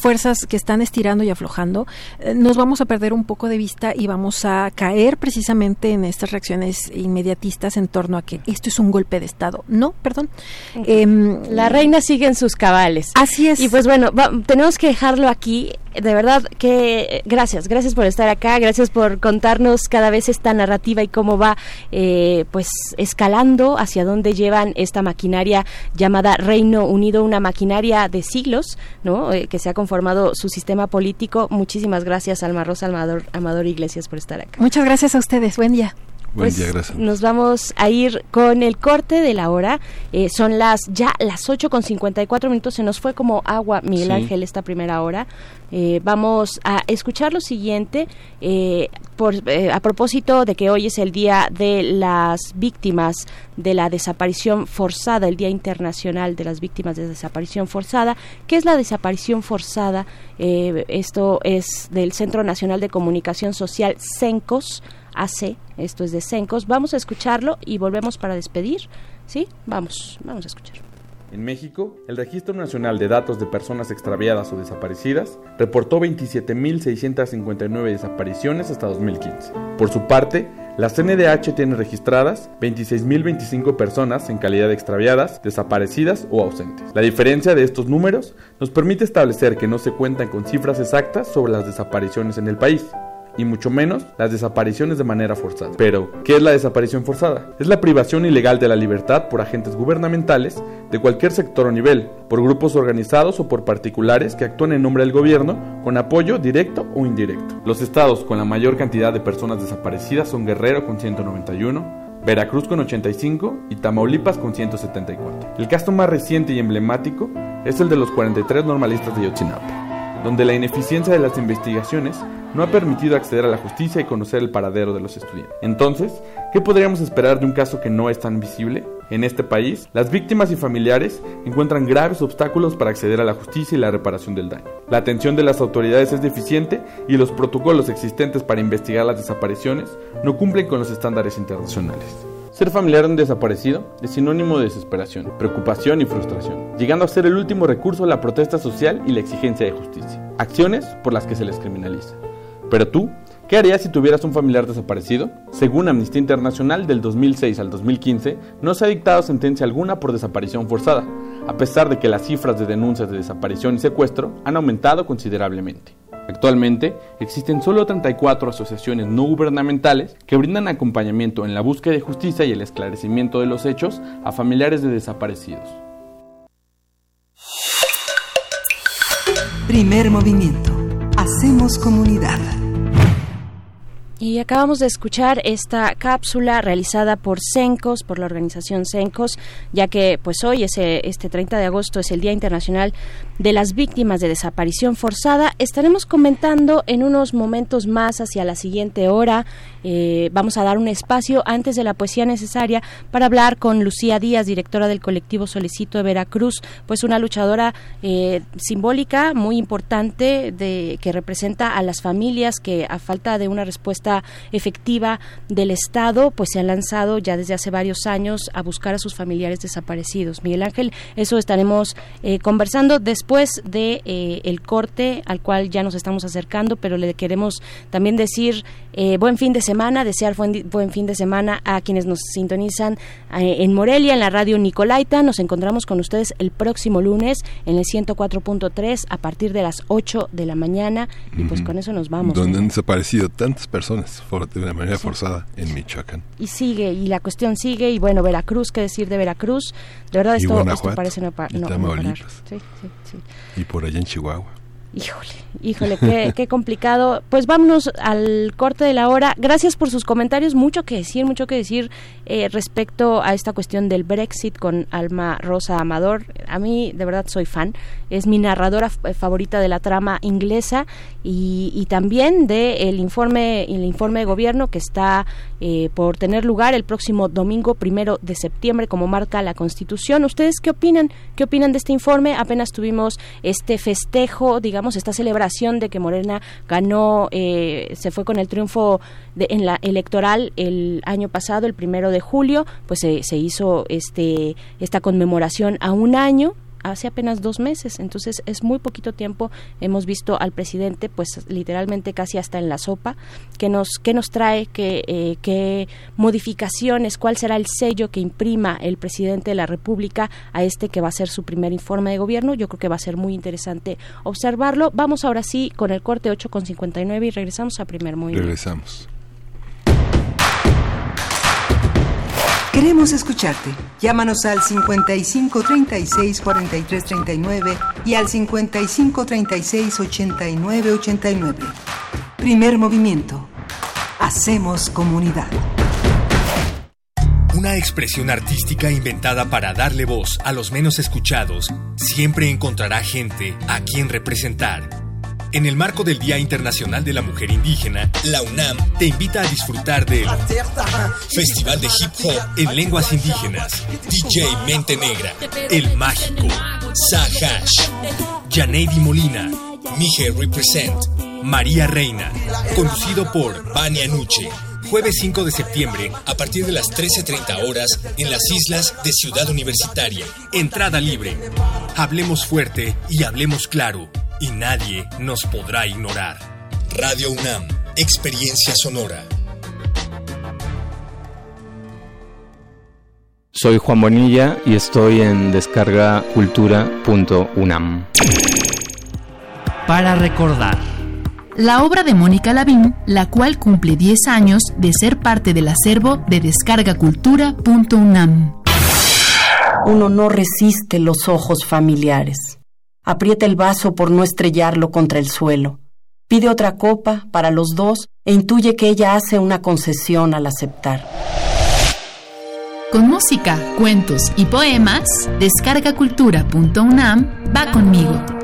fuerzas que están estirando y aflojando, nos vamos a perder un poco de vista y vamos a caer precisamente en estas reacciones inmediatistas en torno a que esto es un golpe de Estado. No, perdón. Em, la reina sigue en sus cabales. Así es. Y pues bueno, tenemos que dejarlo aquí. De verdad que gracias, gracias por estar acá, gracias por contarnos cada vez esta narrativa y cómo va eh, pues escalando hacia dónde llevan esta maquinaria llamada Reino Unido, una maquinaria de siglos, ¿no? Eh, que se ha conformado su sistema político. Muchísimas gracias, Alma Rosa Amador, Amador Iglesias, por estar acá. Muchas gracias a ustedes. Buen día. Buen pues día, gracias. Nos vamos a ir con el corte de la hora. Eh, son las ya las 8 con 54 minutos. Se nos fue como agua, Miguel Ángel, esta primera hora. Eh, vamos a escuchar lo siguiente eh, por, a propósito de que hoy es el día de las víctimas de la desaparición forzada, el Día Internacional de las Víctimas de Desaparición Forzada. ¿Qué es la desaparición forzada? esto es del Centro Nacional de Comunicación Social, CENCOS AC, esto es de Sencos. Vamos a escucharlo y volvemos para despedir. ¿Sí? Vamos, vamos a escuchar. En México, el Registro Nacional de Datos de Personas Extraviadas o Desaparecidas reportó 27.659 desapariciones hasta 2015. Por su parte, la CNDH tiene registradas 26.025 personas en calidad de extraviadas, desaparecidas o ausentes. La diferencia de estos números nos permite establecer que no se cuentan con cifras exactas sobre las desapariciones en el país y mucho menos las desapariciones de manera forzada. Pero, ¿qué es la desaparición forzada? Es la privación ilegal de la libertad por agentes gubernamentales de cualquier sector o nivel, por grupos organizados o por particulares que actúan en nombre del gobierno con apoyo directo o indirecto. Los estados con la mayor cantidad de personas desaparecidas son Guerrero con 191, Veracruz con 85 y Tamaulipas con 174. El caso más reciente y emblemático es el de los 43 normalistas de Yotzinapa, donde la ineficiencia de las investigaciones no ha permitido acceder a la justicia y conocer el paradero de los estudiantes. Entonces, ¿qué podríamos esperar de un caso que no es tan visible? En este país, las víctimas y familiares encuentran graves obstáculos para acceder a la justicia y la reparación del daño. La atención de las autoridades es deficiente y los protocolos existentes para investigar las desapariciones no cumplen con los estándares internacionales. Ser familiar de un desaparecido es sinónimo de desesperación, preocupación y frustración, llegando a ser el último recurso a la protesta social y la exigencia de justicia, acciones por las que se les criminaliza. Pero tú, ¿qué harías si tuvieras un familiar desaparecido? Según Amnistía Internacional, del 2006 al 2015 no se ha dictado sentencia alguna por desaparición forzada, a pesar de que las cifras de denuncias de desaparición y secuestro han aumentado considerablemente. Actualmente existen solo 34 asociaciones no gubernamentales que brindan acompañamiento en la búsqueda de justicia y el esclarecimiento de los hechos a familiares de desaparecidos. Primer movimiento Hacemos comunidad. Y acabamos de escuchar esta cápsula realizada por CENCOS, por la organización CENCOS, ya que pues hoy, ese, este 30 de agosto, es el Día Internacional de las Víctimas de Desaparición Forzada. Estaremos comentando en unos momentos más hacia la siguiente hora eh, vamos a dar un espacio antes de la poesía necesaria para hablar con Lucía Díaz, directora del colectivo Solicito de Veracruz, pues una luchadora eh, simbólica muy importante de, que representa a las familias que a falta de una respuesta efectiva del Estado, pues se han lanzado ya desde hace varios años a buscar a sus familiares desaparecidos. Miguel Ángel, eso estaremos eh, conversando después de el corte al cual ya nos estamos acercando, pero le queremos también decir Eh, buen fin de semana, desear buen, buen, fin de semana a quienes nos sintonizan eh, en Morelia, en la radio Nicolaita. Nos encontramos con ustedes el próximo lunes en el 104.3 a partir de las 8 de la mañana y pues con eso nos vamos. Donde han desaparecido tantas personas de una manera forzada en Michoacán. Y sigue, y la cuestión sigue, y bueno, Veracruz, qué decir de Veracruz. De verdad, esto, esto parece no, no, no sí, sí, sí. Y por allá en Chihuahua. Híjole, híjole, qué, qué, complicado. Pues vámonos al corte de la hora. Gracias por sus comentarios. Mucho que decir, mucho que decir eh, respecto a esta cuestión del Brexit con Alma Rosa Amador. A mí, de verdad, soy fan. Es mi narradora favorita de la trama inglesa y, y también del el informe, el informe de gobierno que está eh, por tener lugar el próximo domingo primero de septiembre, como marca la Constitución. ¿Ustedes qué opinan? ¿Qué opinan de este informe? Apenas tuvimos este festejo, digamos, esta celebración de que Morena ganó, eh, se fue con el triunfo de, en la electoral el año pasado, el primero de julio, pues se, se hizo este esta conmemoración a un año hace apenas dos meses, entonces es muy poquito tiempo. Hemos visto al presidente, pues literalmente casi hasta en la sopa, que nos, que nos trae, qué eh, qué modificaciones, cuál será el sello que imprima el presidente de la República a este que va a ser su primer informe de gobierno. Yo creo que va a ser muy interesante observarlo. Vamos ahora sí con el corte 8 con 59 y regresamos a primer movimiento. Regresamos. Queremos escucharte. Llámanos al 55 36 43 39 y al 55 36 89 89. Primer movimiento. Hacemos comunidad. Una expresión artística inventada para darle voz a los menos escuchados siempre encontrará gente a quien representar en el marco del Día Internacional de la Mujer Indígena, la UNAM te invita a disfrutar del Festival de Hip Hop en Lenguas Indígenas, DJ Mente Negra, El Mágico, Sahash, Janeidi Molina, Mije Represent, María Reina, conducido por Vania Nuche. Jueves 5 de septiembre, a partir de las 13.30 horas, en las islas de Ciudad Universitaria. Entrada libre. Hablemos fuerte y hablemos claro y nadie nos podrá ignorar. Radio UNAM, Experiencia Sonora. Soy Juan Bonilla y estoy en descargacultura.unam. Para recordar. La obra de Mónica Lavín, la cual cumple 10 años de ser parte del acervo de descargacultura.unam. Uno no resiste los ojos familiares. Aprieta el vaso por no estrellarlo contra el suelo. Pide otra copa para los dos e intuye que ella hace una concesión al aceptar. Con música, cuentos y poemas, descargacultura.unam va conmigo.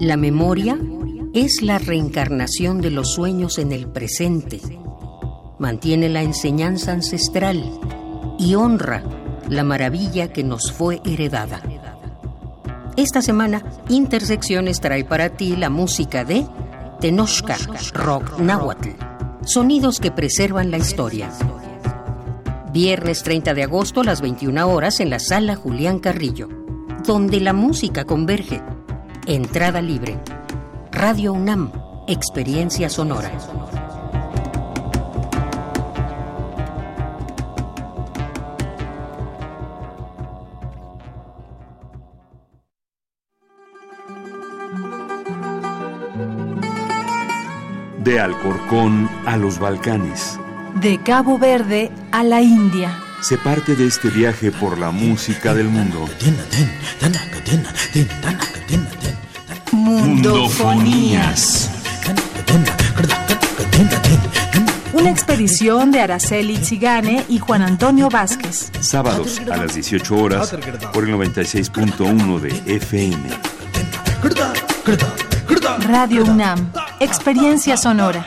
La memoria es la reencarnación de los sueños en el presente mantiene la enseñanza ancestral y honra la maravilla que nos fue heredada. Esta semana, Intersecciones trae para ti la música de Tenochca, Rock Nahuatl, sonidos que preservan la historia. Viernes 30 de agosto a las 21 horas en la sala Julián Carrillo, donde la música converge. Entrada libre. Radio UNAM, Experiencia Sonora. De Alcorcón a los Balcanes. De Cabo Verde a la India. Se parte de este viaje por la música del mundo. Mundofonías. Una expedición de Araceli Zigane y Juan Antonio Vázquez. Sábados a las 18 horas por el 96.1 de FM. Radio UNAM, experiencia sonora.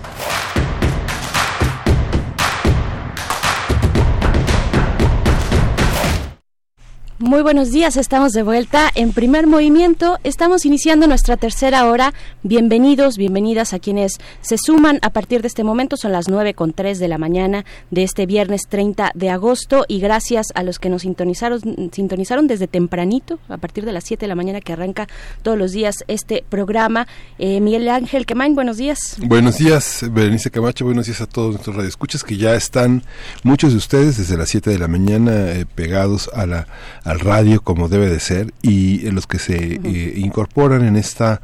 Muy buenos días, estamos de vuelta en primer movimiento. Estamos iniciando nuestra tercera hora. Bienvenidos, bienvenidas a quienes se suman a partir de este momento. Son las nueve con tres de la mañana de este viernes 30 de agosto. Y gracias a los que nos sintonizaron, sintonizaron desde tempranito, a partir de las siete de la mañana que arranca todos los días este programa. Eh, Miguel Ángel Quemain, buenos días. Buenos días, Berenice Camacho. Buenos días a todos nuestros radioescuchas que ya están, muchos de ustedes, desde las siete de la mañana eh, pegados a la al radio como debe de ser y los que se eh, incorporan en esta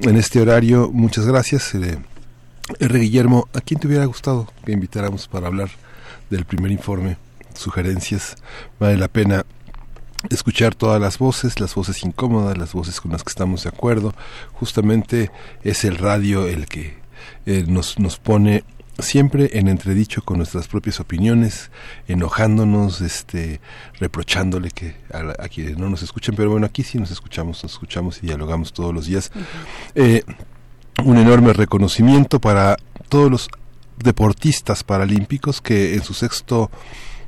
en este horario. Muchas gracias eh, R. Guillermo. A quién te hubiera gustado que invitáramos para hablar del primer informe sugerencias. Vale la pena escuchar todas las voces, las voces incómodas, las voces con las que estamos de acuerdo. Justamente es el radio el que eh, nos, nos pone siempre en entredicho con nuestras propias opiniones, enojándonos, este, reprochándole que a, quienes no nos escuchen, pero bueno, aquí sí nos escuchamos, nos escuchamos y dialogamos todos los días. Eh, un enorme reconocimiento para todos los deportistas paralímpicos que en su sexto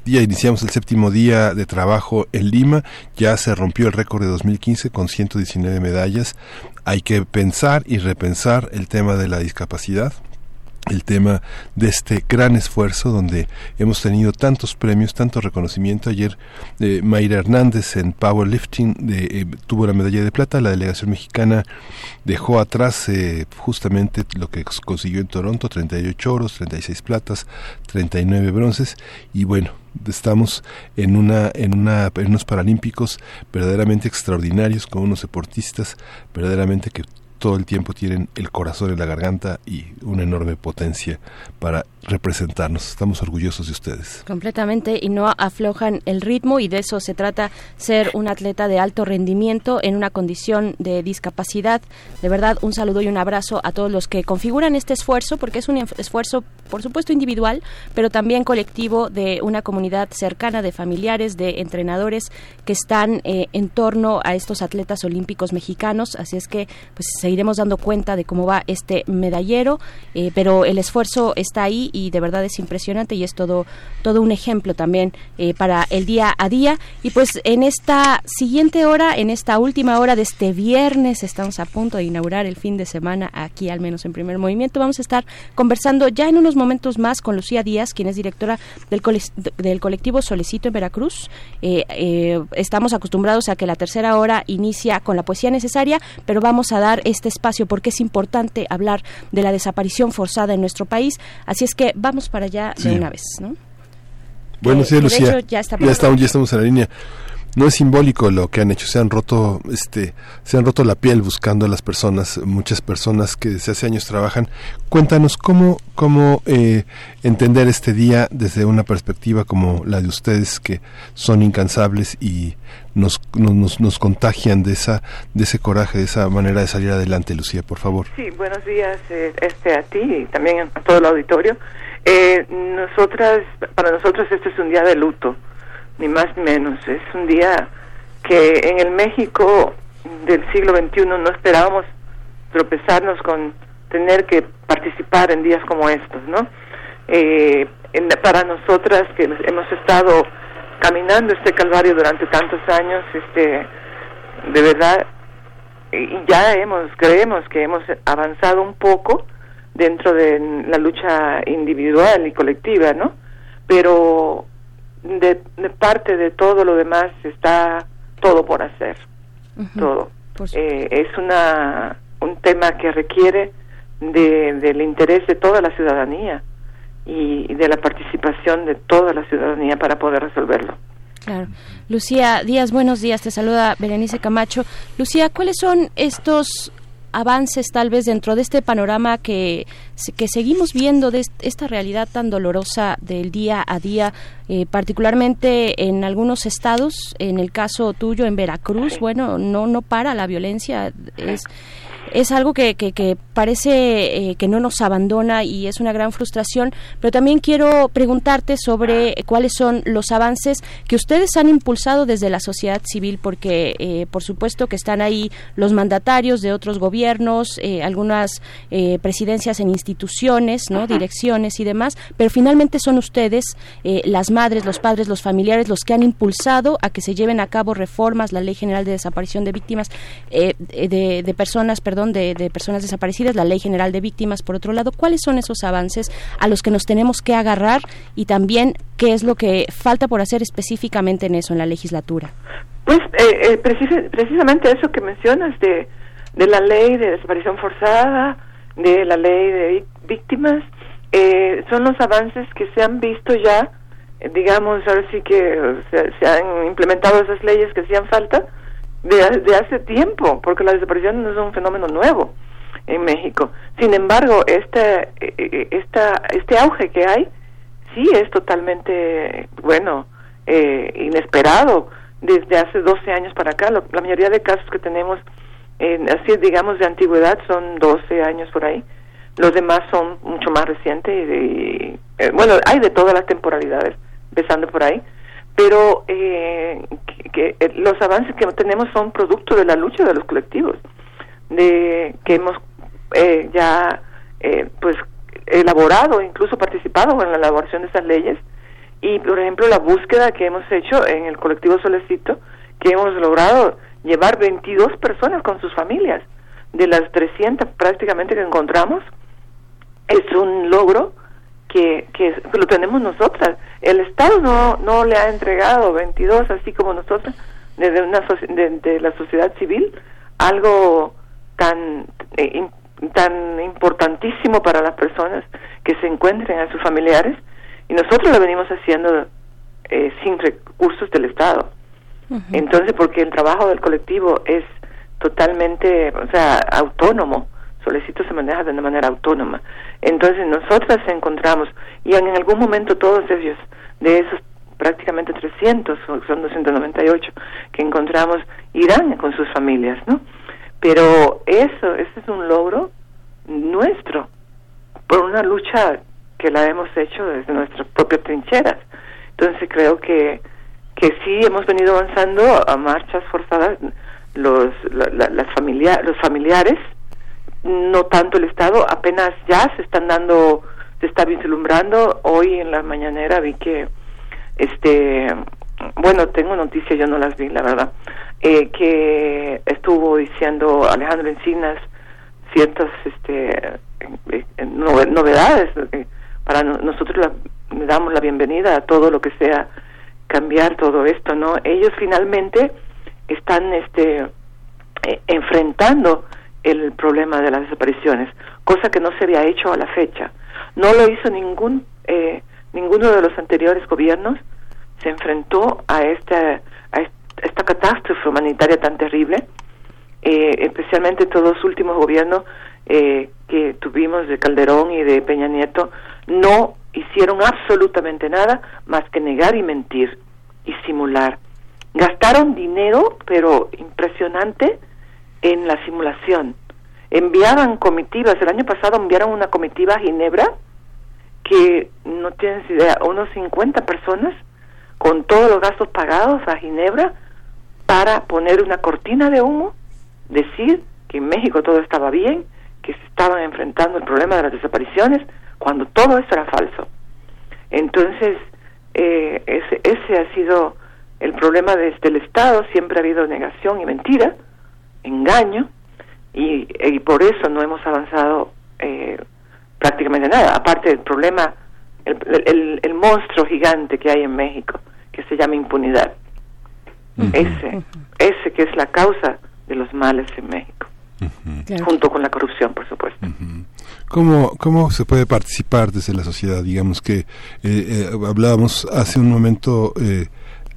día iniciamos el séptimo día de trabajo en Lima, ya se rompió el récord de 2015 con 119 medallas. Hay que pensar y repensar el tema de la discapacidad el tema de este gran esfuerzo donde hemos tenido tantos premios, tanto reconocimiento. Ayer eh, Mayra Hernández en powerlifting de, eh, tuvo la medalla de plata, la delegación mexicana dejó atrás eh, justamente lo que consiguió en Toronto, 38 oros, 36 platas, 39 bronces y bueno, estamos en una en una en unos paralímpicos verdaderamente extraordinarios con unos deportistas verdaderamente que todo el tiempo tienen el corazón en la garganta y una enorme potencia para representarnos. Estamos orgullosos de ustedes. Completamente y no aflojan el ritmo y de eso se trata ser un atleta de alto rendimiento en una condición de discapacidad. De verdad, un saludo y un abrazo a todos los que configuran este esfuerzo porque es un esfuerzo, por supuesto, individual, pero también colectivo de una comunidad cercana de familiares, de entrenadores que están eh, en torno a estos atletas olímpicos mexicanos. Así es que pues se iremos dando cuenta de cómo va este medallero, eh, pero el esfuerzo está ahí y de verdad es impresionante y es todo, todo un ejemplo también eh, para el día a día. Y pues en esta siguiente hora, en esta última hora de este viernes, estamos a punto de inaugurar el fin de semana aquí, al menos en primer movimiento. Vamos a estar conversando ya en unos momentos más con Lucía Díaz, quien es directora del, del colectivo Solecito en Veracruz. Eh, estamos acostumbrados a que la tercera hora inicia con la poesía necesaria, pero vamos a dar este espacio porque es importante hablar de la desaparición forzada en nuestro país. Así es que vamos para allá de una vez, ¿no? Bueno, sí, Lucía. ya, estamos, ya estamos en la línea no es simbólico lo que han hecho, se han roto, este, se han roto la piel buscando a las personas, muchas personas que desde hace años trabajan. Cuéntanos cómo, cómo eh, entender este día desde una perspectiva como la de ustedes que son incansables y nos, nos, nos contagian de esa, de ese coraje, de esa manera de salir adelante, Lucía, por favor. Sí, buenos días, eh, este a ti y también a todo el auditorio. Eh, nosotras, para nosotros este es un día de luto ni más ni menos. Es un día que en el México del siglo XXI no esperábamos tropezarnos con tener que participar en días como estos, ¿no? Eh, para nosotras que hemos estado caminando este calvario durante tantos años, este, de verdad, y ya hemos, creemos que hemos avanzado un poco dentro de la lucha individual y colectiva, ¿no? Pero de, parte de todo lo demás está todo por hacer, todo. Eh, es una un tema que requiere de, del interés de toda la ciudadanía y, de la participación de toda la ciudadanía para poder resolverlo. Claro. Lucía Díaz, buenos días. Te saluda Berenice Camacho. Lucía, ¿cuáles son estos avances tal vez dentro de este panorama que, que seguimos viendo de esta realidad tan dolorosa del día a día, eh, particularmente en algunos estados, en el caso tuyo en Veracruz, bueno, no no para la violencia, es es algo que, que, parece eh, que no nos abandona y es una gran frustración, pero también quiero preguntarte sobre cuáles son los avances que ustedes han impulsado desde la sociedad civil, porque eh, por supuesto que están ahí los mandatarios de otros gobiernos, eh, algunas presidencias en instituciones, ¿no? direcciones y demás, pero finalmente son ustedes, las madres, los padres, los familiares, los que han impulsado a que se lleven a cabo reformas, la Ley General de Desaparición de Víctimas, de, de personas, perdón, de, personas desaparecidas, la Ley General de Víctimas, por otro lado, ¿cuáles son esos avances a los que nos tenemos que agarrar y también qué es lo que falta por hacer específicamente en eso, en la legislatura? Pues eh, eh precisamente eso que mencionas de, de la ley de desaparición forzada, de la ley de víctimas, eh, son los avances que se han visto ya, eh, digamos, ahora sí que se, han implementado esas leyes que hacían falta, de, hace tiempo, porque la desaparición no es un fenómeno nuevo en México. Sin embargo, este, eh, eh, esta, este auge que hay sí es totalmente, bueno, eh, inesperado desde hace 12 años para acá. la mayoría de casos que tenemos, así digamos, de antigüedad son 12 años por ahí. Los demás son mucho más recientes y, bueno, hay de todas las temporalidades, empezando por ahí pero eh, que, los avances que tenemos son producto de la lucha de los colectivos, de que hemos eh, ya eh, pues elaborado, incluso participado en la elaboración de esas leyes. Y por ejemplo la búsqueda que hemos hecho en el colectivo Solecito, que hemos logrado llevar 22 personas con sus familias, de las 300 prácticamente que encontramos, es un logro que, que lo tenemos nosotras. El Estado no, no le ha entregado 22, así como nosotros, desde una de, la sociedad civil, algo tan, eh, tan importantísimo para las personas que se encuentren a sus familiares, y nosotros lo venimos haciendo eh, sin recursos del Estado. Entonces, porque el trabajo del colectivo es totalmente, o sea, autónomo, Solicito se maneja de una manera autónoma. Entonces nosotras encontramos, y en algún momento todos ellos, de esos prácticamente 300, son 298, que encontramos, irán con sus familias, ¿no? Pero eso, ese es un logro nuestro, por una lucha que la hemos hecho desde nuestras propias trincheras. Entonces creo que, que sí hemos venido avanzando a marchas forzadas los, las familia, los familiares, no tanto el Estado, apenas ya se están dando, se está vislumbrando. Hoy en la mañanera vi que, este, bueno, tengo noticias, yo no las vi, la verdad, eh, que estuvo diciendo Alejandro Encinas ciertas este, novedades. Eh, para nosotros le damos la bienvenida a todo lo que sea cambiar todo esto, ¿no? Ellos finalmente están este, eh, enfrentando el problema de las desapariciones, cosa que no se había hecho a la fecha. No lo hizo ningún eh, ninguno de los anteriores gobiernos, se enfrentó a esta, a esta catástrofe humanitaria tan terrible, eh, especialmente todos los últimos gobiernos eh, que tuvimos de Calderón y de Peña Nieto, no hicieron absolutamente nada más que negar y mentir y simular. Gastaron dinero, pero impresionante, en la simulación. Enviaban comitivas, el año pasado enviaron una comitiva a Ginebra, que no tienes idea, unos 50 personas con todos los gastos pagados a Ginebra para poner una cortina de humo, decir que en México todo estaba bien, que se estaban enfrentando el problema de las desapariciones, cuando todo eso era falso. Entonces, eh, ese, ese ha sido el problema desde el Estado, siempre ha habido negación y mentira, engaño y, por eso no hemos avanzado eh, prácticamente nada, aparte del problema, el, el, monstruo gigante que hay en México, que se llama impunidad. Ese, ese que es la causa de los males en México, junto con la corrupción, por supuesto. ¿Cómo, ¿Cómo se puede participar desde la sociedad? Digamos que eh, eh, hablábamos hace un momento eh,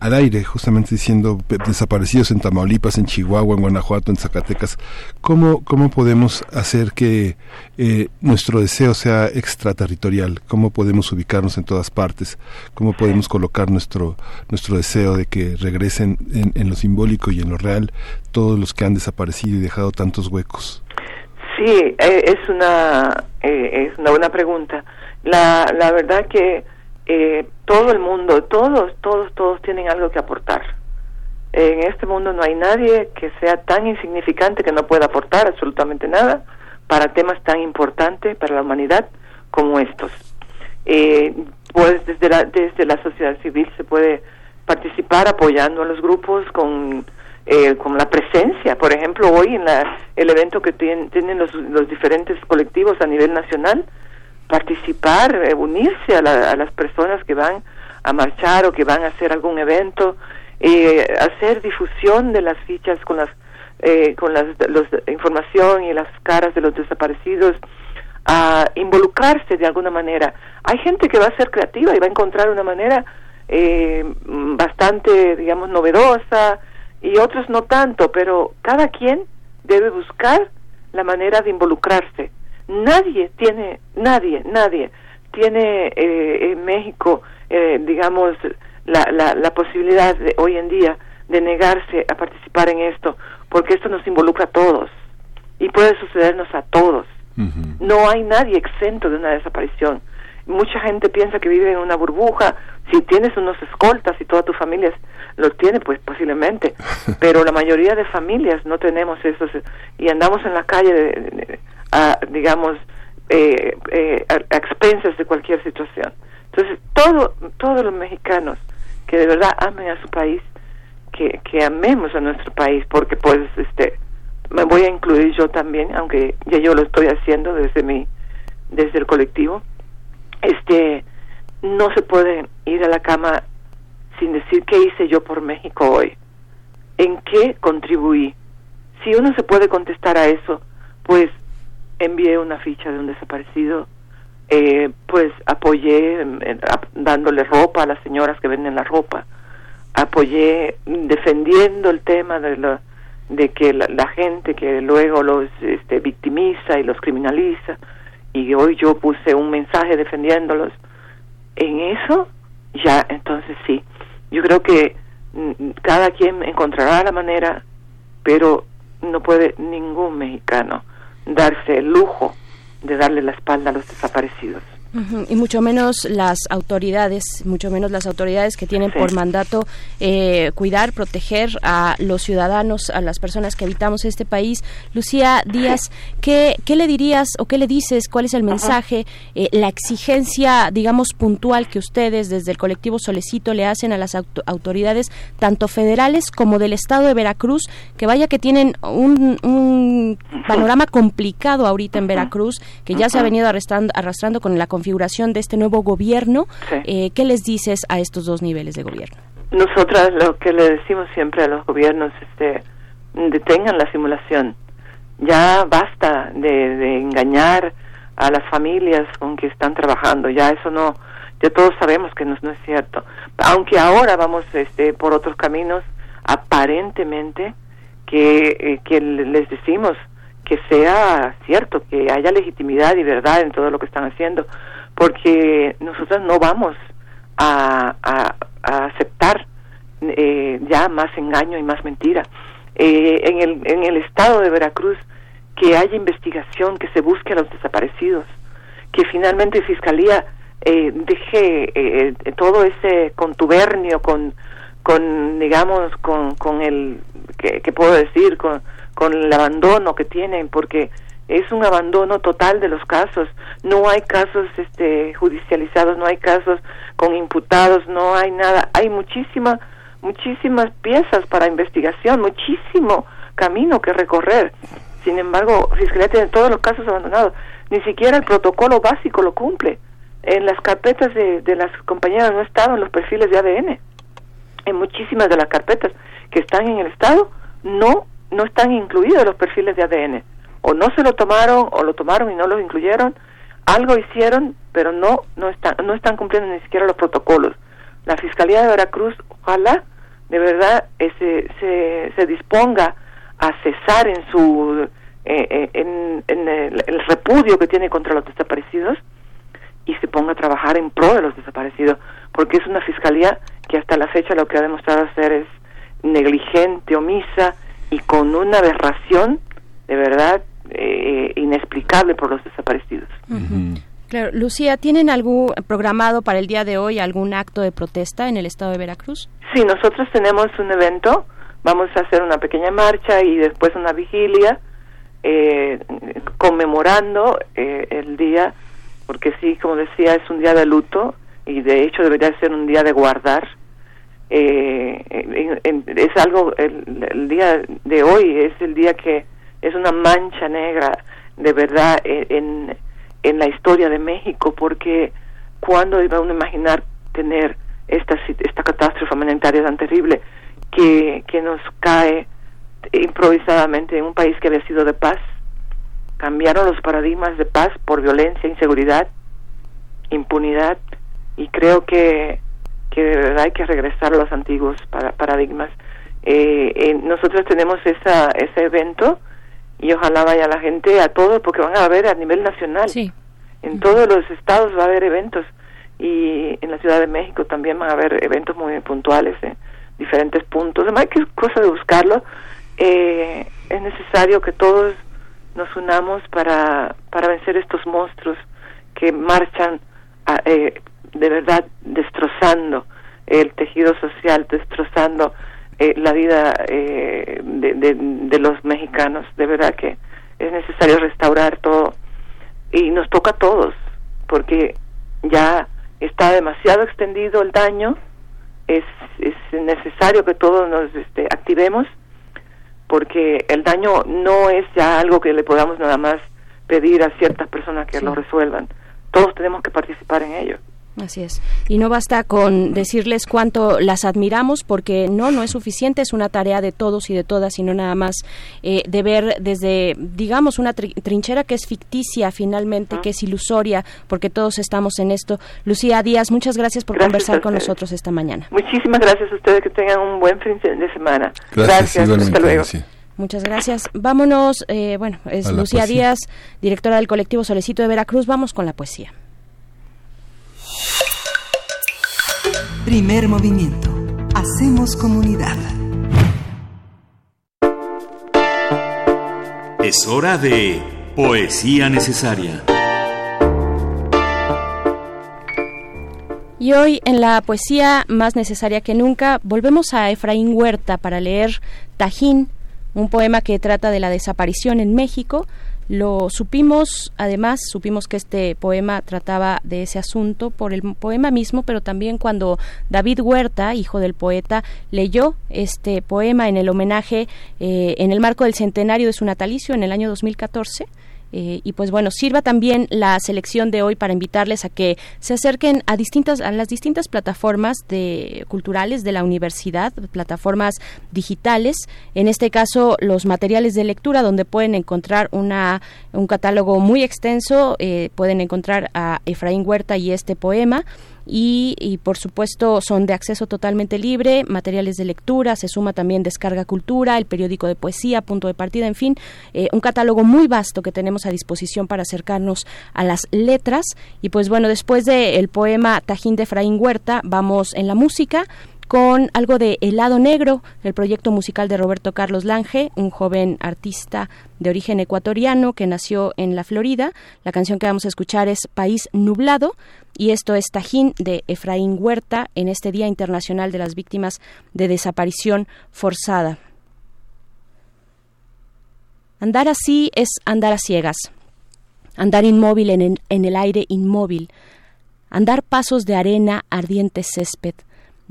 al aire, justamente diciendo desaparecidos en Tamaulipas, en Chihuahua, en Guanajuato, en Zacatecas. ¿Cómo, cómo podemos hacer que eh, nuestro deseo sea extraterritorial? ¿Cómo podemos ubicarnos en todas partes? ¿Cómo podemos colocar nuestro, nuestro deseo de que regresen en, lo simbólico y en lo real todos los que han desaparecido y dejado tantos huecos? Sí, eh, es una eh, es una buena pregunta. La, la verdad que eh, todo el mundo, todos, todos, todos tienen algo que aportar. En este mundo no hay nadie que sea tan insignificante que no pueda aportar absolutamente nada para temas tan importantes para la humanidad como estos. pues desde la, desde la sociedad civil se puede participar apoyando a los grupos con eh, con la presencia, por ejemplo, hoy en la, el evento que tienen, los, los, diferentes colectivos a nivel nacional, participar, eh, unirse a, las personas que van a marchar o que van a hacer algún evento, eh, hacer difusión de las fichas con las eh, con las los, información y las caras de los desaparecidos, a involucrarse de alguna manera. Hay gente que va a ser creativa y va a encontrar una manera eh, bastante, digamos, novedosa, y otros no tanto, pero cada quien debe buscar la manera de involucrarse. Nadie tiene, nadie, nadie tiene eh, en México, eh, digamos, la, la, la posibilidad de, hoy en día de negarse a participar en esto, porque esto nos involucra a todos y puede sucedernos a todos. No hay nadie exento de una desaparición. Mucha gente piensa que vive en una burbuja. Si tienes unos escoltas y toda tu familia los tiene, pues posiblemente. Pero la mayoría de familias no tenemos esos y andamos en la calle, digamos, eh, eh, a, expensas de cualquier situación. Entonces, todo, todos los mexicanos que de verdad amen a su país, que, que amemos a nuestro país, porque pues, este, me voy a incluir yo también, aunque ya yo lo estoy haciendo desde mi, desde el colectivo este no se puede ir a la cama sin decir qué hice yo por México hoy, en qué contribuí. Si uno se puede contestar a eso, pues envié una ficha de un desaparecido, eh, pues apoyé dándole ropa a las señoras que venden la ropa, apoyé defendiendo el tema de la, de que la, gente que luego los este, victimiza y los criminaliza, y hoy yo puse un mensaje defendiéndolos, en eso ya entonces sí, yo creo que mm, cada quien encontrará la manera, pero no puede ningún mexicano darse el lujo de darle la espalda a los desaparecidos. Y mucho menos las autoridades, mucho menos las autoridades que tienen por mandato eh, cuidar, proteger a los ciudadanos, a las personas que habitamos este país. Lucía Díaz, ¿qué, ¿qué, le dirías o qué le dices? ¿Cuál es el mensaje, eh, la exigencia, digamos, puntual que ustedes desde el colectivo Solecito le hacen a las autoridades, tanto federales como del Estado de Veracruz, que vaya que tienen un, un panorama complicado ahorita en Veracruz, que ya se ha venido arrastrando, arrastrando con la configuración de este nuevo gobierno. Eh, ¿Qué les dices a estos dos niveles de gobierno? Nosotras lo que le decimos siempre a los gobiernos, este, detengan la simulación. Ya basta de, engañar a las familias con que están trabajando. Ya eso no, ya todos sabemos que no, no es cierto. Aunque ahora vamos este, por otros caminos, aparentemente que, eh, que les decimos que sea cierto, que haya legitimidad y verdad en todo lo que están haciendo, porque nosotros no vamos a, a, aceptar eh, ya más engaño y más mentira. Eh, en, el, en el estado de Veracruz, que haya investigación, que se busque a los desaparecidos, que finalmente Fiscalía eh, deje eh, todo ese contubernio con, con digamos, con, con el, que, que puedo decir, con, con el abandono que tienen, porque es un abandono total de los casos. No hay casos este, judicializados, no hay casos con imputados, no hay nada. Hay muchísimas, muchísimas piezas para investigación, muchísimo camino que recorrer. Sin embargo, Fiscalía tiene todos los casos abandonados. Ni siquiera el protocolo básico lo cumple. En las carpetas de, de las compañeras no estaban los perfiles de ADN. En muchísimas de las carpetas que están en el Estado no, no están incluidos los perfiles de ADN o no se lo tomaron o lo tomaron y no lo incluyeron, algo hicieron, pero no no están no están cumpliendo ni siquiera los protocolos. La Fiscalía de Veracruz, ojalá de verdad ese, se, se disponga a cesar en su eh, eh, en, el, el, repudio que tiene contra los desaparecidos y se ponga a trabajar en pro de los desaparecidos, porque es una fiscalía que hasta la fecha lo que ha demostrado hacer es negligente, omisa y con una aberración de verdad eh, inexplicable por los desaparecidos. Claro, Lucía, ¿tienen algún programado para el día de hoy algún acto de protesta en el estado de Veracruz? Sí, nosotros tenemos un evento, vamos a hacer una pequeña marcha y después una vigilia eh, conmemorando eh, el día, porque sí, como decía, es un día de luto y de hecho debería ser un día de guardar. Eh, es algo, el, día de hoy es el día que es una mancha negra de verdad en, en la historia de México, porque cuando iba uno a imaginar tener esta, esta catástrofe humanitaria tan terrible que, que nos cae improvisadamente en un país que había sido de paz? Cambiaron los paradigmas de paz por violencia, inseguridad, impunidad, y creo que, que de verdad hay que regresar a los antiguos paradigmas. Eh, nosotros tenemos esa, ese evento y ojalá vaya la gente a todos porque van a haber a nivel nacional. En todos los estados va a haber eventos y en la Ciudad de México también van a haber eventos muy puntuales en diferentes puntos. Además, que es cosa de buscarlo. Eh, es necesario que todos nos unamos para, para vencer estos monstruos que marchan eh, de verdad destrozando el tejido social, destrozando eh, la vida eh, de, los mexicanos. De verdad que es necesario restaurar todo y nos toca a todos, porque ya está demasiado extendido el daño, es, es necesario que todos nos este, activemos, porque el daño no es ya algo que le podamos nada más pedir a ciertas personas que lo resuelvan, todos tenemos que participar en ello. Así es. Y no basta con decirles cuánto las admiramos, porque no, no es suficiente, es una tarea de todos y de todas, sino nada más eh, de ver desde, digamos, una trinchera que es ficticia finalmente, que es ilusoria, porque todos estamos en esto. Lucía Díaz, muchas gracias por conversar con nosotros esta mañana. Muchísimas gracias a ustedes, que tengan un buen fin de semana. Gracias, hasta luego. Muchas gracias. Vámonos, eh, bueno, es Lucía Díaz, directora del colectivo Solecito de Veracruz. Vamos con la poesía. Primer movimiento. Hacemos comunidad. Es hora de poesía necesaria. Y hoy en la poesía más necesaria que nunca volvemos a Efraín Huerta para leer Tajín, un poema que trata de la desaparición en México lo supimos, además, supimos que este poema trataba de ese asunto por el poema mismo, pero también cuando David Huerta, hijo del poeta, leyó este poema en el homenaje eh, en el marco del centenario de su natalicio en el año 2014 eh, y pues bueno, sirva también la selección de hoy para invitarles a que se acerquen a distintas a las distintas plataformas de culturales de la universidad, plataformas digitales, en este caso los materiales de lectura donde pueden encontrar una un catálogo muy extenso, eh, pueden encontrar a Efraín Huerta y este poema y, por supuesto son de acceso totalmente libre, materiales de lectura, se suma también Descarga Cultura, el periódico de poesía, punto de partida, en fin, eh, un catálogo muy vasto que tenemos a disposición para acercarnos a las letras. Y pues bueno, después del poema Tajín de Efraín Huerta, vamos en la música con algo de Helado Negro, el proyecto musical de Roberto Carlos Lange, un joven artista de origen ecuatoriano que nació en la Florida. La canción que vamos a escuchar es País Nublado y esto es Tajín de Efraín Huerta en este Día Internacional de las Víctimas de Desaparición Forzada. Andar así es andar a ciegas, andar inmóvil en el, aire inmóvil, andar pasos de arena ardiente césped,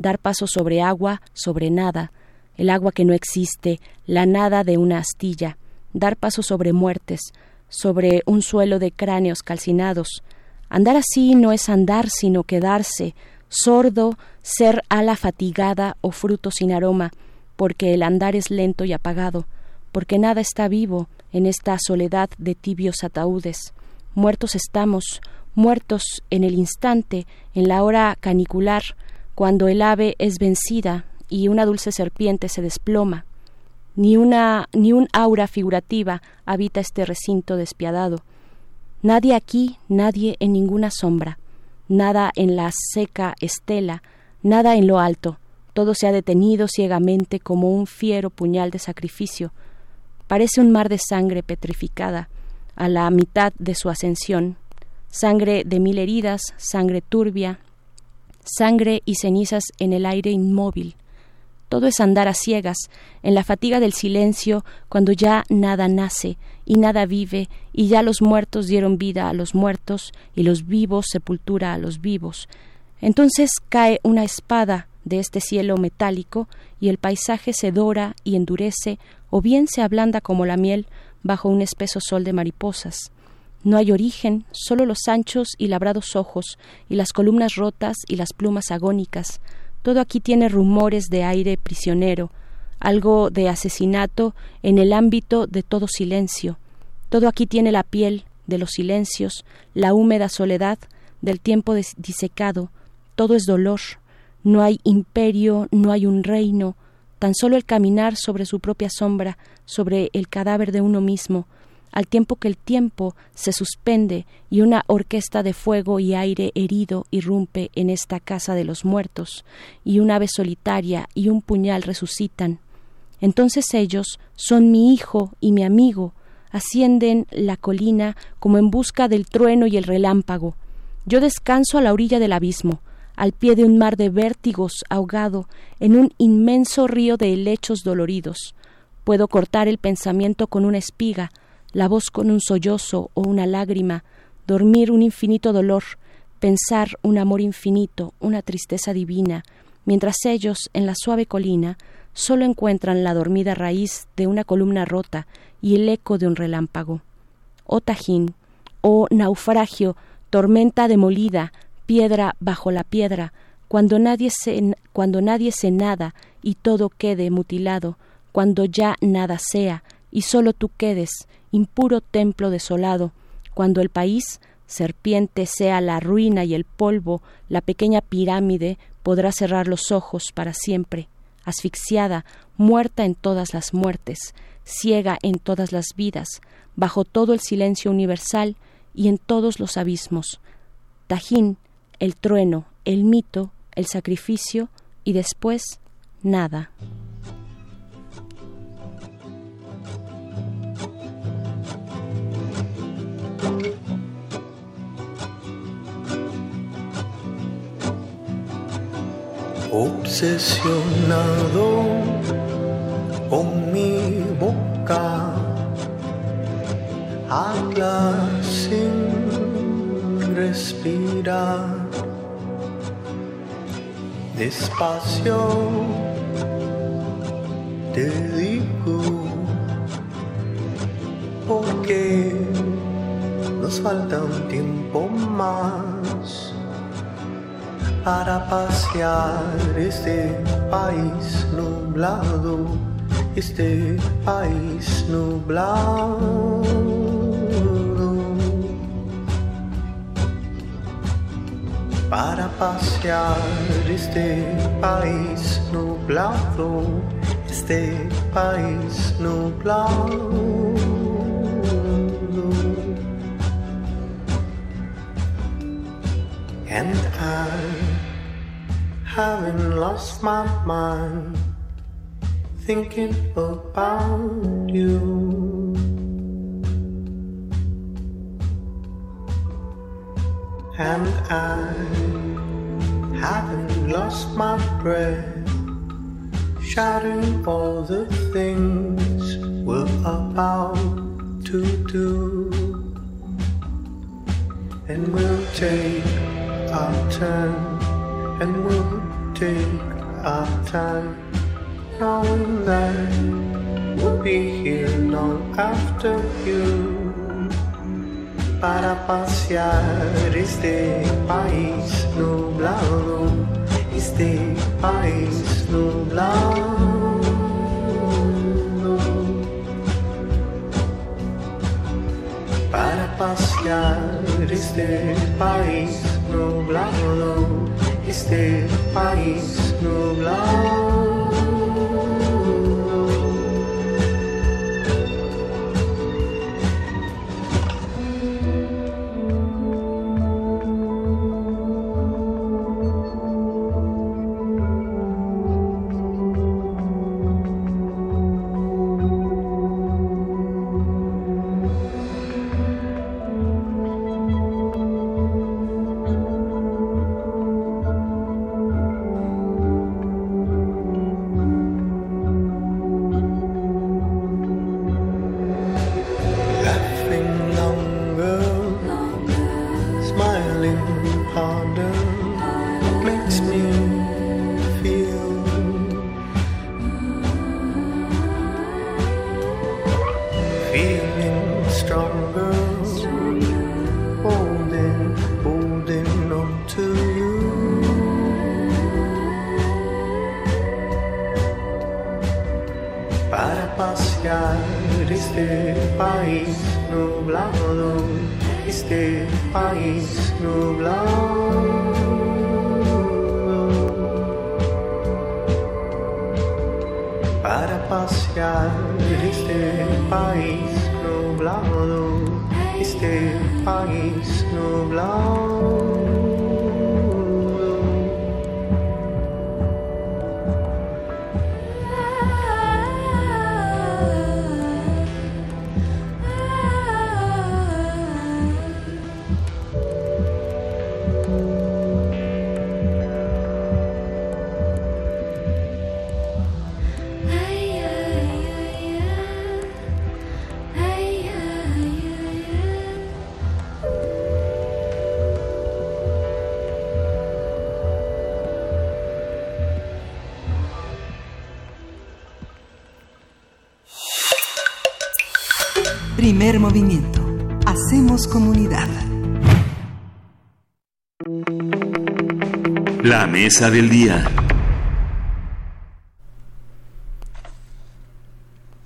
dar pasos sobre agua, sobre nada, el agua que no existe, la nada de una astilla, dar pasos sobre muertes, sobre un suelo de cráneos calcinados. Andar así no es andar, sino quedarse, sordo, ser ala fatigada o fruto sin aroma, porque el andar es lento y apagado, porque nada está vivo en esta soledad de tibios ataúdes. Muertos estamos, muertos en el instante, en la hora canicular, cuando el ave es vencida y una dulce serpiente se desploma. Ni una ni un aura figurativa habita este recinto despiadado. Nadie aquí, nadie en ninguna sombra, nada en la seca estela, nada en lo alto. Todo se ha detenido ciegamente como un fiero puñal de sacrificio. parece un mar de sangre petrificada a la mitad de su ascensión, sangre de mil heridas, sangre turbia, sangre y cenizas en el aire inmóvil. Todo es andar a ciegas, en la fatiga del silencio, cuando ya nada nace y nada vive, y ya los muertos dieron vida a los muertos, y los vivos sepultura a los vivos. Entonces cae una espada de este cielo metálico, y el paisaje se dora y endurece, o bien se ablanda como la miel bajo un espeso sol de mariposas. No hay origen, solo los anchos y labrados ojos, y las columnas rotas y las plumas agónicas. Todo aquí tiene rumores de aire prisionero, algo de asesinato en el ámbito de todo silencio. Todo aquí tiene la piel de los silencios, la húmeda soledad del tiempo disecado. Todo es dolor. No hay imperio, no hay un reino, tan solo el caminar sobre su propia sombra, sobre el cadáver de uno mismo, al tiempo que el tiempo se suspende y una orquesta de fuego y aire herido irrumpe en esta casa de los muertos, y un ave solitaria y un puñal resucitan. Entonces ellos son mi hijo y mi amigo, ascienden la colina como en busca del trueno y el relámpago. Yo descanso a la orilla del abismo, al pie de un mar de vértigos ahogado en un inmenso río de helechos doloridos. Puedo cortar el pensamiento con una espiga, la voz con un sollozo o una lágrima, dormir un infinito dolor, pensar un amor infinito, una tristeza divina, mientras ellos, en la suave colina, solo encuentran la dormida raíz de una columna rota y el eco de un relámpago. Oh Tajín, oh naufragio, tormenta demolida, piedra bajo la piedra, cuando nadie se, cuando nadie se nada y todo quede mutilado, cuando ya nada sea y solo tú quedes, impuro templo desolado, cuando el país, serpiente sea la ruina y el polvo, la pequeña pirámide podrá cerrar los ojos para siempre, asfixiada, muerta en todas las muertes, ciega en todas las vidas, bajo todo el silencio universal y en todos los abismos. Tajín, el trueno, el mito, el sacrificio y después nada. Obsesionado con mi boca, habla sin respirar, despacio te digo, porque nos falta un tiempo más para pasear este país nublado, este país nublado. Para pasear este país nublado, este país nublado. And I haven't lost my mind thinking about you. And I haven't lost my breath, shouting all the things we're about to do. And we'll take our turn and we'll take our time. Knowing that we'll be here long after you. Para pasear este país nublado este país nublado. Para pasear este país nublado, este país nublado. Este este país mesa del día.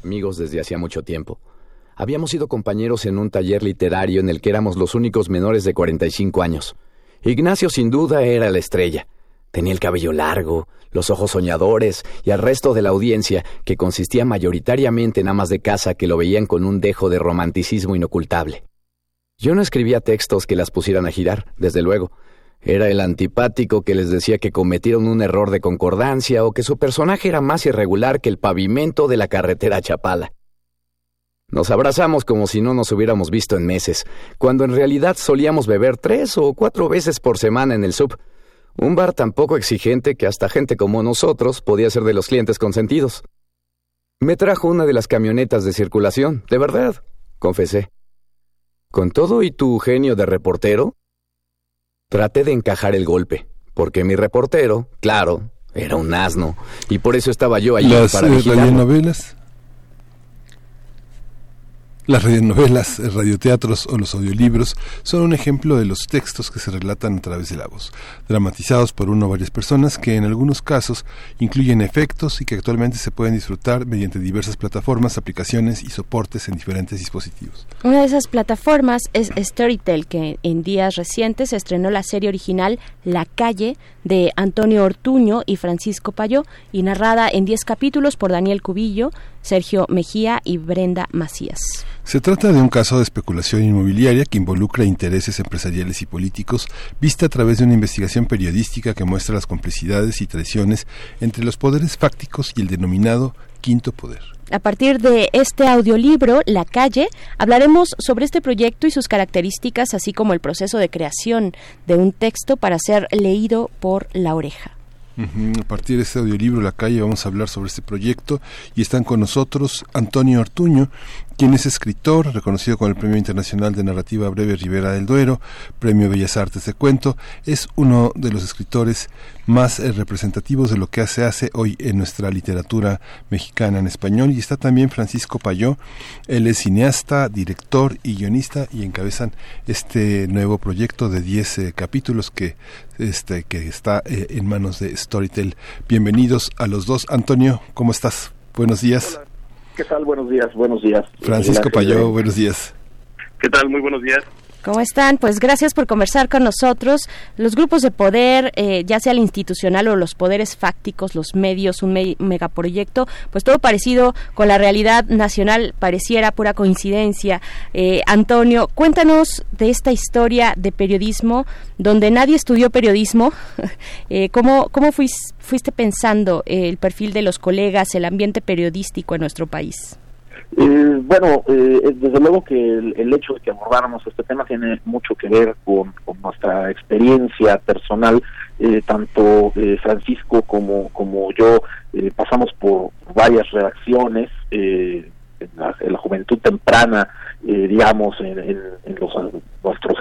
Amigos desde hacía mucho tiempo. Habíamos sido compañeros en un taller literario en el que éramos los únicos menores de 45 años. Ignacio sin duda era la estrella. Tenía el cabello largo, los ojos soñadores y al resto de la audiencia, que consistía mayoritariamente en amas de casa que lo veían con un dejo de romanticismo inocultable. Yo no escribía textos que las pusieran a girar, desde luego. Era el antipático que les decía que cometieron un error de concordancia o que su personaje era más irregular que el pavimento de la carretera Chapala. Nos abrazamos como si no nos hubiéramos visto en meses, cuando en realidad solíamos beber tres o cuatro veces por semana en el sub un bar tan poco exigente que hasta gente como nosotros podía ser de los clientes consentidos. Me trajo una de las camionetas de circulación, de verdad, confesé. Con todo y tu genio de reportero, traté de encajar el golpe, porque mi reportero, claro, era un asno, y por eso estaba yo allí para eh, novelas las radionovelas, radioteatros o los audiolibros son un ejemplo de los textos que se relatan a través de la voz, dramatizados por una o varias personas que en algunos casos incluyen efectos y que actualmente se pueden disfrutar mediante diversas plataformas, aplicaciones y soportes en diferentes dispositivos. Una de esas plataformas es Storytel, que en días recientes estrenó la serie original La Calle de Antonio Ortuño y Francisco Payó y narrada en 10 capítulos por Daniel Cubillo, Sergio Mejía y Brenda Macías. Se trata de un caso de especulación inmobiliaria que involucra intereses empresariales y políticos, vista a través de una investigación periodística que muestra las complicidades y traiciones entre los poderes fácticos y el denominado quinto poder. A partir de este audiolibro, La calle, hablaremos sobre este proyecto y sus características, así como el proceso de creación de un texto para ser leído por la oreja. A partir de este audiolibro La Calle vamos a hablar sobre este proyecto y están con nosotros Antonio Ortuño, quien es escritor, reconocido con el Premio Internacional de Narrativa Breve Rivera del Duero, Premio Bellas Artes de Cuento, es uno de los escritores más eh, representativos de lo que se hace hoy en nuestra literatura mexicana en español. Y está también Francisco Payó, él es cineasta, director y guionista y encabezan este nuevo proyecto de 10 eh, capítulos que, este, que está eh, en manos de Storytel. Bienvenidos a los dos. Antonio, ¿cómo estás? Buenos días. ¿Qué tal? Buenos días, buenos días. Francisco Payó, buenos días. ¿Qué tal? Muy buenos días. ¿Cómo están? Pues gracias por conversar con nosotros. Los grupos de poder, eh, ya sea el institucional o los poderes fácticos, los medios, un megaproyecto, pues todo parecido con la realidad nacional pareciera pura coincidencia. Eh, Antonio, cuéntanos de esta historia de periodismo donde nadie estudió periodismo. eh, ¿Cómo, cómo fuiste pensando el perfil de los colegas, el ambiente periodístico en nuestro país? Eh, bueno, eh, desde luego que el, hecho de que abordáramos este tema tiene mucho que ver con, nuestra experiencia personal. Eh, tanto Francisco como, como yo pasamos por varias redacciones en la, juventud temprana, digamos, en, los, nuestros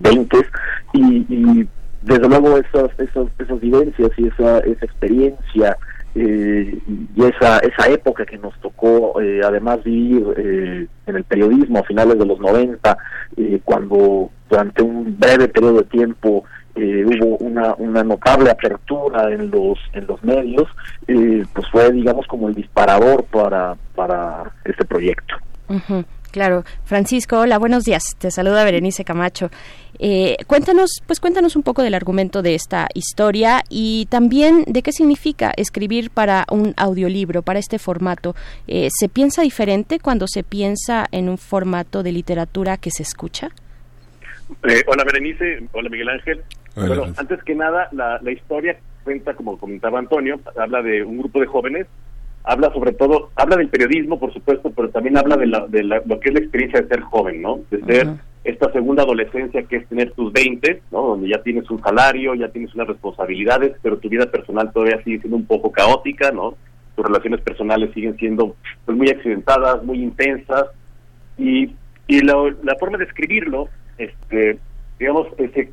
veintes, y, desde luego esas, esas, esas vivencias y esa, esa experiencia eh, y esa, esa época que nos tocó eh, además vivir eh, en el periodismo a finales de los 90, cuando durante un breve periodo de tiempo hubo una, una notable apertura en los en los medios, pues fue digamos como el disparador para, para este proyecto. Claro, Francisco, hola, buenos días. Te saluda Berenice Camacho. Eh, cuéntanos, pues cuéntanos un poco del argumento de esta historia y también de qué significa escribir para un audiolibro, para este formato. Eh, ¿Se piensa diferente cuando se piensa en un formato de literatura que se escucha? Eh, hola Berenice, hola Miguel Ángel. bueno, antes que nada, la, la historia cuenta, como comentaba Antonio, habla de un grupo de jóvenes habla sobre todo, habla del periodismo, por supuesto, pero también habla de, la, de lo que es la experiencia de ser joven, ¿no? De ser esta segunda adolescencia que es tener tus 20, ¿no? Donde ya tienes un salario, ya tienes unas responsabilidades, pero tu vida personal todavía sigue siendo un poco caótica, ¿no? Tus relaciones personales siguen siendo pues, muy accidentadas, muy intensas, y, y la, la forma de escribirlo, este, digamos, ese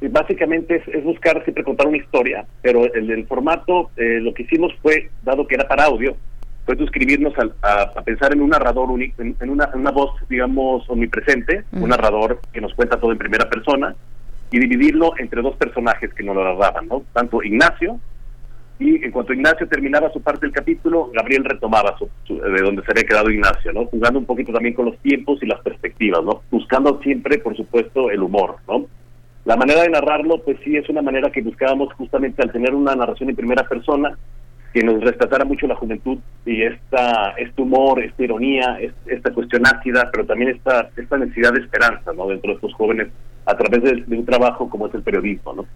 básicamente es, buscar siempre contar una historia, pero el, el formato, eh, lo que hicimos fue, dado que era para audio, fue suscribirnos a, pensar en un narrador único, en, una, una, voz, digamos, omnipresente, un narrador que nos cuenta todo en primera persona, y dividirlo entre dos personajes que nos lo narraban, ¿no? Tanto Ignacio, y en cuanto Ignacio terminaba su parte del capítulo, Gabriel retomaba de donde se había quedado Ignacio, ¿no? Jugando un poquito también con los tiempos y las perspectivas, ¿no? Buscando siempre, por supuesto, el humor, ¿no? La manera de narrarlo, pues sí, es una manera que buscábamos justamente al tener una narración en primera persona, que nos rescatara mucho la juventud y esta, este humor, esta ironía, esta cuestión ácida, pero también esta, esta necesidad de esperanza ¿no? dentro de estos jóvenes a través de, un trabajo como es el periodismo, ¿no?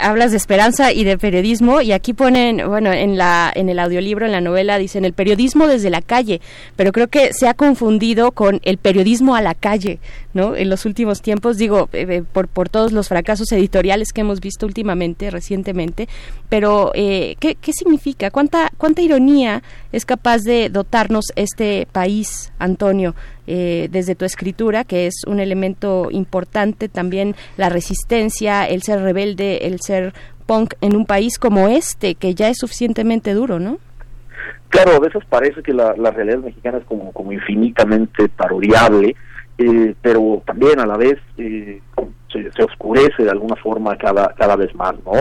Hablas de esperanza y de periodismo y aquí ponen, bueno, en la en el audiolibro, en la novela dicen el periodismo desde la calle, pero creo que se ha confundido con el periodismo a la calle, ¿no? En los últimos tiempos, digo, eh, eh, por por todos los fracasos editoriales que hemos visto últimamente, recientemente, pero eh, ¿qué, ¿qué significa? ¿Cuánta cuánta ironía es capaz de dotarnos este país, Antonio? Eh, desde tu escritura, que es un elemento importante también la resistencia, el ser rebelde, el ser punk en un país como este, que ya es suficientemente duro, ¿no? Claro, a veces parece que la, realidad mexicana es como, como infinitamente parodiable, eh, pero también a la vez eh, se, oscurece de alguna forma cada cada vez más, ¿no?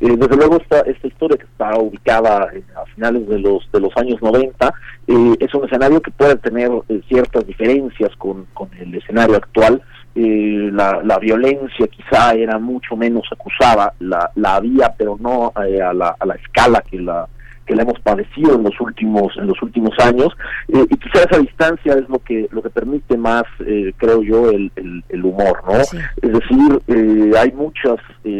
Eh, desde luego esta esta historia que está ubicada a finales de los de los años 90 eh, es un escenario que puede tener eh, ciertas diferencias con, con el escenario actual. la, la violencia quizá era mucho menos acusada, la, la había, pero no a, la, a la escala que la que la hemos padecido en los últimos en los últimos años. Eh, y quizá esa distancia es lo que lo que permite más eh, creo yo el, el, humor no es decir eh, hay muchas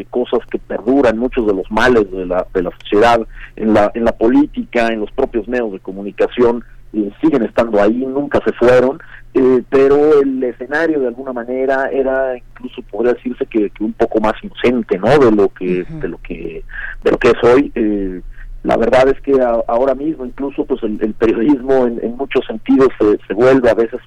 cosas que perduran muchos de los males de la de la sociedad en la en la política en los propios medios de comunicación siguen estando ahí nunca se fueron. Pero el escenario de alguna manera era incluso podría decirse que, un poco más inocente no de lo que de lo que de lo que es hoy la verdad es que ahora mismo incluso pues el, periodismo en, muchos sentidos se, vuelve a veces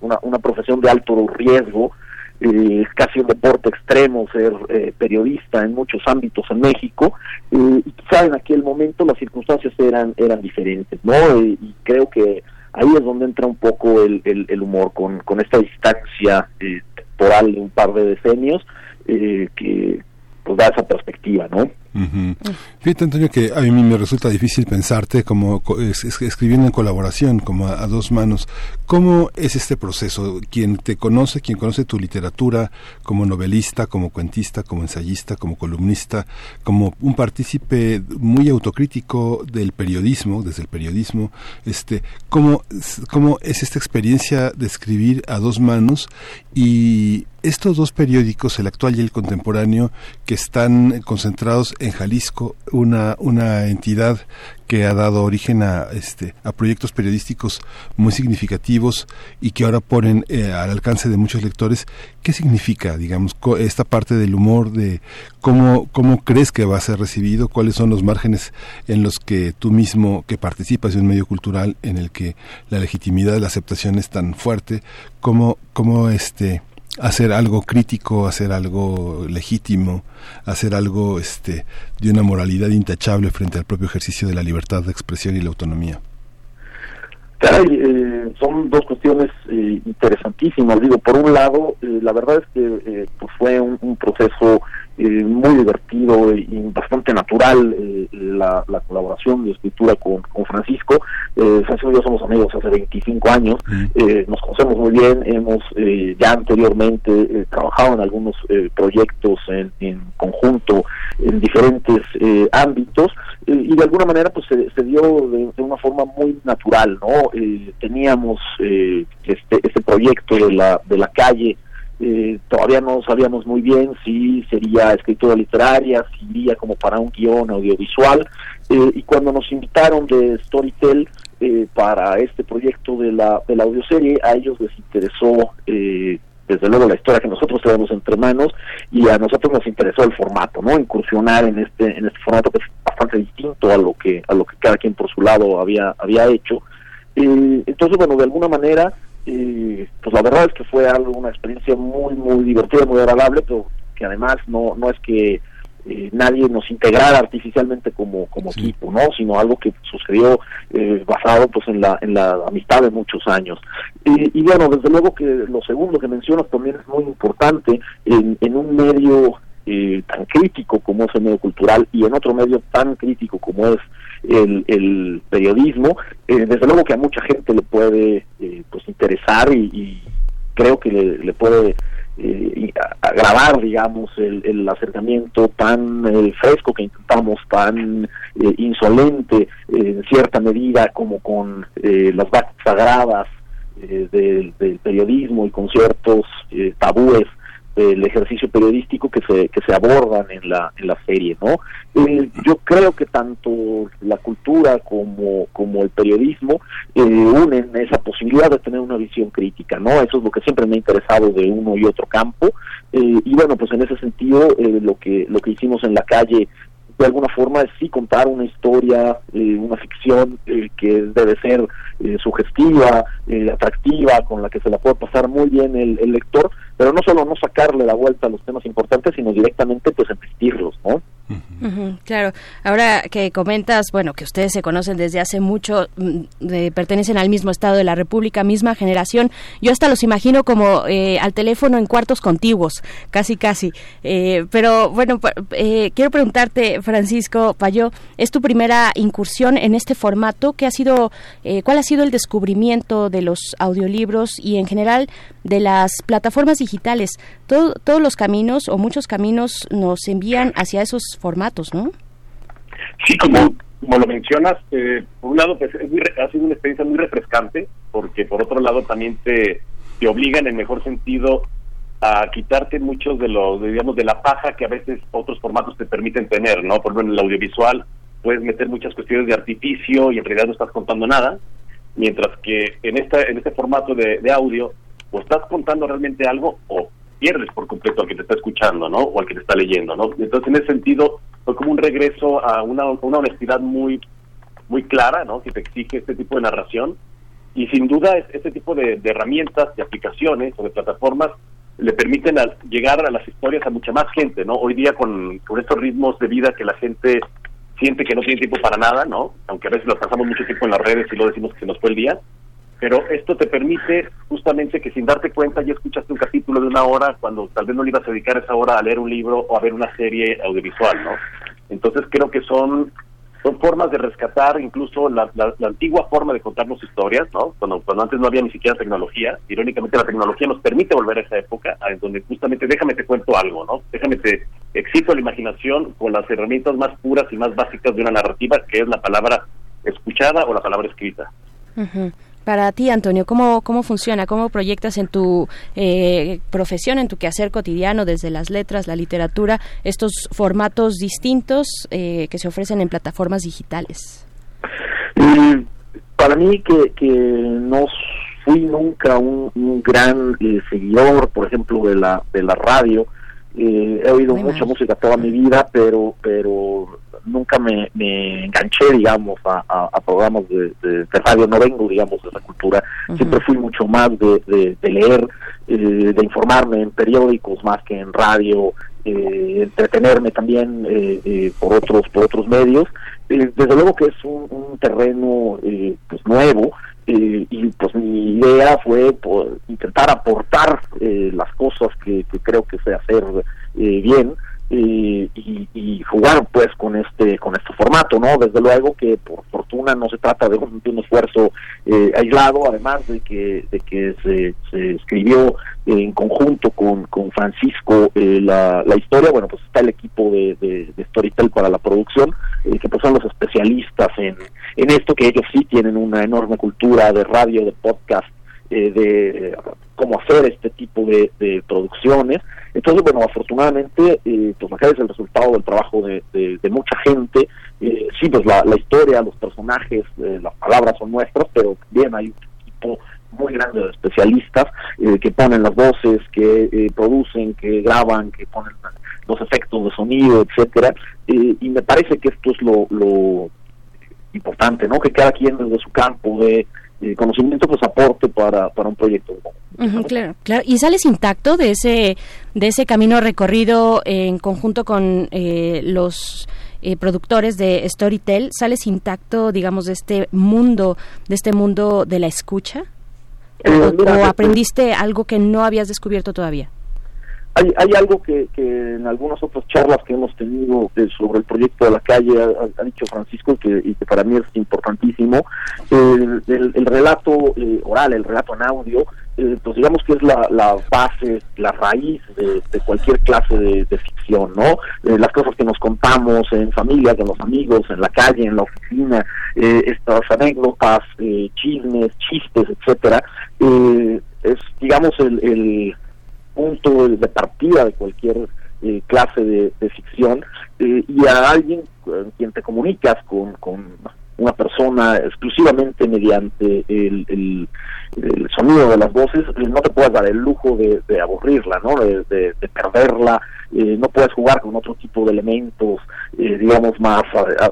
una, una profesión de alto riesgo eh, es casi un deporte extremo ser eh, periodista en muchos ámbitos en México eh, y quizá en aquel momento las circunstancias eran eran diferentes no y creo que ahí es donde entra un poco el, el, humor con, con esta distancia temporal de un par de decenios que pues da esa perspectiva no Fíjate, Antonio, que a mí me resulta difícil pensarte como escribiendo en colaboración, como a, dos manos. ¿Cómo es este proceso? Quien te conoce, quien conoce tu literatura como novelista, como cuentista, como ensayista, como columnista, como un partícipe muy autocrítico del periodismo, desde el periodismo, este, ¿cómo, cómo es esta experiencia de escribir a dos manos y estos dos periódicos, el actual y el contemporáneo, que están concentrados en Jalisco, una, una entidad que ha dado origen a, este, a proyectos periodísticos muy significativos y que ahora ponen eh, al alcance de muchos lectores, ¿qué significa, digamos, esta parte del humor, de cómo, cómo crees que va a ser recibido, cuáles son los márgenes en los que tú mismo, que participas de un medio cultural en el que la legitimidad de la aceptación es tan fuerte, cómo, cómo este, hacer algo crítico, hacer algo legítimo, hacer algo este, de una moralidad intachable frente al propio ejercicio de la libertad de expresión y la autonomía. Eh, son dos cuestiones eh, interesantísimas. Digo, por un lado, eh, la verdad es que pues fue un proceso eh, muy divertido y bastante natural eh, la, colaboración de escritura con, con Francisco. Eh, Francisco y yo somos amigos hace 25 años, eh, nos conocemos muy bien, hemos ya anteriormente trabajado en algunos proyectos en, en, conjunto en diferentes ámbitos y de alguna manera pues se, dio de, una forma muy natural, ¿no? teníamos este, este proyecto de la, de la calle eh, todavía no sabíamos muy bien si sería escritura literaria, si iría como para un guion audiovisual, eh, y cuando nos invitaron de Storytel eh, para este proyecto de la, de la audioserie, a ellos les interesó desde luego la historia que nosotros tenemos entre manos y a nosotros nos interesó el formato, ¿no? Incursionar en este en este formato que es bastante distinto a lo que a lo que cada quien por su lado había había hecho. entonces, bueno, de alguna manera y pues la verdad es que fue algo, una experiencia muy, muy divertida, muy agradable, pero que además no, no es que eh, nadie nos integrara artificialmente como, como equipo, ¿no? Sino algo que sucedió eh, basado pues en la, en la amistad de muchos años. Y, y, bueno, desde luego que lo segundo que mencionas también es muy importante en, en un medio eh, tan crítico como es el medio cultural y en otro medio tan crítico como es el, el periodismo, eh, desde luego que a mucha gente le puede eh, pues interesar y, creo que le, puede eh, agravar, digamos, el, el acercamiento tan fresco que intentamos, tan insolente en cierta medida como con las vacas sagradas del, del, periodismo y con ciertos tabúes el ejercicio periodístico que se que se abordan en la en la serie no eh, yo creo que tanto la cultura como como el periodismo eh, unen esa posibilidad de tener una visión crítica no eso es lo que siempre me ha interesado de uno y otro campo. Eh, y bueno pues en ese sentido lo que lo que hicimos en la calle de alguna forma es sí contar una historia, una ficción que debe ser sugestiva, atractiva, con la que se la puede pasar muy bien el, el lector, pero no solo no sacarle la vuelta a los temas importantes, sino directamente pues embestirlos, ¿no? Claro, ahora que comentas, bueno, que ustedes se conocen desde hace mucho, mm, pertenecen al mismo estado de la República, misma generación, yo hasta los imagino como eh, al teléfono en cuartos contiguos, casi casi. Eh, pero bueno, eh, quiero preguntarte, Francisco Payó, ¿es tu primera incursión en este formato? ¿Qué ha sido, ¿Cuál ha sido el descubrimiento de los audiolibros y en general de las plataformas digitales? todos los caminos o muchos caminos nos envían hacia esos formatos, ¿no? Sí, como, como lo mencionas, eh, por un lado, pues ha sido una experiencia muy refrescante, porque por otro lado también te, te obliga en el mejor sentido a quitarte muchos de los, digamos, de la paja que a veces otros formatos te permiten tener, ¿no? Por ejemplo, en el audiovisual puedes meter muchas cuestiones de artificio y en realidad no estás contando nada, mientras que en esta en este formato de, de audio o estás contando realmente algo o pierdes por completo al que te está escuchando, ¿no? O al que te está leyendo, ¿no? Entonces, en ese sentido, fue como un regreso a una, una honestidad muy, muy clara, ¿no? Que te exige este tipo de narración. Y sin duda, este tipo de, herramientas, de aplicaciones o de plataformas le permiten llegar a las historias a mucha más gente, ¿no? Hoy día con, con estos ritmos de vida que la gente siente que no tiene tiempo para nada, ¿no? Aunque a veces lo pasamos mucho tiempo en las redes y lo decimos que se nos fue el día, pero esto te permite justamente que sin darte cuenta ya escuchaste un capítulo de una hora cuando tal vez no le ibas a dedicar esa hora a leer un libro o a ver una serie audiovisual, ¿no? Entonces creo que son son formas de rescatar incluso la, la, antigua forma de contarnos historias, ¿no? Cuando, cuando antes no había ni siquiera tecnología, irónicamente la tecnología nos permite volver a esa época, en donde justamente déjame te cuento algo, ¿no? Déjame te excito la imaginación con las herramientas más puras y más básicas de una narrativa, que es la palabra escuchada o la palabra escrita. Para ti, Antonio, ¿cómo, cómo funciona? ¿Cómo proyectas en tu eh, profesión, en tu quehacer cotidiano, desde las letras, la literatura, estos formatos distintos eh, que se ofrecen en plataformas digitales? para mí, que, que no fui nunca un, gran eh, seguidor, por ejemplo, de la, de la radio, he oído mucha música toda mi vida, pero, pero nunca me, enganché, digamos, a, programas de, radio, no vengo, digamos, de la cultura, siempre fui mucho más de, leer, eh, de informarme en periódicos más que en radio, eh, entretenerme también eh, por otros por otros medios. desde luego que es un, terreno pues nuevo, y pues mi idea fue pues, intentar aportar las cosas que, que, creo que sé hacer bien y, y, jugar pues con este con este formato no desde luego que por fortuna no se trata de un, esfuerzo eh, aislado además de que de que se, se escribió en conjunto con, con Francisco eh, la, la historia. Bueno pues está el equipo de, de, Storytel para la producción eh, que pues son los especialistas en en esto que ellos sí tienen una enorme cultura de radio de podcast de cómo hacer este tipo de, de producciones entonces, bueno, afortunadamente, eh, pues acá es el resultado del trabajo de, mucha gente. Eh, sí, pues la, historia, los personajes, eh, las palabras son nuestras, pero bien hay un equipo muy grande de especialistas eh, que ponen las voces, que producen, que graban, que ponen los efectos de sonido, etcétera. y me parece que esto es lo importante, ¿no? Que cada quien desde su campo de conocimiento pues aporte para, para un proyecto. claro, claro. ¿Y sales intacto de ese, de ese camino recorrido en conjunto con eh, los eh, productores de Storytel? ¿Sales intacto, digamos, de este mundo, de este mundo de la escucha? ¿O, eh, aprendiste algo que no habías descubierto todavía? Hay, hay algo que, que en algunas otras charlas que hemos tenido sobre el proyecto de la calle ha, dicho Francisco que, y que para mí es importantísimo. el, el, relato eh, oral, el relato en audio, eh, pues digamos que es la, base, la raíz de, cualquier clase de, ficción, ¿no? Eh, las cosas que nos contamos en familia, con los amigos, en la calle, en la oficina, estas anécdotas, chismes, chistes, etcétera, es digamos el punto de partida de cualquier eh, clase de, ficción eh, y a alguien con quien te comunicas con, con una persona exclusivamente mediante el, el, sonido de las voces, eh, no te puedes dar el lujo de, aburrirla, ¿no? de, perderla, no puedes jugar con otro tipo de elementos, digamos, más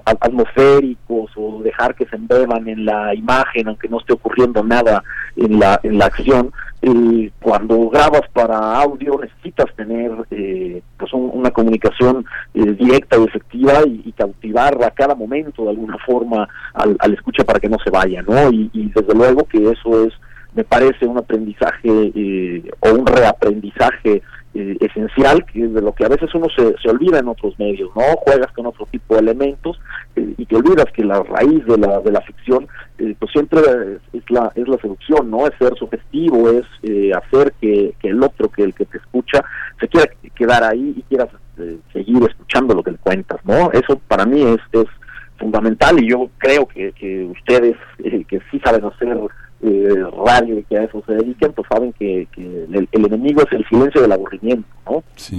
atmosféricos o dejar que se embeban en la imagen, aunque no esté ocurriendo nada en la, en la acción eh, cuando grabas para audio necesitas tener eh, pues una comunicación eh, directa y efectiva y, cautivar a cada momento de alguna forma al, al escucha para que no se vaya, ¿no? Y, y, desde luego que eso es, me parece, un aprendizaje eh, o un reaprendizaje eh, esencial que de lo que a veces uno se, se olvida en otros medios, ¿no? Juegas con otro tipo de elementos eh, y te olvidas que la raíz de la, de la ficción eh, pues siempre es, la es la seducción, ¿no? Es ser sugestivo, es hacer que, que, el otro, que el que te escucha, se quiera quedar ahí y quiera seguir escuchando lo que le cuentas, ¿no? Eso para mí es, es fundamental y yo creo que, que ustedes que sí saben hacer eh, radio y que a eso se dediquen, pues saben que, el, enemigo es el silencio del aburrimiento, ¿no? Sí.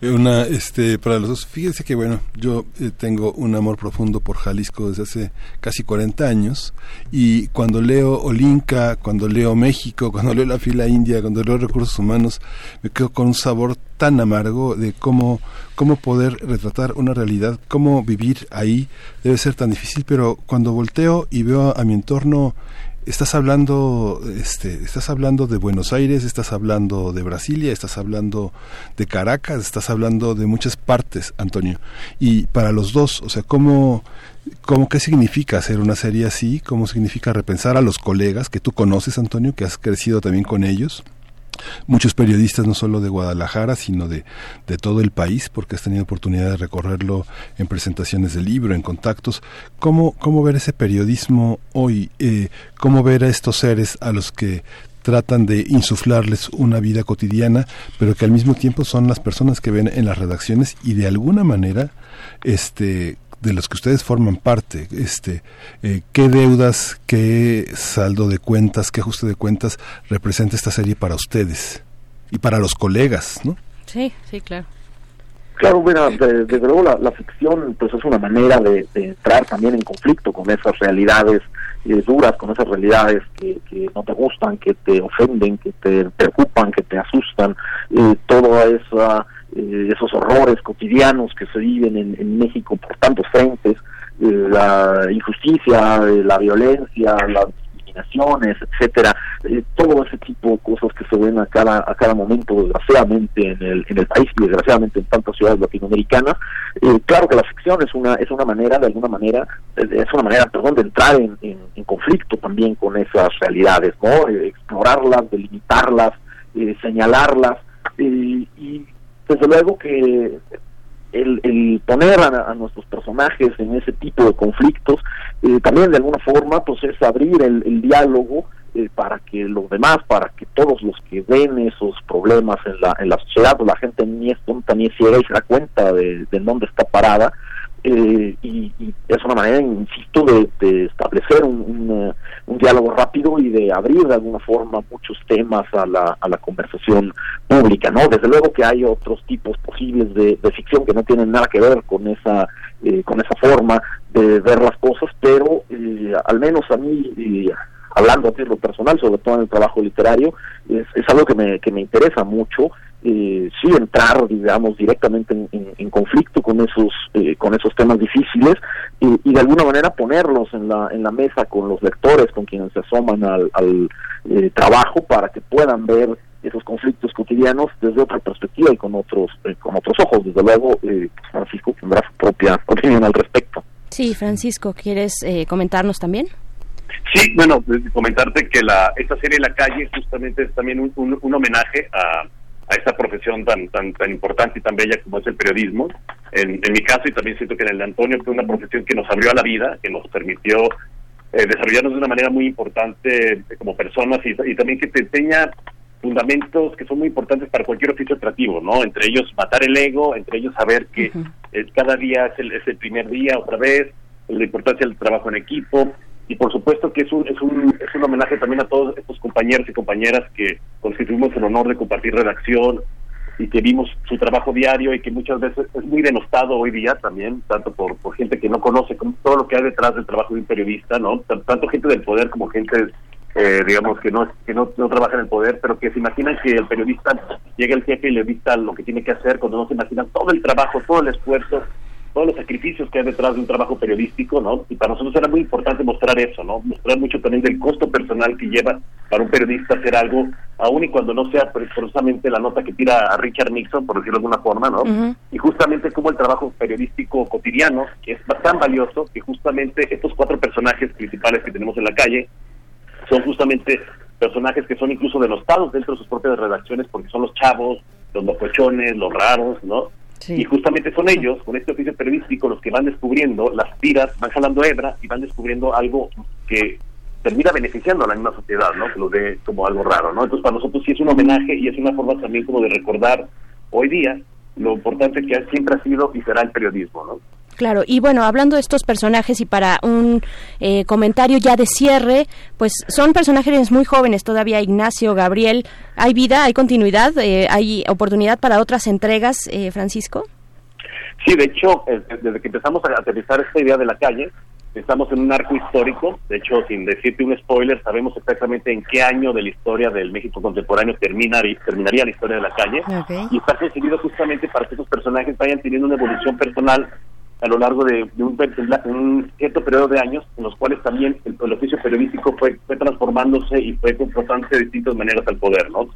Eh, una, este, para los dos, fíjense que bueno, yo eh, tengo un amor profundo por Jalisco desde hace casi 40 años y cuando leo Olinka, cuando leo México, cuando leo la fila india, cuando leo recursos humanos, me quedo con un sabor tan amargo de cómo, cómo poder retratar una realidad, cómo vivir ahí debe ser tan difícil, pero cuando volteo y veo a mi entorno estás hablando este estás hablando de Buenos Aires estás hablando de Brasilia estás hablando de Caracas estás hablando de muchas partes Antonio. Y para los dos o sea cómo cómo qué significa hacer una serie así cómo significa repensar a los colegas que tú conoces Antonio que has crecido también con ellos muchos periodistas no solo de Guadalajara, sino de, de todo el país, porque has tenido oportunidad de recorrerlo en presentaciones de libro, en contactos. ¿Cómo, cómo ver ese periodismo hoy? Eh, ¿Cómo ver a estos seres a los que tratan de insuflarles una vida cotidiana, pero que al mismo tiempo son las personas que ven en las redacciones y de alguna manera este de los que ustedes forman parte, este, eh, qué deudas, qué saldo de cuentas, qué ajuste de cuentas representa esta serie para ustedes y para los colegas, ¿no? Sí, sí, claro. Claro, bueno, desde luego la, ficción pues es una manera de, entrar también en conflicto con esas realidades eh, duras, con esas realidades que, que, no te gustan, que te ofenden, que te preocupan, que te asustan, eh, toda esa esos horrores cotidianos que se viven en, México por tantos frentes, la injusticia, la violencia, la etcétera, eh, todo ese tipo de cosas que se ven a cada a cada momento desgraciadamente en el en el país y desgraciadamente en tantas ciudades latinoamericanas. Eh, claro que la ficción es una es una manera de alguna manera eh, es una manera perdón de entrar en, en, conflicto también con esas realidades, no explorarlas, delimitarlas, señalarlas y desde luego que el, el poner a, nuestros personajes en ese tipo de conflictos eh, también de alguna forma pues es abrir el, diálogo eh, para que los demás, para que todos los que ven esos problemas en la, en la sociedad, pues la gente ni es tonta ni ciega y se da cuenta de dónde está parada, eh, y, es una manera, insisto, de, establecer un, un, diálogo rápido y de abrir de alguna forma muchos temas a la, a la conversación pública, ¿no? Desde luego que hay otros tipos posibles de, ficción que no tienen nada que ver con esa eh, con esa forma de ver las cosas, pero eh, al menos a mí hablando a lo personal, sobre todo en el trabajo literario, es, es algo que me, que me interesa mucho eh, sí entrar digamos directamente en, conflicto con esos eh, con esos temas difíciles y, de alguna manera ponerlos en la en la mesa con los lectores con quienes se asoman al, eh, trabajo para que puedan ver esos conflictos cotidianos desde otra perspectiva y con otros eh, con otros ojos. Desde luego Francisco tendrá su propia opinión al respecto. Sí Francisco quieres comentarnos también Sí, bueno, comentarte que la esta serie La Calle justamente es también un, un homenaje a, a esta profesión tan tan tan importante y tan bella como es el periodismo. En, mi caso, y también siento que en el de Antonio, fue una profesión que nos abrió a la vida, que nos permitió eh, desarrollarnos de una manera muy importante eh, como personas y, también que te enseña fundamentos que son muy importantes para cualquier oficio creativo, ¿no? Entre ellos matar el ego, entre ellos saber que eh, cada día es el, es el primer día otra vez, la importancia del trabajo en equipo, y por supuesto que es un, es un, es un homenaje también a todos estos compañeros y compañeras que constituimos el honor de compartir redacción y que vimos su trabajo diario y que muchas veces es muy denostado hoy día también, tanto por, por gente que no conoce todo lo que hay detrás del trabajo de un periodista, ¿no? Tanto gente del poder como gente, eh, digamos, que no que no, no trabaja en el poder, pero que se imaginan que el periodista llega el jefe y le dicta lo que tiene que hacer cuando no se imaginan todo el trabajo, todo el esfuerzo todos los sacrificios que hay detrás de un trabajo periodístico, ¿no? Y para nosotros era muy importante mostrar eso, ¿no? Mostrar mucho también del costo personal que lleva para un periodista hacer algo, aun y cuando no sea precisamente la nota que tira a Richard Nixon, por decirlo de alguna forma, ¿no? Y justamente como el trabajo periodístico cotidiano, que es tan valioso, que justamente estos cuatro personajes principales que tenemos en la calle son justamente personajes que son incluso denostados dentro de sus propias redacciones porque son los chavos, los locochones, los raros, ¿no? Y justamente son ellos, con este oficio periodístico, los que van descubriendo las tiras, van jalando hebra y van descubriendo algo que termina beneficiando a la misma sociedad, ¿no? Que lo ve como algo raro, ¿no? Entonces para nosotros sí es un homenaje y es una forma también como de recordar hoy día lo importante que siempre ha sido y será el periodismo, ¿no? Claro, y bueno, hablando de estos personajes y para un eh, comentario ya de cierre, pues son personajes muy jóvenes todavía, Ignacio, Gabriel, ¿hay vida, hay continuidad, eh, hay oportunidad para otras entregas, eh, Francisco? Sí, de hecho, desde que empezamos a aterrizar esta idea de la calle, estamos en un arco histórico, de hecho, sin decirte un spoiler, sabemos exactamente en qué año de la historia del México contemporáneo terminaría, terminaría la historia de la calle, y está conseguido justamente para que esos personajes vayan teniendo una evolución personal a lo largo de, un, cierto periodo de años, en los cuales también el, oficio periodístico fue, fue transformándose y fue confrontándose de distintas maneras al poder, ¿no?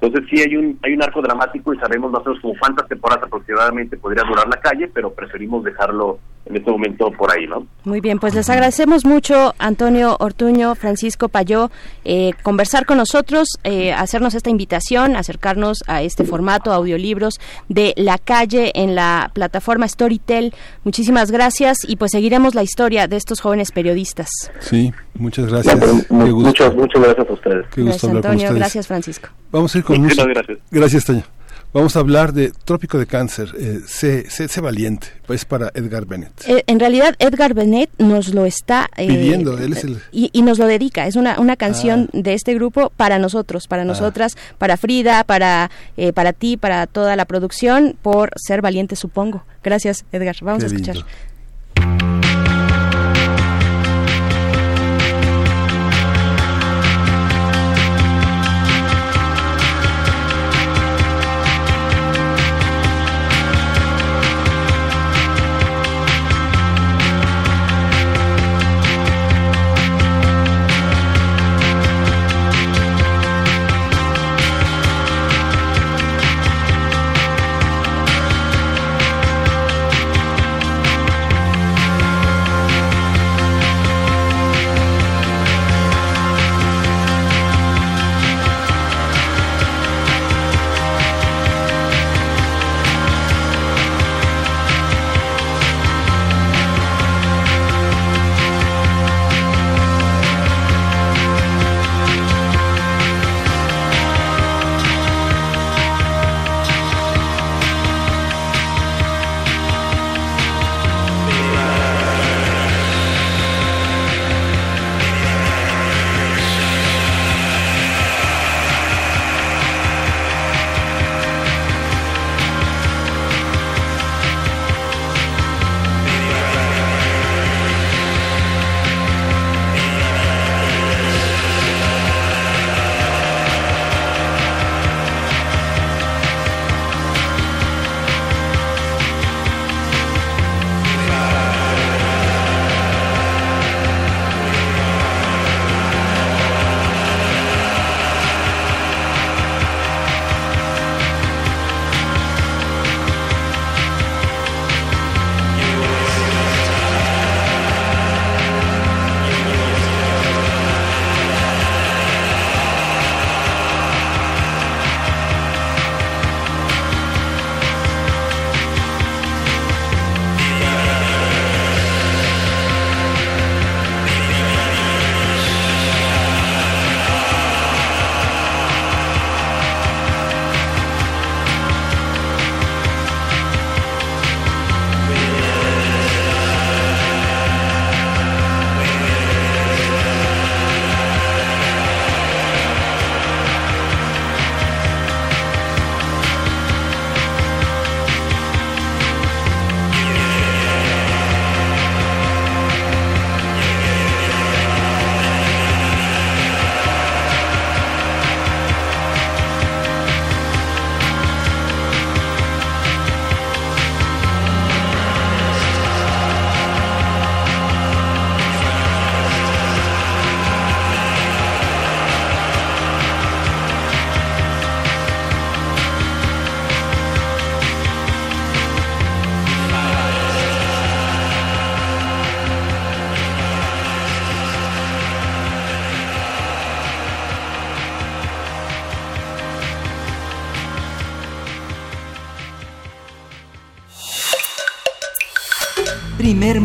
Entonces sí hay un hay un arco dramático y sabemos nosotros como cuántas temporadas aproximadamente podría durar la calle, pero preferimos dejarlo en este momento por ahí, ¿no? Muy bien, pues les agradecemos mucho Antonio Ortuño, Francisco Payó, eh, conversar con nosotros, eh, hacernos esta invitación, acercarnos a este formato audiolibros de la calle en la plataforma Storytel. Muchísimas gracias y pues seguiremos la historia de estos jóvenes periodistas. Sí, muchas gracias. muchas, muchas gracias a ustedes. gracias, Antonio. Gracias, Francisco. Vamos a ir con música. Gracias. Gracias, Toño. Vamos a hablar de Trópico de Cáncer. Eh, sé, sé, valiente. Es para Edgar Bennett. Eh, en realidad, Edgar Bennett nos lo está eh, pidiendo. Él es el... y, nos lo dedica. Es una, una canción ah. de este grupo para nosotros, para ah. nosotras, para Frida, para, eh, para ti, para toda la producción, por ser valiente, supongo. Gracias, Edgar. Vamos a escuchar. Primer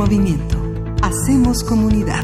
movimiento. Hacemos comunidad.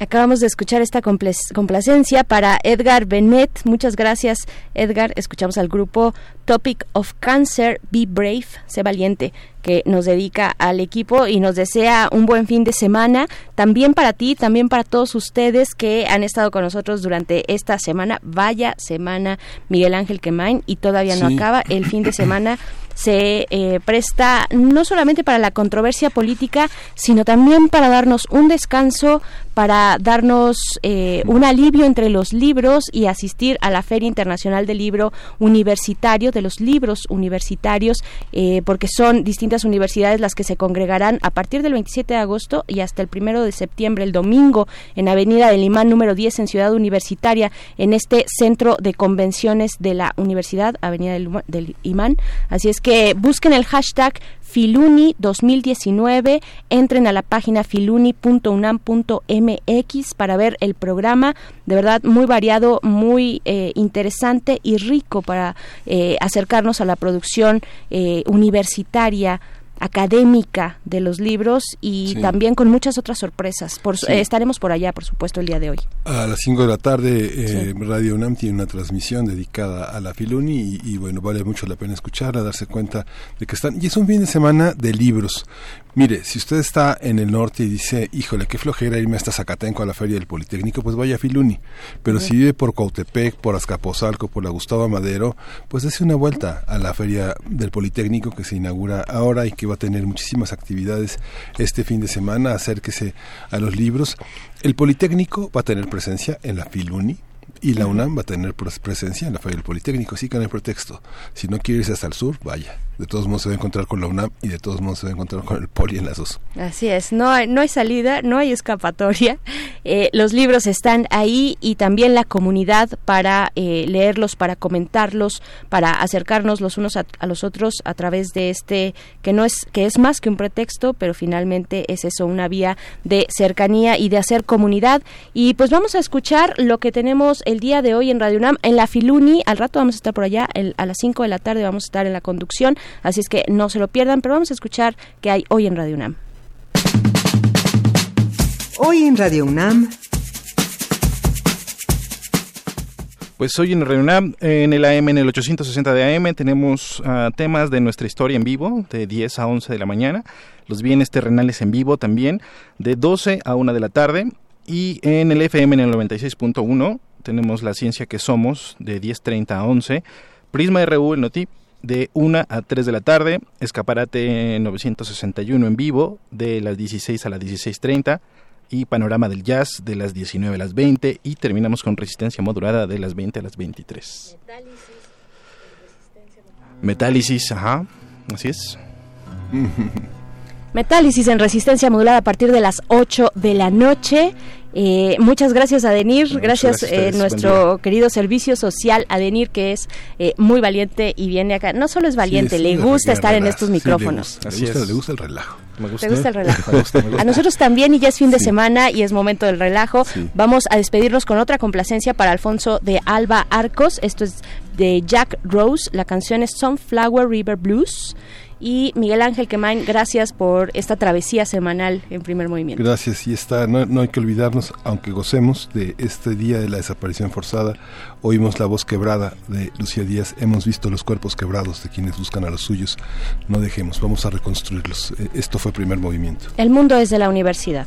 Acabamos de escuchar esta complacencia para Edgar Bennett. Muchas gracias, Edgar. Escuchamos al grupo Topic of Cancer, Be Brave, sé valiente, que nos dedica al equipo y nos desea un buen fin de semana. También para ti, también para todos ustedes que han estado con nosotros durante esta semana. Vaya semana, Miguel Ángel Quemain, y todavía no acaba el fin de semana se eh, presta no solamente para la controversia política, sino también para darnos un descanso, para darnos eh, un alivio entre los libros y asistir a la Feria Internacional del Libro Universitario, de los libros universitarios, eh, porque son distintas universidades las que se congregarán a partir del 27 de agosto y hasta el primero de septiembre, el domingo, en Avenida del Imán número 10 en Ciudad Universitaria, en este centro de convenciones de la Universidad, Avenida del, del Imán. Así es que busquen el hashtag Filuni 2019, entren a la página filuni.unam.mx para ver el programa, de verdad muy variado, muy eh, interesante y rico para eh, acercarnos a la producción eh, universitaria académica de los libros y también con muchas otras sorpresas. Por, estaremos por allá, por supuesto, el día de hoy. A las 5 de la tarde, eh, Radio UNAM tiene una transmisión dedicada a la Filuni y, bueno, vale mucho la pena escucharla, darse cuenta de que están... Y es un fin de semana de libros. Mire, si usted está en el norte y dice, híjole, qué flojera irme hasta Zacatenco a la Feria del Politécnico, pues vaya a Filuni. Pero si vive por Cautepec, por Azcapotzalco, por la Gustavo Madero, pues dése una vuelta a la Feria del Politécnico que se inaugura ahora y que va a tener muchísimas actividades este fin de semana. Acérquese a los libros. El Politécnico va a tener presencia en la Filuni, y la UNAM va a tener presencia en la Feria del Politécnico, sí que no hay pretexto. Si no quiere irse hasta el sur, vaya de todos modos se va a encontrar con la UNAM y de todos modos se va a encontrar con el poli en las dos. Así es, no hay, no hay salida, no hay escapatoria. Eh, los libros están ahí y también la comunidad para eh, leerlos, para comentarlos, para acercarnos los unos a, los otros a través de este que no es que es más que un pretexto, pero finalmente es eso una vía de cercanía y de hacer comunidad. Y pues vamos a escuchar lo que tenemos el día de hoy en Radio UNAM en la Filuni. Al rato vamos a estar por allá a las 5 de la tarde vamos a estar en la conducción Así es que no se lo pierdan, pero vamos a escuchar qué hay hoy en Radio UNAM. Hoy en Radio UNAM. Pues hoy en Radio UNAM, en el AM, en el 860 de AM, tenemos ah, temas de nuestra historia en vivo, de 10 a 11 de la mañana. Los bienes terrenales en vivo también, de 12 a 1 de la tarde. Y en el FM, en el 96.1, tenemos La Ciencia que Somos, de 10.30 a 11. Prisma RU, el NOTIP, de 1 a 3 de la tarde, Escaparate 961 en vivo de las 16 a las 16.30 y Panorama del Jazz de las 19 a las 20 y terminamos con Resistencia Modulada de las 20 a las 23. Metálisis, ajá, así es. Metálisis en resistencia modulada a partir de las 8 de la noche. Eh, muchas gracias a Denir, gracias, eh, nuestro querido servicio social Adenir que es eh, muy valiente y viene acá. No solo es valiente, le gusta estar en estos micrófonos. le, gusta, el relajo. Me gusta, gusta el relajo? A nosotros también y ya es fin de semana y es momento del relajo. Vamos a despedirnos con otra complacencia para Alfonso de Alba Arcos. Esto es de Jack Rose. La canción es Sunflower River Blues. Y Miguel Ángel Quemain, gracias por esta travesía semanal en primer movimiento. Gracias, y está, no, hay que olvidarnos, aunque gocemos de este día de la desaparición forzada, oímos la voz quebrada de Lucía Díaz, hemos visto los cuerpos quebrados de quienes buscan a los suyos, no dejemos, vamos a reconstruirlos. Eh, esto fue primer movimiento. El mundo es de la universidad.